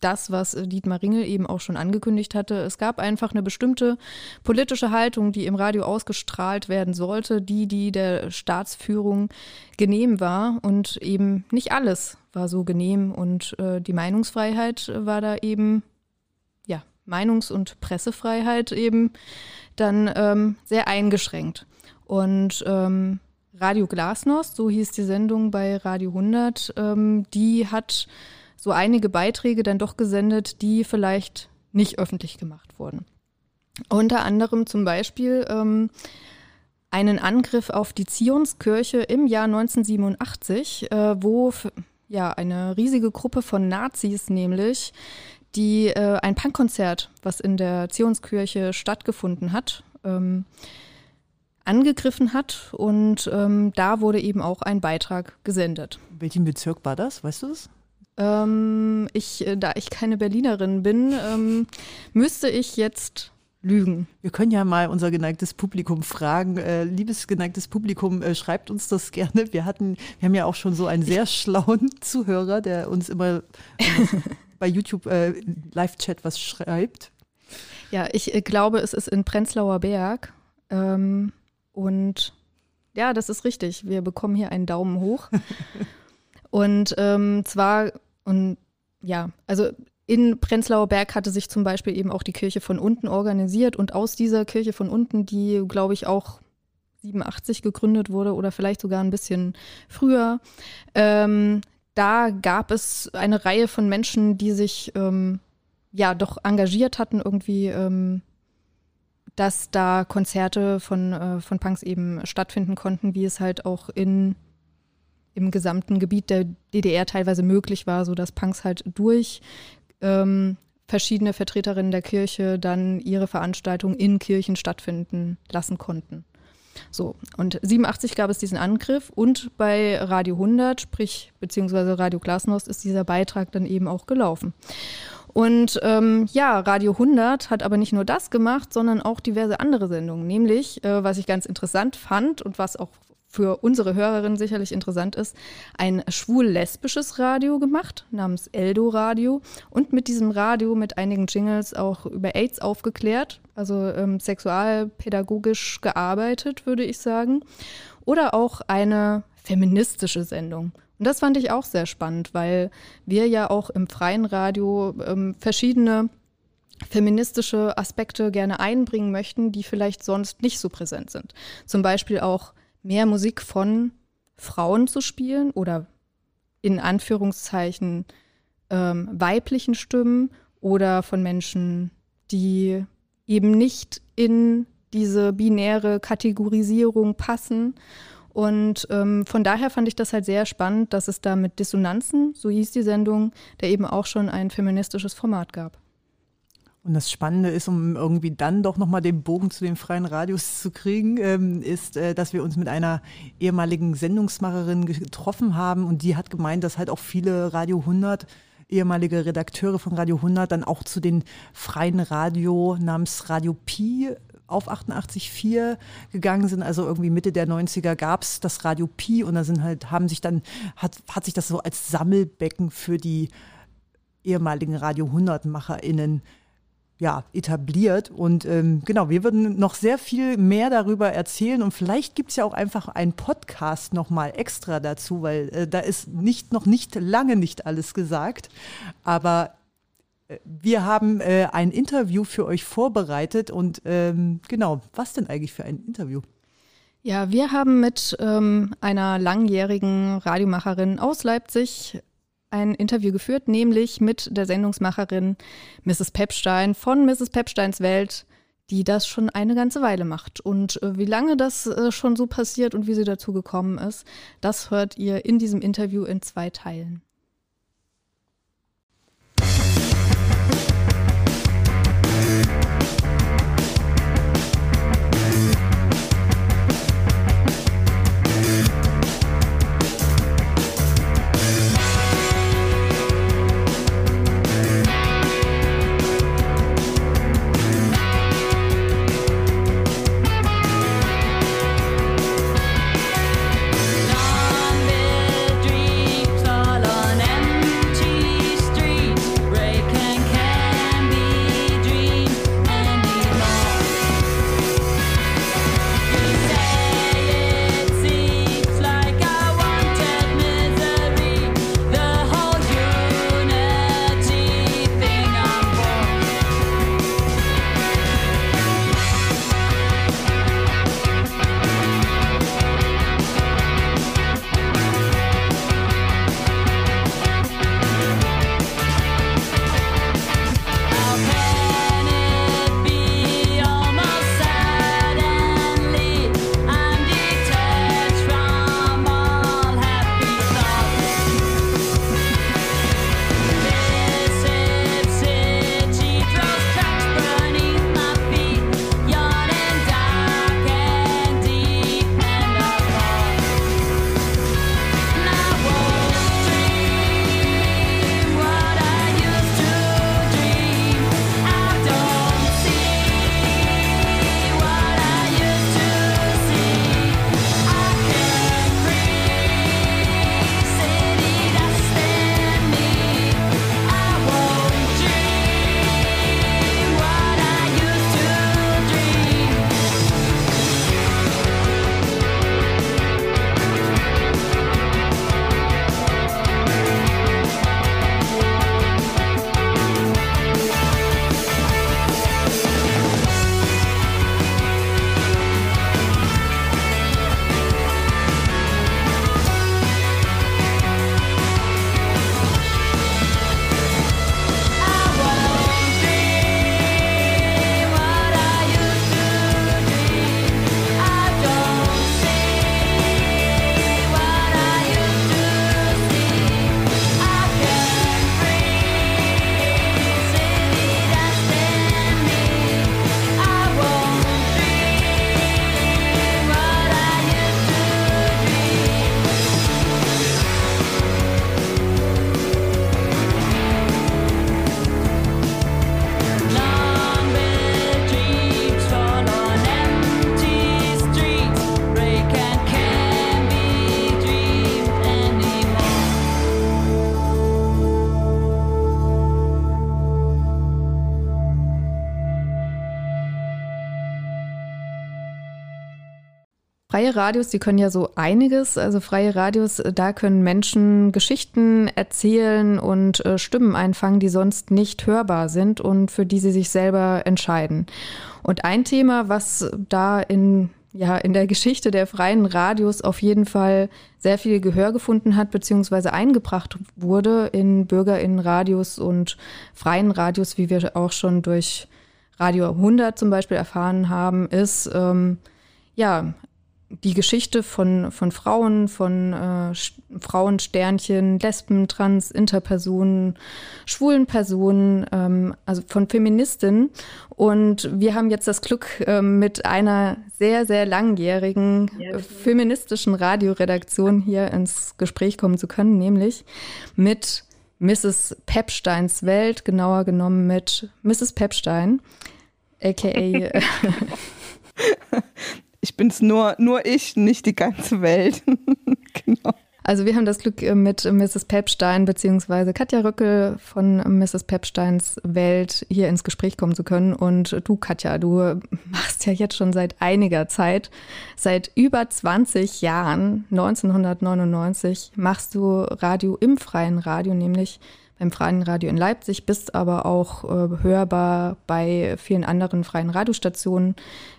das, was Dietmar Ringel eben auch schon angekündigt hatte. Es gab einfach eine bestimmte politische Haltung, die im Radio ausgestrahlt werden sollte, die, die der Staatsführung genehm war. Und eben nicht alles war so genehm. Und äh, die Meinungsfreiheit war da eben, ja, Meinungs- und Pressefreiheit eben dann ähm, sehr eingeschränkt. Und ähm, Radio Glasnost, so hieß die Sendung bei Radio 100, ähm, die hat so einige Beiträge dann doch gesendet, die vielleicht nicht öffentlich gemacht wurden. Unter anderem zum Beispiel ähm, einen Angriff auf die Zionskirche im Jahr 1987, äh, wo ja eine riesige Gruppe von Nazis nämlich die äh, ein Punkkonzert, was in der Zionskirche stattgefunden hat, ähm, angegriffen hat und ähm, da wurde eben auch ein Beitrag gesendet. Welchen Bezirk war das? Weißt du es? Ähm, ich, äh, da ich keine Berlinerin bin, ähm, müsste ich jetzt lügen. Wir können ja mal unser geneigtes Publikum fragen. Äh, liebes geneigtes Publikum, äh, schreibt uns das gerne. Wir hatten, wir haben ja auch schon so einen sehr schlauen <laughs> Zuhörer, der uns immer <laughs> bei YouTube äh, Live-Chat was schreibt. Ja, ich äh, glaube, es ist in Prenzlauer Berg. Ähm, und ja, das ist richtig. Wir bekommen hier einen Daumen hoch. <laughs> Und ähm, zwar, und ja, also in Prenzlauer Berg hatte sich zum Beispiel eben auch die Kirche von unten organisiert und aus dieser Kirche von unten, die, glaube ich, auch 87 gegründet wurde oder vielleicht sogar ein bisschen früher, ähm, da gab es eine Reihe von Menschen, die sich ähm, ja doch engagiert hatten, irgendwie, ähm, dass da Konzerte von, äh, von Punks eben stattfinden konnten, wie es halt auch in im gesamten Gebiet der DDR teilweise möglich war, so dass Punks halt durch ähm, verschiedene Vertreterinnen der Kirche dann ihre Veranstaltungen in Kirchen stattfinden lassen konnten. So, und 87 gab es diesen Angriff und bei Radio 100, sprich beziehungsweise Radio Glasnost, ist dieser Beitrag dann eben auch gelaufen. Und ähm, ja, Radio 100 hat aber nicht nur das gemacht, sondern auch diverse andere Sendungen. Nämlich, äh, was ich ganz interessant fand und was auch für unsere Hörerinnen sicherlich interessant ist, ein schwul-lesbisches Radio gemacht namens Eldo Radio und mit diesem Radio mit einigen Jingles auch über AIDS aufgeklärt, also ähm, sexualpädagogisch gearbeitet, würde ich sagen. Oder auch eine feministische Sendung. Und das fand ich auch sehr spannend, weil wir ja auch im freien Radio ähm, verschiedene feministische Aspekte gerne einbringen möchten, die vielleicht sonst nicht so präsent sind. Zum Beispiel auch mehr Musik von Frauen zu spielen oder in Anführungszeichen ähm, weiblichen Stimmen oder von Menschen, die eben nicht in diese binäre Kategorisierung passen. Und ähm, von daher fand ich das halt sehr spannend, dass es da mit Dissonanzen, so hieß die Sendung, der eben auch schon ein feministisches Format gab. Und das Spannende ist, um irgendwie dann doch nochmal den Bogen zu den freien Radios zu kriegen, ähm, ist, äh, dass wir uns mit einer ehemaligen Sendungsmacherin getroffen haben und die hat gemeint, dass halt auch viele Radio 100 ehemalige Redakteure von Radio 100 dann auch zu den freien Radio namens Radio Pi auf 88.4 gegangen sind. Also irgendwie Mitte der 90er gab es das Radio Pi und da sind halt, haben sich dann, hat, hat sich das so als Sammelbecken für die ehemaligen Radio 100 MacherInnen ja, etabliert. Und ähm, genau, wir würden noch sehr viel mehr darüber erzählen und vielleicht gibt es ja auch einfach einen Podcast nochmal extra dazu, weil äh, da ist nicht noch nicht lange nicht alles gesagt. Aber äh, wir haben äh, ein Interview für euch vorbereitet und ähm, genau, was denn eigentlich für ein Interview? Ja, wir haben mit ähm, einer langjährigen Radiomacherin aus Leipzig ein Interview geführt, nämlich mit der Sendungsmacherin Mrs. Pepstein von Mrs. Pepsteins Welt, die das schon eine ganze Weile macht. Und äh, wie lange das äh, schon so passiert und wie sie dazu gekommen ist, das hört ihr in diesem Interview in zwei Teilen. Radios, die können ja so einiges. Also freie Radios, da können Menschen Geschichten erzählen und äh, Stimmen einfangen, die sonst nicht hörbar sind und für die sie sich selber entscheiden. Und ein Thema, was da in ja in der Geschichte der freien Radios auf jeden Fall sehr viel Gehör gefunden hat, beziehungsweise eingebracht wurde in BürgerInnenradios und freien Radios, wie wir auch schon durch Radio 100 zum Beispiel erfahren haben, ist ähm, ja die Geschichte von, von Frauen, von äh, Frauensternchen, Lesben, Trans, Interpersonen, schwulen Personen, ähm, also von Feministinnen. Und wir haben jetzt das Glück, äh, mit einer sehr, sehr langjährigen äh, feministischen Radioredaktion hier ins Gespräch kommen zu können, nämlich mit Mrs. Pepsteins Welt, genauer genommen mit Mrs. Pepstein, aka <laughs> <laughs> ich bin's nur, nur ich, nicht die ganze Welt. <laughs> genau. Also wir haben das Glück, äh, mit Mrs. Pepstein bzw. Katja Röckel von Mrs. Pepsteins Welt hier ins Gespräch kommen zu können. Und du, Katja, du machst ja jetzt schon seit einiger Zeit, seit über 20 Jahren, 1999, machst du Radio im freien Radio, nämlich beim Freien Radio in Leipzig, bist aber auch äh, hörbar bei vielen anderen freien Radiostationen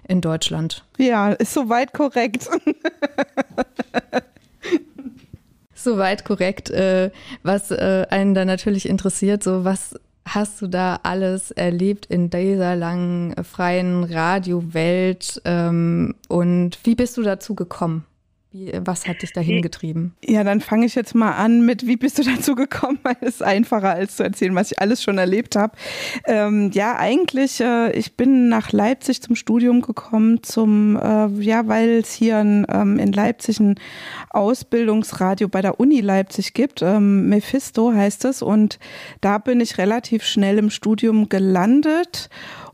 in Deutschland. Ja, ist soweit korrekt. <laughs> soweit korrekt. Äh, was äh, einen da natürlich interessiert, so was hast du da alles erlebt in dieser langen freien Radiowelt ähm, und wie bist du dazu gekommen? Wie, was hat dich dahin getrieben? Ja, dann fange ich jetzt mal an mit, wie bist du <laughs> dazu gekommen? Weil es ist einfacher als zu erzählen, was ich alles schon erlebt habe. Ähm, ja, eigentlich, äh, ich bin nach Leipzig zum Studium gekommen, zum, äh, ja, weil es hier ein, ähm, in Leipzig ein Ausbildungsradio bei der Uni Leipzig gibt. Ähm, Mephisto heißt es. Und da bin ich relativ schnell im Studium gelandet.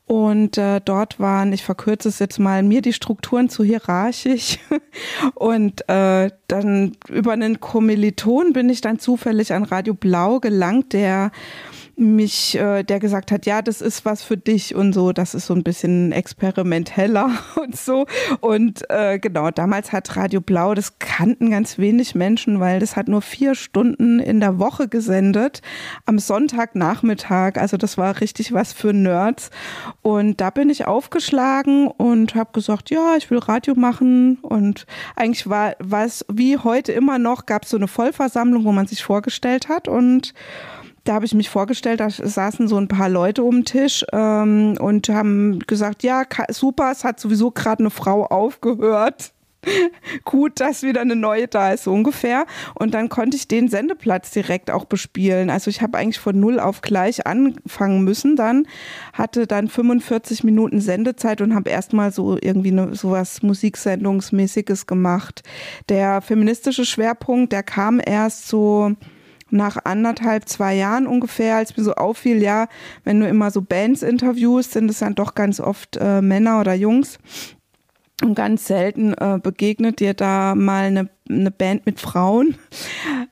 Und äh, dort waren, ich verkürze es jetzt mal, mir die Strukturen zu hierarchisch. <laughs> Und äh, dann über einen Kommiliton bin ich dann zufällig an Radio Blau gelangt, der mich, äh, der gesagt hat, ja, das ist was für dich und so, das ist so ein bisschen experimenteller <laughs> und so. Und äh, genau, damals hat Radio Blau, das kannten ganz wenig Menschen, weil das hat nur vier Stunden in der Woche gesendet, am Sonntagnachmittag. Also das war richtig was für Nerds. Und da bin ich aufgeschlagen und habe gesagt, ja, ich will Radio machen. Und eigentlich war es wie heute immer noch, gab es so eine Vollversammlung, wo man sich vorgestellt hat und da habe ich mich vorgestellt, da saßen so ein paar Leute um den Tisch ähm, und haben gesagt, ja, super, es hat sowieso gerade eine Frau aufgehört. <laughs> Gut, dass wieder eine neue da ist, so ungefähr. Und dann konnte ich den Sendeplatz direkt auch bespielen. Also ich habe eigentlich von null auf gleich anfangen müssen dann, hatte dann 45 Minuten Sendezeit und habe erstmal so irgendwie ne, sowas Musiksendungsmäßiges gemacht. Der feministische Schwerpunkt, der kam erst so nach anderthalb, zwei Jahren ungefähr, als mir so auffiel, ja, wenn du immer so Bands interviewst, sind es dann doch ganz oft äh, Männer oder Jungs. Und ganz selten äh, begegnet dir da mal eine eine Band mit Frauen.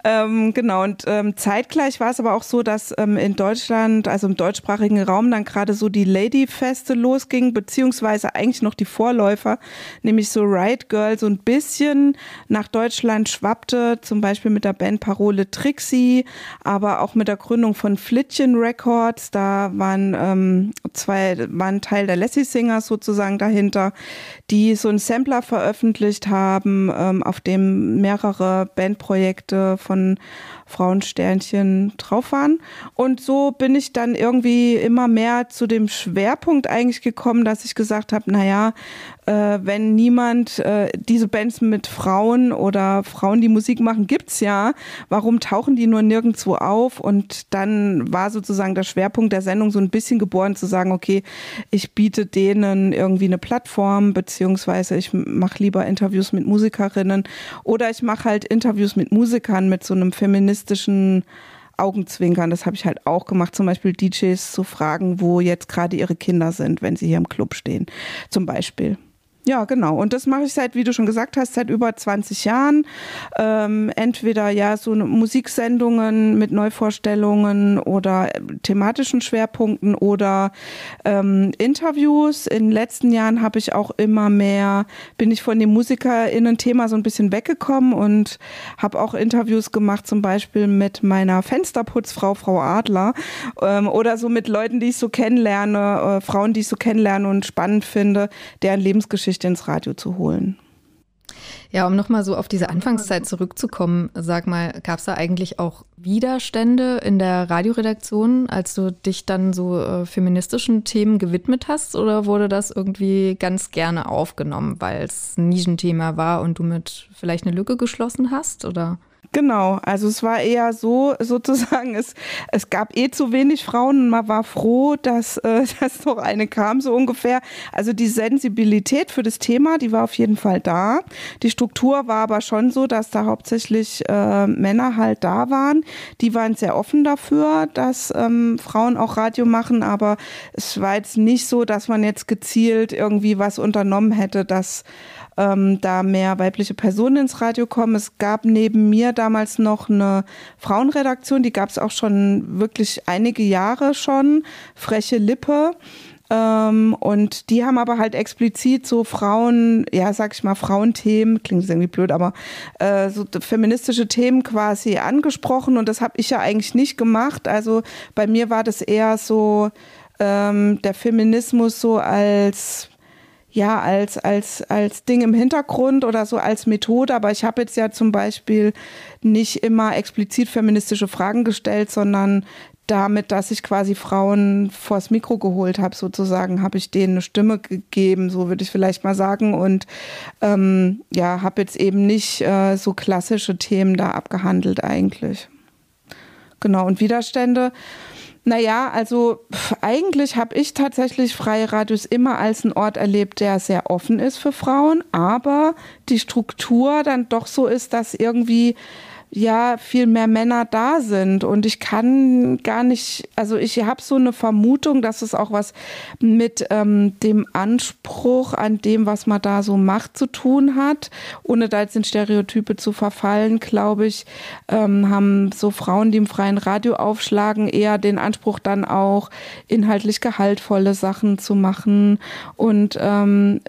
Ähm, genau, und ähm, zeitgleich war es aber auch so, dass ähm, in Deutschland, also im deutschsprachigen Raum, dann gerade so die Lady-Feste losging, beziehungsweise eigentlich noch die Vorläufer, nämlich so Riot Girl so ein bisschen nach Deutschland schwappte, zum Beispiel mit der Band Parole Trixie, aber auch mit der Gründung von Flittchen Records, da waren ähm, zwei, waren Teil der Lassie Singers sozusagen dahinter, die so einen Sampler veröffentlicht haben, ähm, auf dem mehrere Bandprojekte von Frauensternchen drauf waren. Und so bin ich dann irgendwie immer mehr zu dem Schwerpunkt eigentlich gekommen, dass ich gesagt habe, naja, äh, wenn niemand äh, diese Bands mit Frauen oder Frauen, die Musik machen, gibt's ja. Warum tauchen die nur nirgendwo auf? Und dann war sozusagen der Schwerpunkt der Sendung so ein bisschen geboren zu sagen, okay, ich biete denen irgendwie eine Plattform, beziehungsweise ich mache lieber Interviews mit Musikerinnen oder ich mache halt Interviews mit Musikern mit so einem feministischen Augenzwinkern, das habe ich halt auch gemacht, zum Beispiel DJs zu fragen, wo jetzt gerade ihre Kinder sind, wenn sie hier im Club stehen, zum Beispiel. Ja, genau. Und das mache ich seit, wie du schon gesagt hast, seit über 20 Jahren. Ähm, entweder ja so Musiksendungen mit Neuvorstellungen oder thematischen Schwerpunkten oder ähm, Interviews. In den letzten Jahren habe ich auch immer mehr, bin ich von dem MusikerInnen-Thema so ein bisschen weggekommen und habe auch Interviews gemacht, zum Beispiel mit meiner Fensterputzfrau, Frau Adler, ähm, oder so mit Leuten, die ich so kennenlerne, äh, Frauen, die ich so kennenlerne und spannend finde, deren Lebensgeschichte Geschichte ins Radio zu holen. Ja, um nochmal so auf diese Anfangszeit zurückzukommen, sag mal, gab es da eigentlich auch Widerstände in der Radioredaktion, als du dich dann so äh, feministischen Themen gewidmet hast? Oder wurde das irgendwie ganz gerne aufgenommen, weil es ein Nischenthema war und du mit vielleicht eine Lücke geschlossen hast? Oder? Genau, also es war eher so sozusagen, es, es gab eh zu wenig Frauen und man war froh, dass, äh, <laughs> dass noch eine kam, so ungefähr. Also die Sensibilität für das Thema, die war auf jeden Fall da. Die Struktur war aber schon so, dass da hauptsächlich äh, Männer halt da waren. Die waren sehr offen dafür, dass ähm, Frauen auch Radio machen, aber es war jetzt nicht so, dass man jetzt gezielt irgendwie was unternommen hätte, dass ähm, da mehr weibliche Personen ins Radio kommen. Es gab neben mir damals noch eine Frauenredaktion, die gab es auch schon wirklich einige Jahre schon, Freche Lippe. Ähm, und die haben aber halt explizit so Frauen, ja, sag ich mal, Frauenthemen, klingt irgendwie blöd, aber äh, so feministische Themen quasi angesprochen und das habe ich ja eigentlich nicht gemacht. Also bei mir war das eher so ähm, der Feminismus so als ja, als, als, als Ding im Hintergrund oder so als Methode. Aber ich habe jetzt ja zum Beispiel nicht immer explizit feministische Fragen gestellt, sondern damit, dass ich quasi Frauen vors Mikro geholt habe, sozusagen, habe ich denen eine Stimme gegeben, so würde ich vielleicht mal sagen. Und ähm, ja, habe jetzt eben nicht äh, so klassische Themen da abgehandelt eigentlich. Genau, und Widerstände naja, also eigentlich habe ich tatsächlich Freie Radios immer als einen Ort erlebt, der sehr offen ist für Frauen, aber die Struktur dann doch so ist, dass irgendwie ja viel mehr Männer da sind. Und ich kann gar nicht, also ich habe so eine Vermutung, dass es auch was mit ähm, dem Anspruch an dem, was man da so macht, zu tun hat, ohne da jetzt in Stereotype zu verfallen, glaube ich, ähm, haben so Frauen, die im freien Radio aufschlagen, eher den Anspruch dann auch inhaltlich gehaltvolle Sachen zu machen. Und ähm,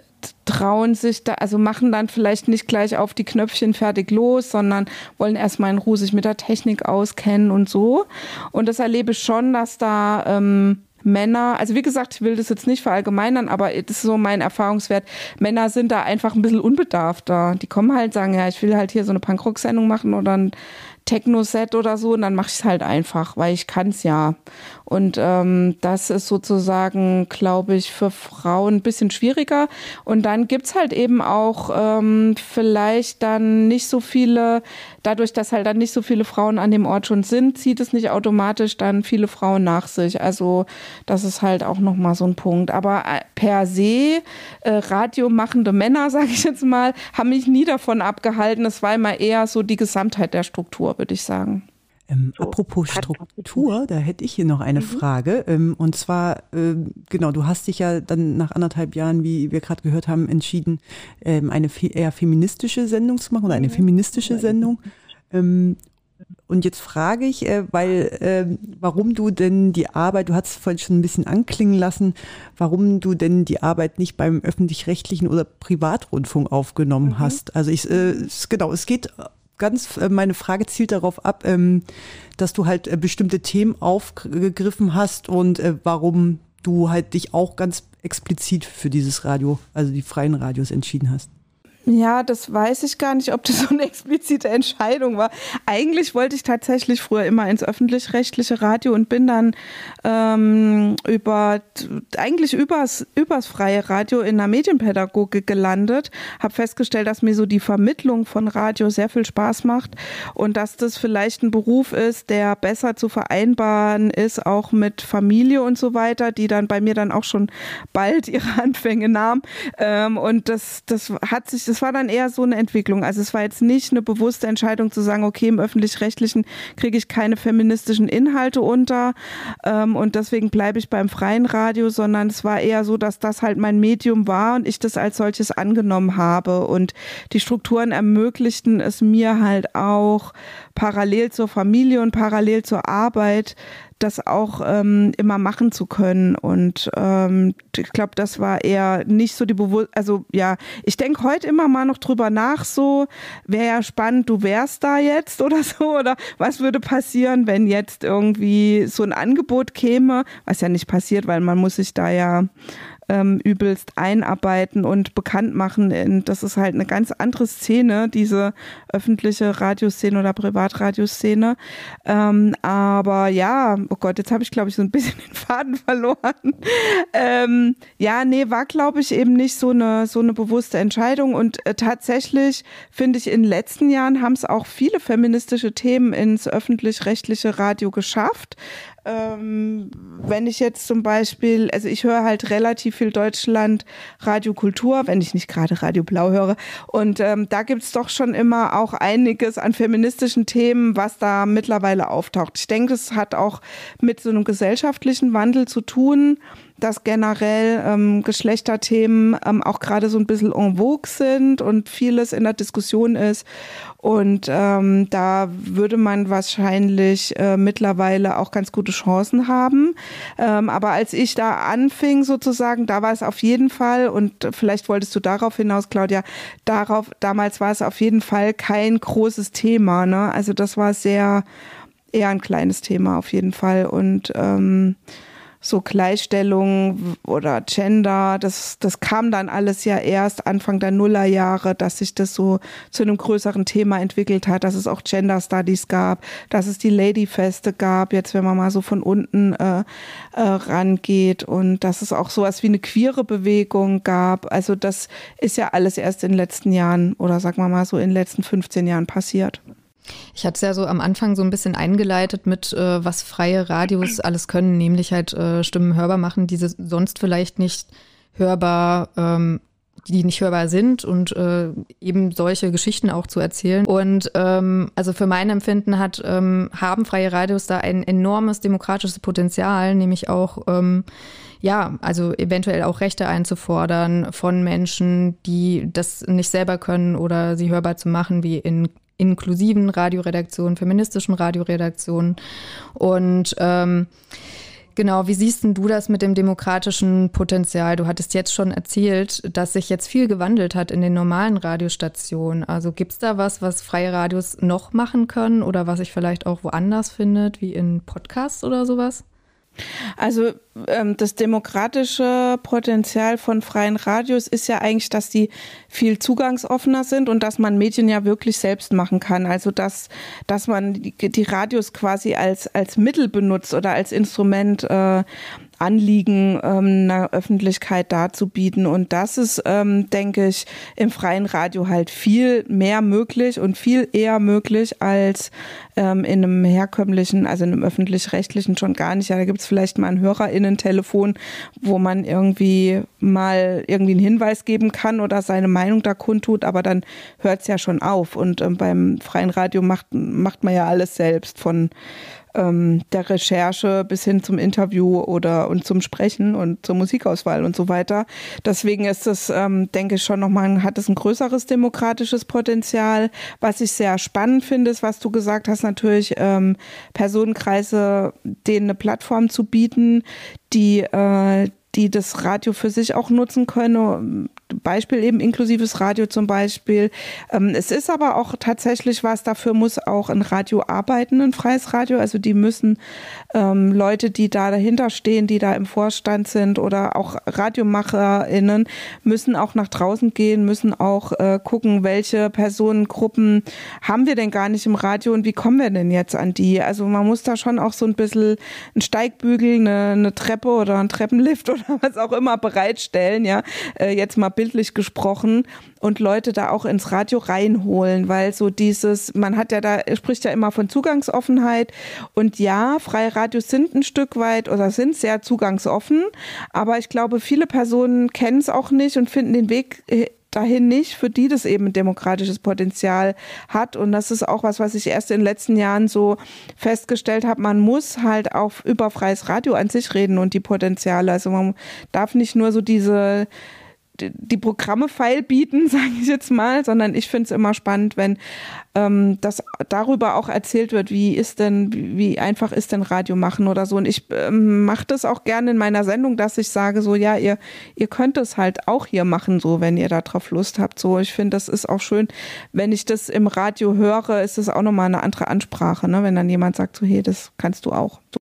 trauen sich da, also machen dann vielleicht nicht gleich auf die Knöpfchen fertig los, sondern wollen erstmal in Ruhe sich mit der Technik auskennen und so. Und das erlebe ich schon, dass da ähm, Männer, also wie gesagt, ich will das jetzt nicht verallgemeinern, aber das ist so mein Erfahrungswert. Männer sind da einfach ein bisschen unbedarfter. Die kommen halt, sagen, ja, ich will halt hier so eine Punkrock-Sendung machen oder ein Techno-Set oder so und dann mache ich es halt einfach, weil ich kann es ja. Und ähm, das ist sozusagen, glaube ich, für Frauen ein bisschen schwieriger. Und dann gibt es halt eben auch ähm, vielleicht dann nicht so viele, dadurch, dass halt dann nicht so viele Frauen an dem Ort schon sind, zieht es nicht automatisch dann viele Frauen nach sich. Also das ist halt auch nochmal so ein Punkt. Aber äh, per se, äh, radiomachende Männer, <laughs> sage ich jetzt mal, haben mich nie davon abgehalten. Es war immer eher so die Gesamtheit der Struktur, würde ich sagen. Ähm, so, apropos Struktur, da hätte ich hier noch eine mhm. Frage. Ähm, und zwar, äh, genau, du hast dich ja dann nach anderthalb Jahren, wie wir gerade gehört haben, entschieden, ähm, eine fe eher feministische Sendung zu machen oder eine mhm. feministische Sendung. Ähm, und jetzt frage ich, äh, weil, äh, warum du denn die Arbeit, du hast es vorhin schon ein bisschen anklingen lassen, warum du denn die Arbeit nicht beim öffentlich-rechtlichen oder Privatrundfunk aufgenommen mhm. hast. Also ich, äh, es, genau, es geht ganz, äh, meine Frage zielt darauf ab, ähm, dass du halt äh, bestimmte Themen aufgegriffen hast und äh, warum du halt dich auch ganz explizit für dieses Radio, also die freien Radios entschieden hast. Ja, das weiß ich gar nicht, ob das so eine explizite Entscheidung war. Eigentlich wollte ich tatsächlich früher immer ins öffentlich-rechtliche Radio und bin dann ähm, über eigentlich übers, übers freie Radio in der Medienpädagogik gelandet, habe festgestellt, dass mir so die Vermittlung von Radio sehr viel Spaß macht und dass das vielleicht ein Beruf ist, der besser zu vereinbaren ist, auch mit Familie und so weiter, die dann bei mir dann auch schon bald <laughs> ihre Anfänge nahm. Ähm, und das, das hat sich, das das war dann eher so eine Entwicklung. Also es war jetzt nicht eine bewusste Entscheidung zu sagen, okay, im öffentlich-rechtlichen kriege ich keine feministischen Inhalte unter ähm, und deswegen bleibe ich beim freien Radio, sondern es war eher so, dass das halt mein Medium war und ich das als solches angenommen habe und die Strukturen ermöglichten es mir halt auch parallel zur Familie und parallel zur Arbeit das auch ähm, immer machen zu können. Und ähm, ich glaube, das war eher nicht so die Bewusstheit. Also ja, ich denke heute immer mal noch drüber nach, so wäre ja spannend, du wärst da jetzt <laughs> oder so. Oder was würde passieren, wenn jetzt irgendwie so ein Angebot käme, was ja nicht passiert, weil man muss sich da ja ähm, übelst einarbeiten und bekannt machen. Und das ist halt eine ganz andere Szene, diese öffentliche Radioszene oder Privatradioszene. Ähm, aber ja, oh Gott, jetzt habe ich, glaube ich, so ein bisschen <laughs> den Faden verloren. Ähm, ja, nee, war, glaube ich, eben nicht so eine, so eine bewusste Entscheidung. Und äh, tatsächlich finde ich, in den letzten Jahren haben es auch viele feministische Themen ins öffentlich-rechtliche Radio geschafft ähm, wenn ich jetzt zum Beispiel, also ich höre halt relativ viel Deutschland Radiokultur, wenn ich nicht gerade Radio Blau höre. Und ähm, da gibt's doch schon immer auch einiges an feministischen Themen, was da mittlerweile auftaucht. Ich denke, es hat auch mit so einem gesellschaftlichen Wandel zu tun dass generell ähm, Geschlechterthemen ähm, auch gerade so ein bisschen en vogue sind und vieles in der Diskussion ist. Und ähm, da würde man wahrscheinlich äh, mittlerweile auch ganz gute Chancen haben. Ähm, aber als ich da anfing sozusagen, da war es auf jeden Fall, und vielleicht wolltest du darauf hinaus, Claudia, darauf, damals war es auf jeden Fall kein großes Thema. Ne? Also das war sehr eher ein kleines Thema auf jeden Fall. Und ähm, so Gleichstellung oder Gender, das, das kam dann alles ja erst Anfang der Nullerjahre, dass sich das so zu einem größeren Thema entwickelt hat, dass es auch Gender Studies gab, dass es die Ladyfeste gab, jetzt wenn man mal so von unten äh, äh, rangeht und dass es auch sowas wie eine queere Bewegung gab. Also das ist ja alles erst in den letzten Jahren oder sagen wir mal so in den letzten 15 Jahren passiert. Ich hatte es ja so am Anfang so ein bisschen eingeleitet mit, äh, was freie Radios alles können, nämlich halt äh, Stimmen hörbar machen, die sonst vielleicht nicht hörbar, ähm, die nicht hörbar sind und äh, eben solche Geschichten auch zu erzählen. Und ähm, also für mein Empfinden hat, ähm, haben freie Radios da ein enormes demokratisches Potenzial, nämlich auch ähm, ja, also eventuell auch Rechte einzufordern von Menschen, die das nicht selber können oder sie hörbar zu machen, wie in inklusiven Radioredaktionen, feministischen Radioredaktionen. Und ähm, Genau, wie siehst denn du das mit dem demokratischen Potenzial? Du hattest jetzt schon erzählt, dass sich jetzt viel gewandelt hat in den normalen Radiostationen. Also gibt es da was, was freie Radios noch machen können oder was sich vielleicht auch woanders findet, wie in Podcasts oder sowas? Also ähm, das demokratische Potenzial von freien Radios ist ja eigentlich, dass die viel zugangsoffener sind und dass man Medien ja wirklich selbst machen kann. Also dass, dass man die, die Radios quasi als, als Mittel benutzt oder als Instrument äh, Anliegen ähm, einer Öffentlichkeit darzubieten. Und das ist, ähm, denke ich, im freien Radio halt viel mehr möglich und viel eher möglich als ähm, in einem herkömmlichen, also in einem öffentlich-rechtlichen schon gar nicht. Ja, da gibt es vielleicht mal ein HörerInnen-Telefon, wo man irgendwie mal irgendwie einen Hinweis geben kann oder seine Meinung da kundtut, aber dann hört es ja schon auf. Und ähm, beim freien Radio macht, macht man ja alles selbst von ähm, der Recherche bis hin zum Interview oder und zum Sprechen und zur Musikauswahl und so weiter. Deswegen ist es, ähm, denke ich, schon nochmal, hat es ein größeres demokratisches Potenzial. Was ich sehr spannend finde, ist, was du gesagt hast, natürlich ähm, Personenkreise, denen eine Plattform zu bieten, die, äh, die das Radio für sich auch nutzen können. Beispiel eben inklusives Radio zum Beispiel. Ähm, es ist aber auch tatsächlich was, dafür muss auch ein Radio arbeiten, ein freies Radio. Also die müssen ähm, Leute, die da dahinter stehen, die da im Vorstand sind oder auch RadiomacherInnen, müssen auch nach draußen gehen, müssen auch äh, gucken, welche Personengruppen haben wir denn gar nicht im Radio und wie kommen wir denn jetzt an die? Also man muss da schon auch so ein bisschen einen Steigbügel, eine, eine Treppe oder einen Treppenlift <laughs> oder was auch immer bereitstellen, ja. Äh, jetzt mal bildlich gesprochen und Leute da auch ins Radio reinholen, weil so dieses, man hat ja da, spricht ja immer von Zugangsoffenheit und ja, freie Radios sind ein Stück weit oder sind sehr zugangsoffen, aber ich glaube, viele Personen kennen es auch nicht und finden den Weg dahin nicht, für die das eben demokratisches Potenzial hat. Und das ist auch was, was ich erst in den letzten Jahren so festgestellt habe. Man muss halt auch über freies Radio an sich reden und die Potenziale. Also man darf nicht nur so diese die Programme feil bieten, <laughs> sage ich jetzt mal, sondern ich finde es immer spannend, wenn ähm, das darüber auch erzählt wird, wie ist denn, wie einfach ist denn Radio machen oder so. Und ich ähm, mache das auch gerne in meiner Sendung, dass ich sage, so ja, ihr, ihr könnt es halt auch hier machen, so wenn ihr darauf Lust habt. So, ich finde, das ist auch schön, wenn ich das im Radio höre, ist es auch nochmal eine andere Ansprache, ne? wenn dann jemand sagt, so hey, das kannst du auch. So.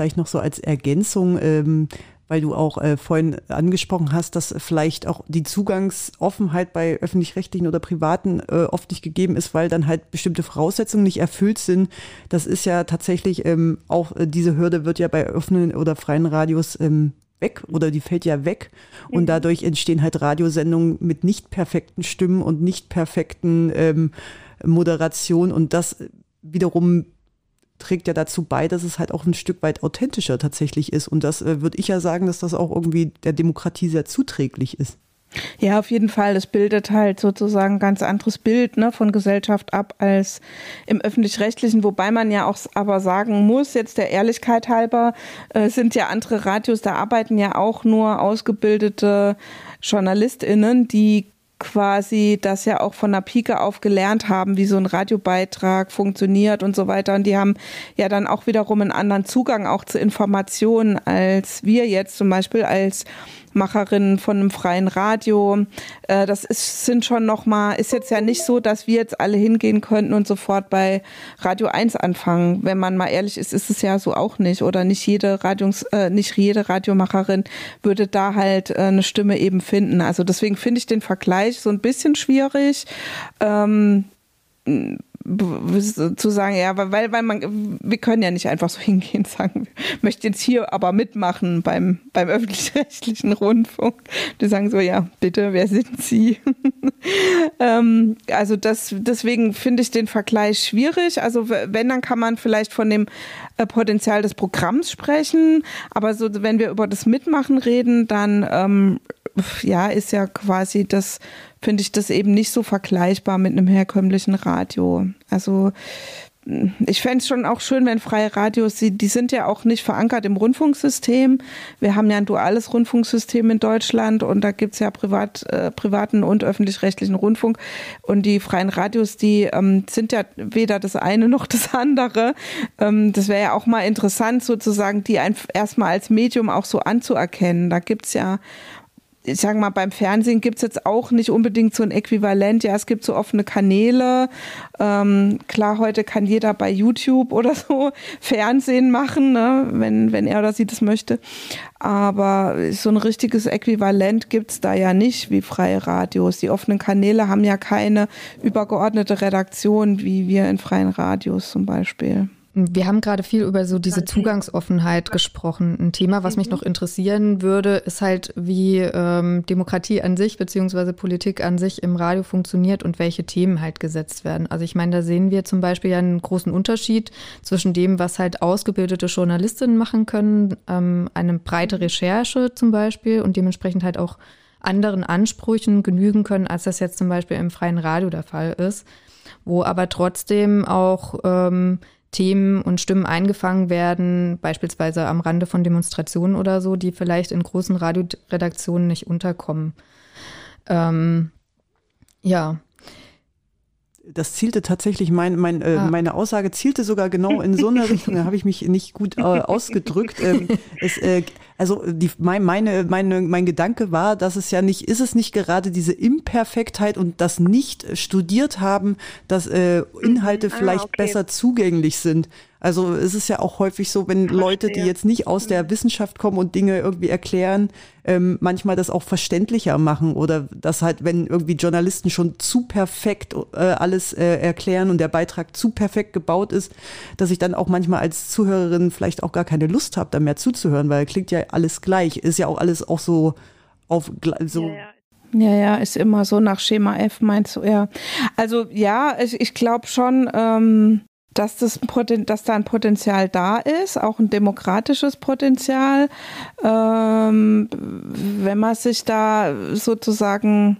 Vielleicht noch so als Ergänzung, ähm, weil du auch äh, vorhin angesprochen hast, dass vielleicht auch die Zugangsoffenheit bei öffentlich-rechtlichen oder privaten äh, oft nicht gegeben ist, weil dann halt bestimmte Voraussetzungen nicht erfüllt sind. Das ist ja tatsächlich ähm, auch, äh, diese Hürde wird ja bei offenen oder freien Radios ähm, weg oder die fällt ja weg und mhm. dadurch entstehen halt Radiosendungen mit nicht perfekten Stimmen und nicht perfekten ähm, Moderation und das wiederum trägt ja dazu bei, dass es halt auch ein Stück weit authentischer tatsächlich ist. Und das äh, würde ich ja sagen, dass das auch irgendwie der Demokratie sehr zuträglich ist. Ja, auf jeden Fall. Es bildet halt sozusagen ein ganz anderes Bild ne, von Gesellschaft ab als im öffentlich-rechtlichen, wobei man ja auch aber sagen muss, jetzt der Ehrlichkeit halber, äh, sind ja andere Radios, da arbeiten ja auch nur ausgebildete JournalistInnen, die quasi das ja auch von der Pike auf gelernt haben, wie so ein Radiobeitrag funktioniert und so weiter. Und die haben ja dann auch wiederum einen anderen Zugang auch zu Informationen als wir jetzt zum Beispiel als Macherin von einem freien Radio. Äh, das ist, sind schon nochmal, ist jetzt ja nicht so, dass wir jetzt alle hingehen könnten und sofort bei Radio 1 anfangen. Wenn man mal ehrlich ist, ist es ja so auch nicht. Oder nicht jede Radios, äh, nicht jede Radiomacherin würde da halt äh, eine Stimme eben finden. Also deswegen finde ich den Vergleich so ein bisschen schwierig. Ähm, zu sagen, ja, weil, weil man, wir können ja nicht einfach so <laughs> hingehen und sagen, ich möchte jetzt hier aber mitmachen beim, beim öffentlich-rechtlichen Rundfunk. Die sagen so, ja, bitte, wer sind Sie? <laughs> ähm, also das, deswegen finde ich den Vergleich schwierig. Also wenn, dann kann man vielleicht von dem äh, Potenzial des Programms sprechen, aber so, wenn wir über das Mitmachen reden, dann ähm, ja, ist ja quasi das, finde ich das eben nicht so vergleichbar mit einem herkömmlichen Radio. Also ich fände es schon auch schön, wenn freie Radios, die, die sind ja auch nicht verankert im Rundfunksystem. Wir haben ja ein duales Rundfunksystem in Deutschland und da gibt es ja privat, äh, privaten und öffentlich-rechtlichen Rundfunk. Und die freien Radios, die ähm, sind ja weder das eine noch das andere. Ähm, das wäre ja auch mal interessant, sozusagen, die erstmal als Medium auch so anzuerkennen. Da gibt es ja ich sage mal, beim Fernsehen gibt es jetzt auch nicht unbedingt so ein Äquivalent. Ja, es gibt so offene Kanäle. Ähm, klar, heute kann jeder bei YouTube oder so <laughs> Fernsehen machen, ne, wenn, wenn er oder sie das möchte. Aber so ein richtiges Äquivalent gibt es da ja nicht wie freie Radios. Die offenen Kanäle haben ja keine übergeordnete Redaktion wie wir in freien Radios zum Beispiel. Wir haben gerade viel über so diese Zugangsoffenheit gesprochen. Ein Thema, was mich mhm. noch interessieren würde, ist halt, wie ähm, Demokratie an sich beziehungsweise Politik an sich im Radio funktioniert und welche Themen halt gesetzt werden. Also ich meine, da sehen wir zum Beispiel ja einen großen Unterschied zwischen dem, was halt ausgebildete Journalistinnen machen können, ähm, eine breite mhm. Recherche zum Beispiel und dementsprechend halt auch anderen Ansprüchen genügen können, als das jetzt zum Beispiel im freien Radio der Fall ist, wo aber trotzdem auch ähm, Themen und Stimmen eingefangen werden, beispielsweise am Rande von Demonstrationen oder so, die vielleicht in großen Radioredaktionen nicht unterkommen. Ähm, ja, das zielte tatsächlich, mein, mein, äh, ah. meine Aussage zielte sogar genau in so eine <laughs> Richtung, da habe ich mich nicht gut äh, ausgedrückt. Ähm, es, äh, also die, mein, meine, meine, mein Gedanke war, dass es ja nicht, ist es nicht gerade diese Imperfektheit und das nicht studiert haben, dass äh, Inhalte ah, vielleicht okay. besser zugänglich sind. Also es ist ja auch häufig so, wenn Leute, die jetzt nicht aus der mhm. Wissenschaft kommen und Dinge irgendwie erklären, ähm, manchmal das auch verständlicher machen oder dass halt, wenn irgendwie Journalisten schon zu perfekt äh, alles äh, erklären und der Beitrag zu perfekt gebaut ist, dass ich dann auch manchmal als Zuhörerin vielleicht auch gar keine Lust habe, da mehr zuzuhören, weil klingt ja alles gleich, ist ja auch alles auch so auf so. Ja, ja. Ja, ja, ist immer so nach Schema F, meinst du, ja. Also ja, ich, ich glaube schon, ähm, dass, das, dass da ein Potenzial da ist, auch ein demokratisches Potenzial, ähm, wenn man sich da sozusagen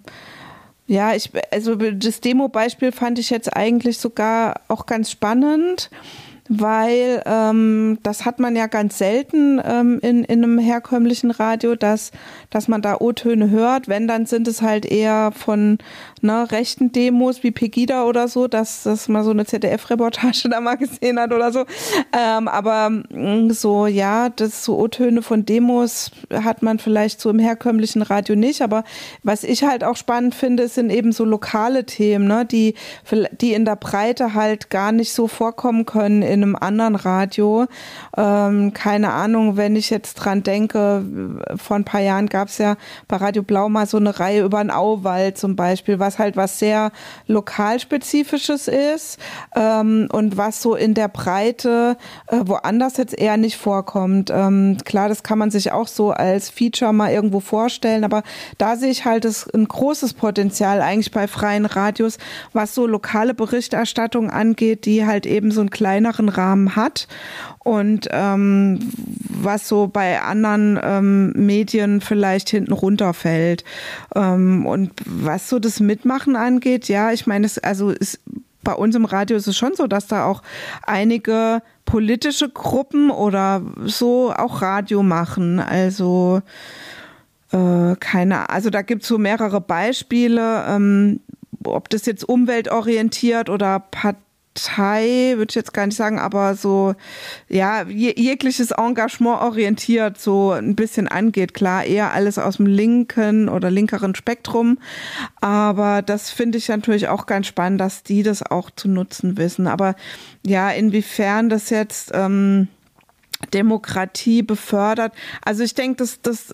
ja, ich, also das Demo-Beispiel fand ich jetzt eigentlich sogar auch ganz spannend weil ähm, das hat man ja ganz selten ähm, in, in einem herkömmlichen Radio, dass, dass man da O-Töne hört. Wenn, dann sind es halt eher von ne, rechten Demos wie Pegida oder so, dass, dass man so eine ZDF-Reportage <laughs> da mal gesehen hat oder so. Ähm, aber mm, so, ja, das so O-Töne von Demos hat man vielleicht so im herkömmlichen Radio nicht. Aber was ich halt auch spannend finde, sind eben so lokale Themen, ne, die, die in der Breite halt gar nicht so vorkommen können in in einem anderen Radio. Ähm, keine Ahnung, wenn ich jetzt dran denke, vor ein paar Jahren gab es ja bei Radio Blau mal so eine Reihe über den Auwald zum Beispiel, was halt was sehr lokalspezifisches ist ähm, und was so in der Breite äh, woanders jetzt eher nicht vorkommt. Ähm, klar, das kann man sich auch so als Feature mal irgendwo vorstellen, aber da sehe ich halt das, ein großes Potenzial eigentlich bei freien Radios, was so lokale Berichterstattung angeht, die halt eben so einen kleineren Rahmen hat und ähm, was so bei anderen ähm, Medien vielleicht hinten runterfällt. Ähm, und was so das Mitmachen angeht, ja, ich meine, es also ist bei uns im Radio ist es schon so, dass da auch einige politische Gruppen oder so auch Radio machen. Also äh, keine, also da gibt es so mehrere Beispiele, ähm, ob das jetzt umweltorientiert oder Part Partei, würde ich jetzt gar nicht sagen, aber so, ja, jegliches Engagement orientiert so ein bisschen angeht. Klar, eher alles aus dem linken oder linkeren Spektrum. Aber das finde ich natürlich auch ganz spannend, dass die das auch zu nutzen wissen. Aber ja, inwiefern das jetzt, ähm, Demokratie befördert. Also ich denke, dass das,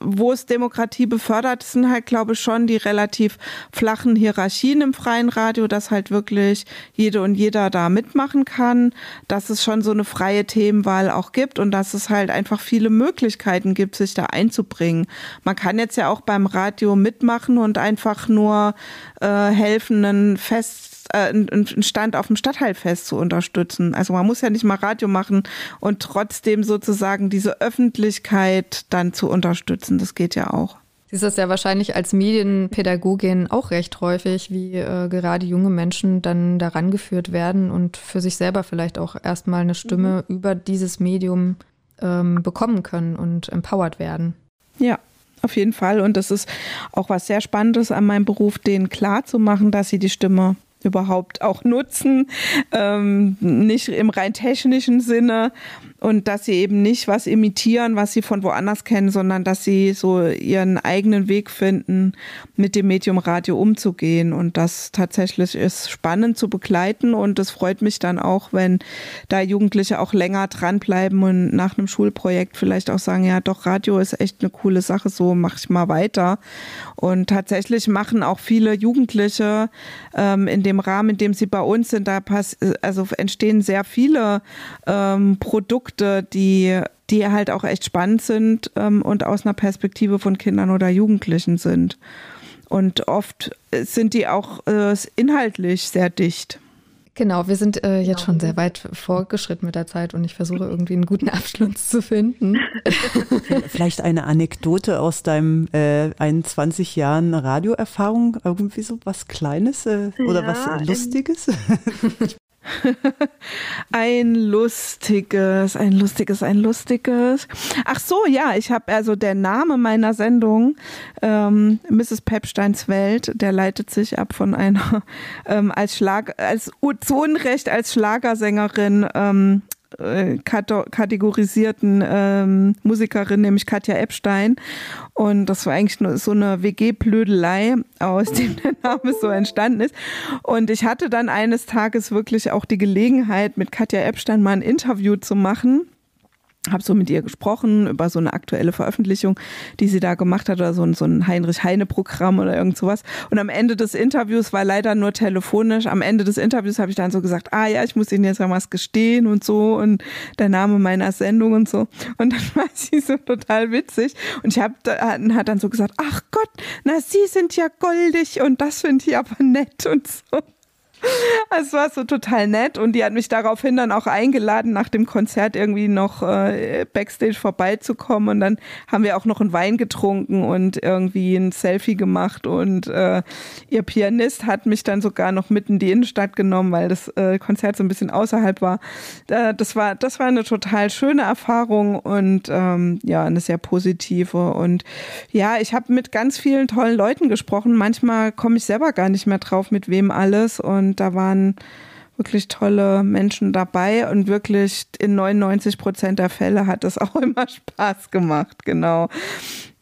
wo es Demokratie befördert, sind halt, glaube ich, schon die relativ flachen Hierarchien im freien Radio, dass halt wirklich jede und jeder da mitmachen kann, dass es schon so eine freie Themenwahl auch gibt und dass es halt einfach viele Möglichkeiten gibt, sich da einzubringen. Man kann jetzt ja auch beim Radio mitmachen und einfach nur äh, helfen, einen Fest äh, einen Stand auf dem Stadtteilfest zu unterstützen. Also man muss ja nicht mal Radio machen und trotzdem sozusagen diese Öffentlichkeit dann zu unterstützen. Das geht ja auch. Siehst das ja wahrscheinlich als Medienpädagogin auch recht häufig, wie äh, gerade junge Menschen dann daran geführt werden und für sich selber vielleicht auch erstmal eine Stimme mhm. über dieses Medium ähm, bekommen können und empowered werden. Ja, auf jeden Fall. Und das ist auch was sehr Spannendes an meinem Beruf, denen klar zu machen, dass sie die Stimme überhaupt auch nutzen, ähm, nicht im rein technischen Sinne und dass sie eben nicht was imitieren, was sie von woanders kennen, sondern dass sie so ihren eigenen Weg finden, mit dem Medium Radio umzugehen. Und das tatsächlich ist spannend zu begleiten. Und es freut mich dann auch, wenn da Jugendliche auch länger dranbleiben und nach einem Schulprojekt vielleicht auch sagen, ja doch, Radio ist echt eine coole Sache, so mache ich mal weiter. Und tatsächlich machen auch viele Jugendliche ähm, in dem Rahmen, in dem sie bei uns sind, da pass also entstehen sehr viele ähm, Produkte, Produkte, die, die halt auch echt spannend sind ähm, und aus einer Perspektive von Kindern oder Jugendlichen sind. Und oft sind die auch äh, inhaltlich sehr dicht. Genau, wir sind äh, jetzt schon sehr weit vorgeschritten mit der Zeit und ich versuche irgendwie einen guten Abschluss zu finden. <laughs> Vielleicht eine Anekdote aus deinem äh, 21 Jahren Radioerfahrung, irgendwie so was Kleines äh, oder ja, was Lustiges? <laughs> <laughs> ein lustiges, ein lustiges, ein lustiges. Ach so, ja, ich habe also der Name meiner Sendung, ähm, Mrs. Pepsteins Welt, der leitet sich ab von einer <laughs> ähm, als Schlag, als zu Unrecht als Schlagersängerin ähm, äh, kategorisierten ähm, Musikerin, nämlich Katja Epstein. Und das war eigentlich nur so eine WG-Blödelei, aus dem <laughs> der Name so entstanden ist. Und ich hatte dann eines Tages wirklich auch die Gelegenheit, mit Katja Epstein mal ein Interview zu machen habe so mit ihr gesprochen über so eine aktuelle Veröffentlichung, die sie da gemacht hat oder so ein, so ein Heinrich-Heine-Programm oder irgend sowas. Und am Ende des Interviews war leider nur telefonisch. Am Ende des Interviews habe ich dann so gesagt, ah ja, ich muss Ihnen jetzt mal was gestehen und so und der Name meiner Sendung und so. Und dann <laughs> war sie so total witzig. Und ich habe hat dann so gesagt, ach Gott, na Sie sind ja goldig und das finde ich aber nett und so. <laughs> Es war so total nett und die hat mich daraufhin dann auch eingeladen, nach dem Konzert irgendwie noch äh, backstage vorbeizukommen und dann haben wir auch noch einen Wein getrunken und irgendwie ein Selfie gemacht und äh, ihr Pianist hat mich dann sogar noch mitten in die Innenstadt genommen, weil das äh, Konzert so ein bisschen außerhalb war. das war das war eine total schöne Erfahrung und ähm, ja eine sehr positive und ja ich habe mit ganz vielen tollen Leuten gesprochen. Manchmal komme ich selber gar nicht mehr drauf, mit wem alles und da waren wirklich tolle Menschen dabei und wirklich in 99 Prozent der Fälle hat es <laughs> auch immer Spaß gemacht, genau.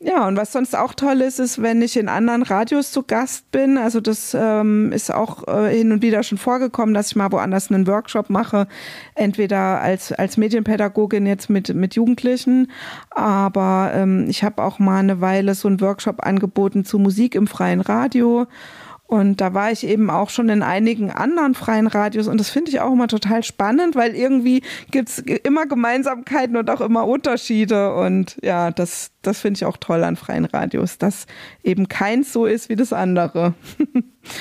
Ja, und was sonst auch toll ist, ist, wenn ich in anderen Radios zu Gast bin. Also das ähm, ist auch äh, hin und wieder schon vorgekommen, dass ich mal woanders einen Workshop mache, entweder als, als Medienpädagogin jetzt mit, mit Jugendlichen, aber ähm, ich habe auch mal eine Weile so einen Workshop angeboten zu Musik im freien Radio. Und da war ich eben auch schon in einigen anderen freien Radios und das finde ich auch immer total spannend, weil irgendwie gibt es immer Gemeinsamkeiten und auch immer Unterschiede. Und ja, das, das finde ich auch toll an freien Radios, dass eben keins so ist wie das andere. <laughs>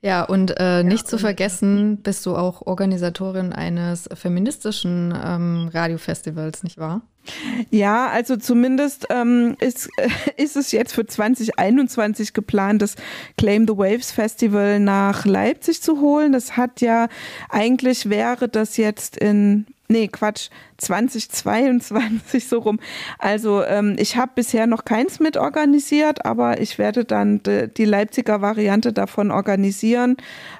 Ja, und äh, nicht zu vergessen, bist du auch Organisatorin eines feministischen ähm, Radiofestivals, nicht wahr? Ja, also zumindest ähm, ist, äh, <laughs> ist es jetzt für 2021 geplant, das Claim the Waves Festival nach Leipzig zu holen. Das hat ja, eigentlich wäre das jetzt in nee, Quatsch, 2022 so rum. Also ähm, ich habe bisher noch keins mit organisiert, aber ich werde dann die Leipziger Variante davon organisieren,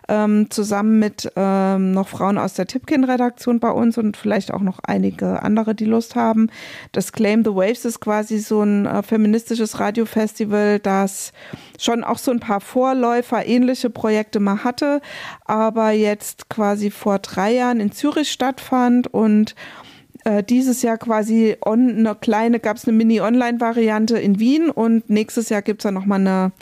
ähm, zusammen mit ähm, noch Frauen aus der Tipkin-Redaktion bei uns und vielleicht auch noch einige andere, die Lust haben. Das Claim the Waves ist quasi so ein äh, feministisches Radiofestival, das schon auch so ein paar Vorläufer, ähnliche Projekte mal hatte, aber jetzt quasi vor drei Jahren in Zürich stattfand und äh, dieses Jahr quasi on, eine kleine, gab es eine Mini-Online-Variante in Wien und nächstes Jahr gibt es dann nochmal eine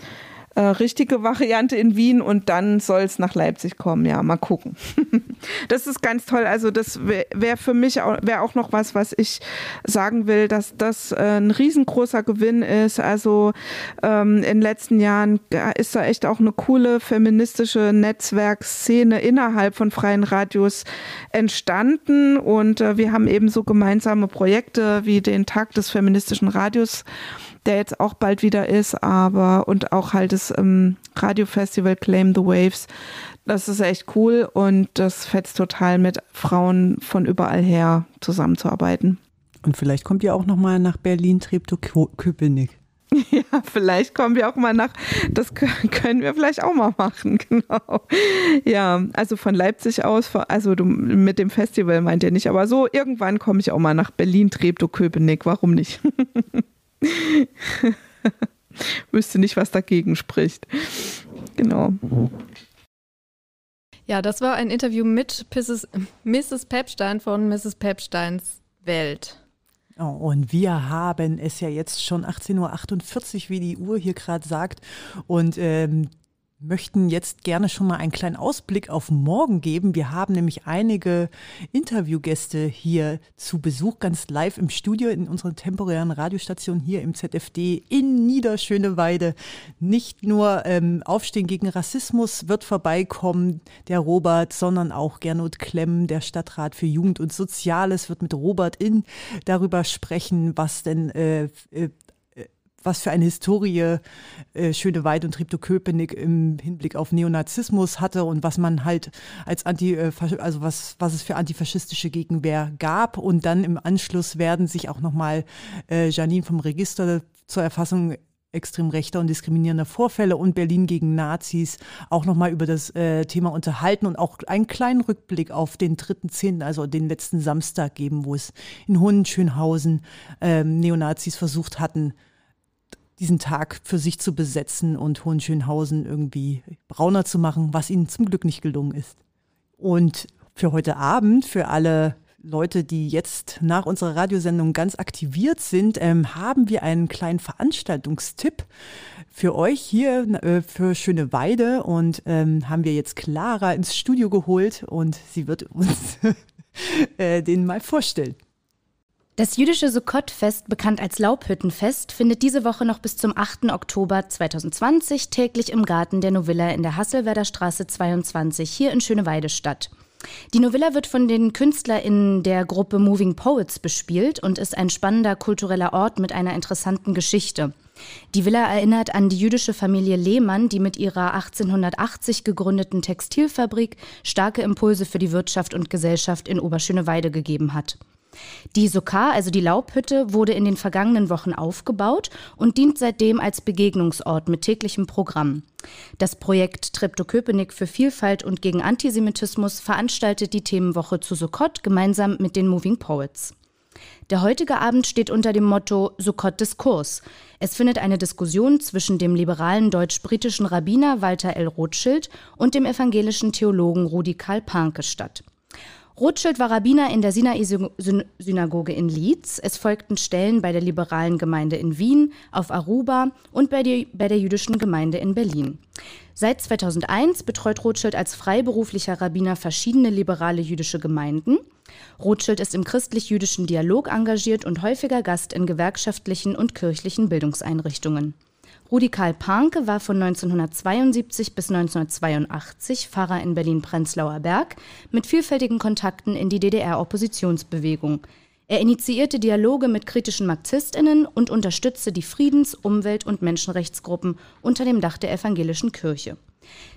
äh, richtige Variante in Wien und dann soll es nach Leipzig kommen. Ja, mal gucken. <laughs> das ist ganz toll. Also das wäre wär für mich auch, wär auch noch was, was ich sagen will, dass das äh, ein riesengroßer Gewinn ist. Also ähm, in den letzten Jahren ist da echt auch eine coole feministische Netzwerkszene innerhalb von freien Radios entstanden und äh, wir haben eben so gemeinsame Projekte wie den Tag des feministischen Radios der jetzt auch bald wieder ist, aber und auch halt das ähm, Radiofestival Claim the Waves. Das ist echt cool und das fetzt total mit Frauen von überall her zusammenzuarbeiten. Und vielleicht kommt ihr auch noch mal nach Berlin, Treptow-Köpenick. <laughs> Ja, vielleicht kommen wir auch mal nach. Das können wir vielleicht auch mal machen, <laughs> genau. Ja, also von Leipzig aus, also du, mit dem Festival meint ihr nicht, aber so irgendwann komme ich auch mal nach Berlin, Treptow-Köpenick. Warum nicht? <laughs> <laughs> Wüsste nicht, was dagegen spricht. Genau. Ja, das war ein Interview mit Mrs. Mrs. Pepstein von Mrs. Pepsteins Welt. Oh, und wir haben es ja jetzt schon 18.48 Uhr, wie die Uhr hier gerade sagt. Und ähm, möchten jetzt gerne schon mal einen kleinen Ausblick auf morgen geben. Wir haben nämlich einige Interviewgäste hier zu Besuch, ganz live im Studio in unserer temporären Radiostation hier im ZFD in Niederschöneweide. Nicht nur ähm, Aufstehen gegen Rassismus wird vorbeikommen, der Robert, sondern auch Gernot Klemm, der Stadtrat für Jugend und Soziales, wird mit Robert in darüber sprechen, was denn äh, äh was für eine Historie äh, Schöneweide und Treptow-Köpenick im Hinblick auf Neonazismus hatte und was man halt als Anti, äh, also was, was es für antifaschistische Gegenwehr gab. Und dann im Anschluss werden sich auch nochmal äh, Janine vom Register zur Erfassung extrem rechter und diskriminierender Vorfälle und Berlin gegen Nazis auch nochmal über das äh, Thema unterhalten und auch einen kleinen Rückblick auf den 3.10., also den letzten Samstag geben, wo es in Hohenschönhausen ähm, Neonazis versucht hatten, diesen Tag für sich zu besetzen und Hohenschönhausen irgendwie brauner zu machen, was ihnen zum Glück nicht gelungen ist. Und für heute Abend, für alle Leute, die jetzt nach unserer Radiosendung ganz aktiviert sind, ähm, haben wir einen kleinen Veranstaltungstipp für euch hier äh, für Schöne Weide und ähm, haben wir jetzt Clara ins Studio geholt und sie wird uns <laughs> äh, den mal vorstellen. Das jüdische Sukkot-Fest, bekannt als Laubhüttenfest, findet diese Woche noch bis zum 8. Oktober 2020 täglich im Garten der Novilla in der Hasselwerder Straße 22 hier in Schöneweide statt. Die Novilla wird von den KünstlerInnen der Gruppe Moving Poets bespielt und ist ein spannender kultureller Ort mit einer interessanten Geschichte. Die Villa erinnert an die jüdische Familie Lehmann, die mit ihrer 1880 gegründeten Textilfabrik starke Impulse für die Wirtschaft und Gesellschaft in Oberschöneweide gegeben hat. Die Sokar, also die Laubhütte, wurde in den vergangenen Wochen aufgebaut und dient seitdem als Begegnungsort mit täglichem Programm. Das Projekt Treptow-Köpenick für Vielfalt und gegen Antisemitismus veranstaltet die Themenwoche zu Sukkot gemeinsam mit den Moving Poets. Der heutige Abend steht unter dem Motto Sukkot Diskurs. Es findet eine Diskussion zwischen dem liberalen deutsch-britischen Rabbiner Walter L. Rothschild und dem evangelischen Theologen Rudi Karl Panke statt. Rothschild war Rabbiner in der Sinai-Synagoge in Leeds. Es folgten Stellen bei der liberalen Gemeinde in Wien, auf Aruba und bei, die, bei der jüdischen Gemeinde in Berlin. Seit 2001 betreut Rothschild als freiberuflicher Rabbiner verschiedene liberale jüdische Gemeinden. Rothschild ist im christlich-jüdischen Dialog engagiert und häufiger Gast in gewerkschaftlichen und kirchlichen Bildungseinrichtungen. Rudi Karl Panke war von 1972 bis 1982 Pfarrer in Berlin-Prenzlauer Berg mit vielfältigen Kontakten in die DDR-Oppositionsbewegung. Er initiierte Dialoge mit kritischen Marxistinnen und unterstützte die Friedens-, Umwelt- und Menschenrechtsgruppen unter dem Dach der evangelischen Kirche.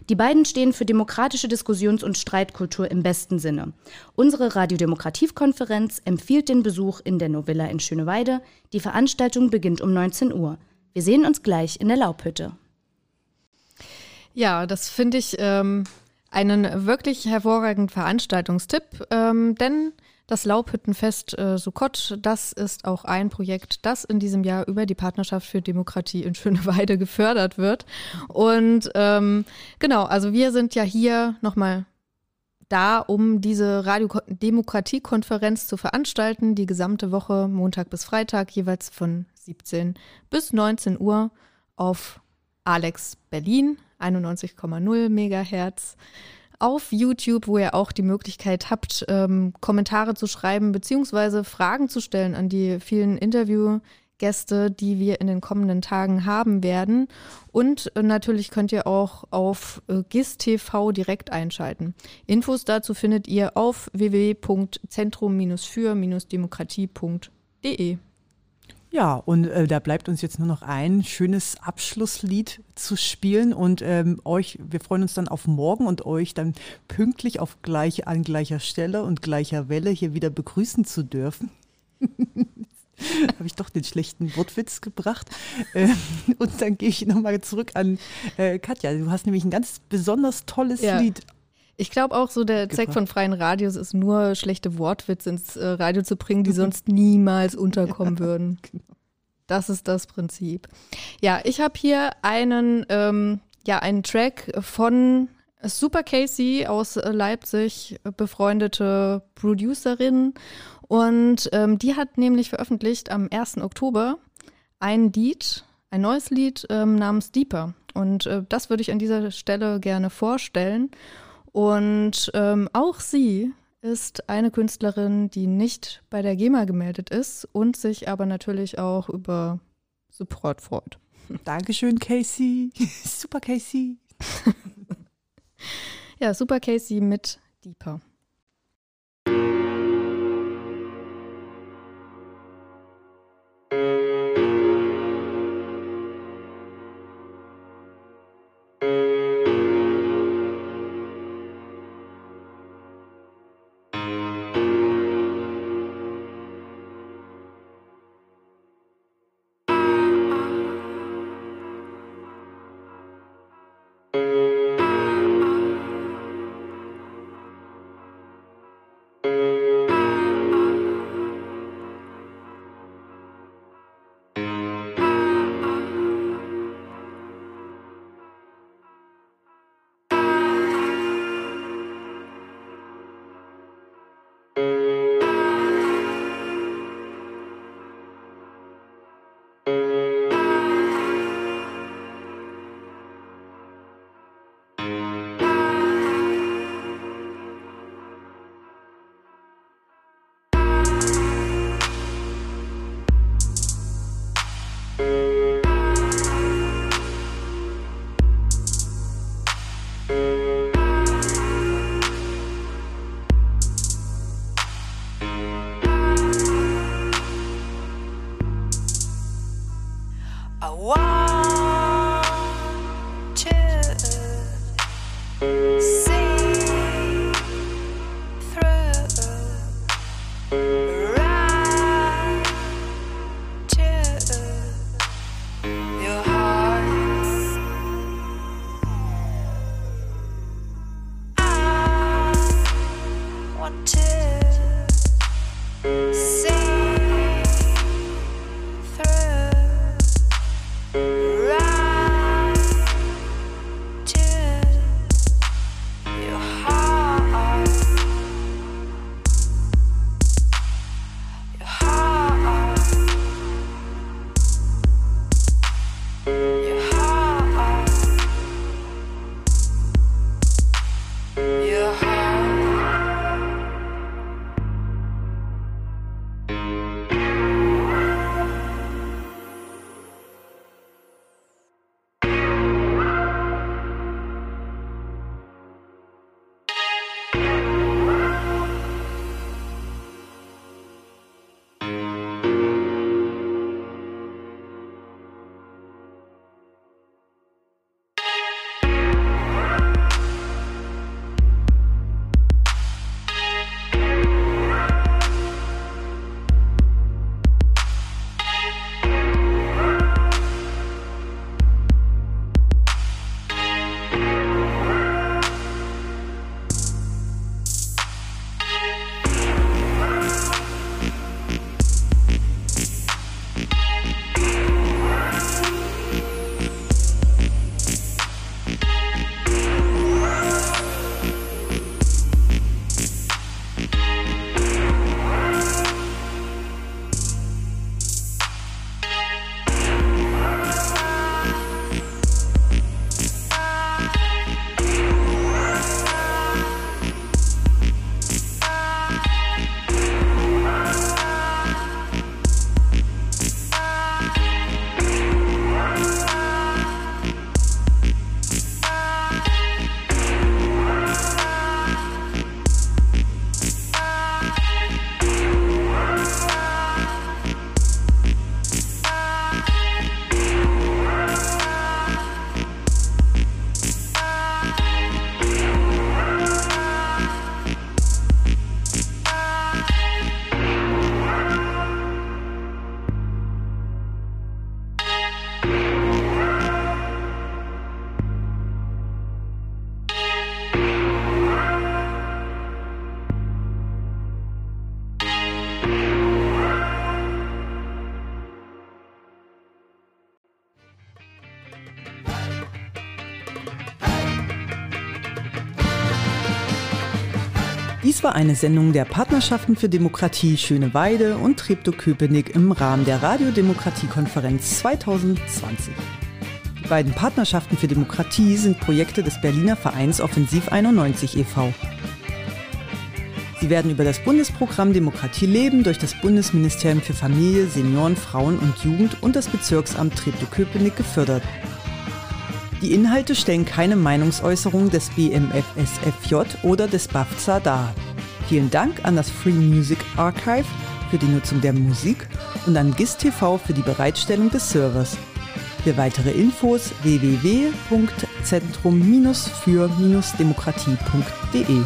Die beiden stehen für demokratische Diskussions- und Streitkultur im besten Sinne. Unsere Radiodemokrativkonferenz empfiehlt den Besuch in der Novilla in Schöneweide. Die Veranstaltung beginnt um 19 Uhr. Wir sehen uns gleich in der Laubhütte. Ja, das finde ich ähm, einen wirklich hervorragenden Veranstaltungstipp, ähm, denn das Laubhüttenfest äh, Sukkot, das ist auch ein Projekt, das in diesem Jahr über die Partnerschaft für Demokratie in Schöneweide gefördert wird. Und ähm, genau, also wir sind ja hier nochmal da, um diese Radiodemokratiekonferenz zu veranstalten, die gesamte Woche, Montag bis Freitag, jeweils von 17 bis 19 Uhr auf Alex Berlin, 91,0 Megahertz. Auf YouTube, wo ihr auch die Möglichkeit habt, ähm, Kommentare zu schreiben beziehungsweise Fragen zu stellen an die vielen Interview- Gäste, die wir in den kommenden Tagen haben werden. Und äh, natürlich könnt ihr auch auf äh, GIS TV direkt einschalten. Infos dazu findet ihr auf www.zentrum-für-demokratie.de. Ja, und äh, da bleibt uns jetzt nur noch ein schönes Abschlusslied zu spielen und ähm, euch, wir freuen uns dann auf morgen und euch dann pünktlich auf gleich, an gleicher Stelle und gleicher Welle hier wieder begrüßen zu dürfen. <laughs> habe ich doch den schlechten Wortwitz gebracht. Ähm, und dann gehe ich nochmal zurück an äh, Katja. Du hast nämlich ein ganz besonders tolles ja. Lied. Ich glaube auch so, der Zweck von freien Radios ist nur, schlechte Wortwitze ins äh, Radio zu bringen, die sonst niemals unterkommen <laughs> ja, würden. Genau. Das ist das Prinzip. Ja, ich habe hier einen, ähm, ja, einen Track von Super Casey aus Leipzig, befreundete Producerin. Und ähm, die hat nämlich veröffentlicht am 1. Oktober ein Lied, ein neues Lied ähm, namens Deeper. Und äh, das würde ich an dieser Stelle gerne vorstellen. Und ähm, auch sie ist eine Künstlerin, die nicht bei der GEMA gemeldet ist und sich aber natürlich auch über Support freut. <laughs> Dankeschön, Casey. <laughs> Super Casey. ja, Super Casey mit Deeper. Dies war eine Sendung der Partnerschaften für Demokratie Schöne Weide und Treptow-Köpenick im Rahmen der Radiodemokratie-Konferenz 2020. Die beiden Partnerschaften für Demokratie sind Projekte des Berliner Vereins Offensiv 91 e.V. Sie werden über das Bundesprogramm Demokratie leben durch das Bundesministerium für Familie, Senioren, Frauen und Jugend und das Bezirksamt Treptow-Köpenick gefördert. Die Inhalte stellen keine Meinungsäußerung des BMFSFJ oder des BAFZA dar. Vielen Dank an das Free Music Archive für die Nutzung der Musik und an GIS TV für die Bereitstellung des Servers. Für weitere Infos www.zentrum-für-demokratie.de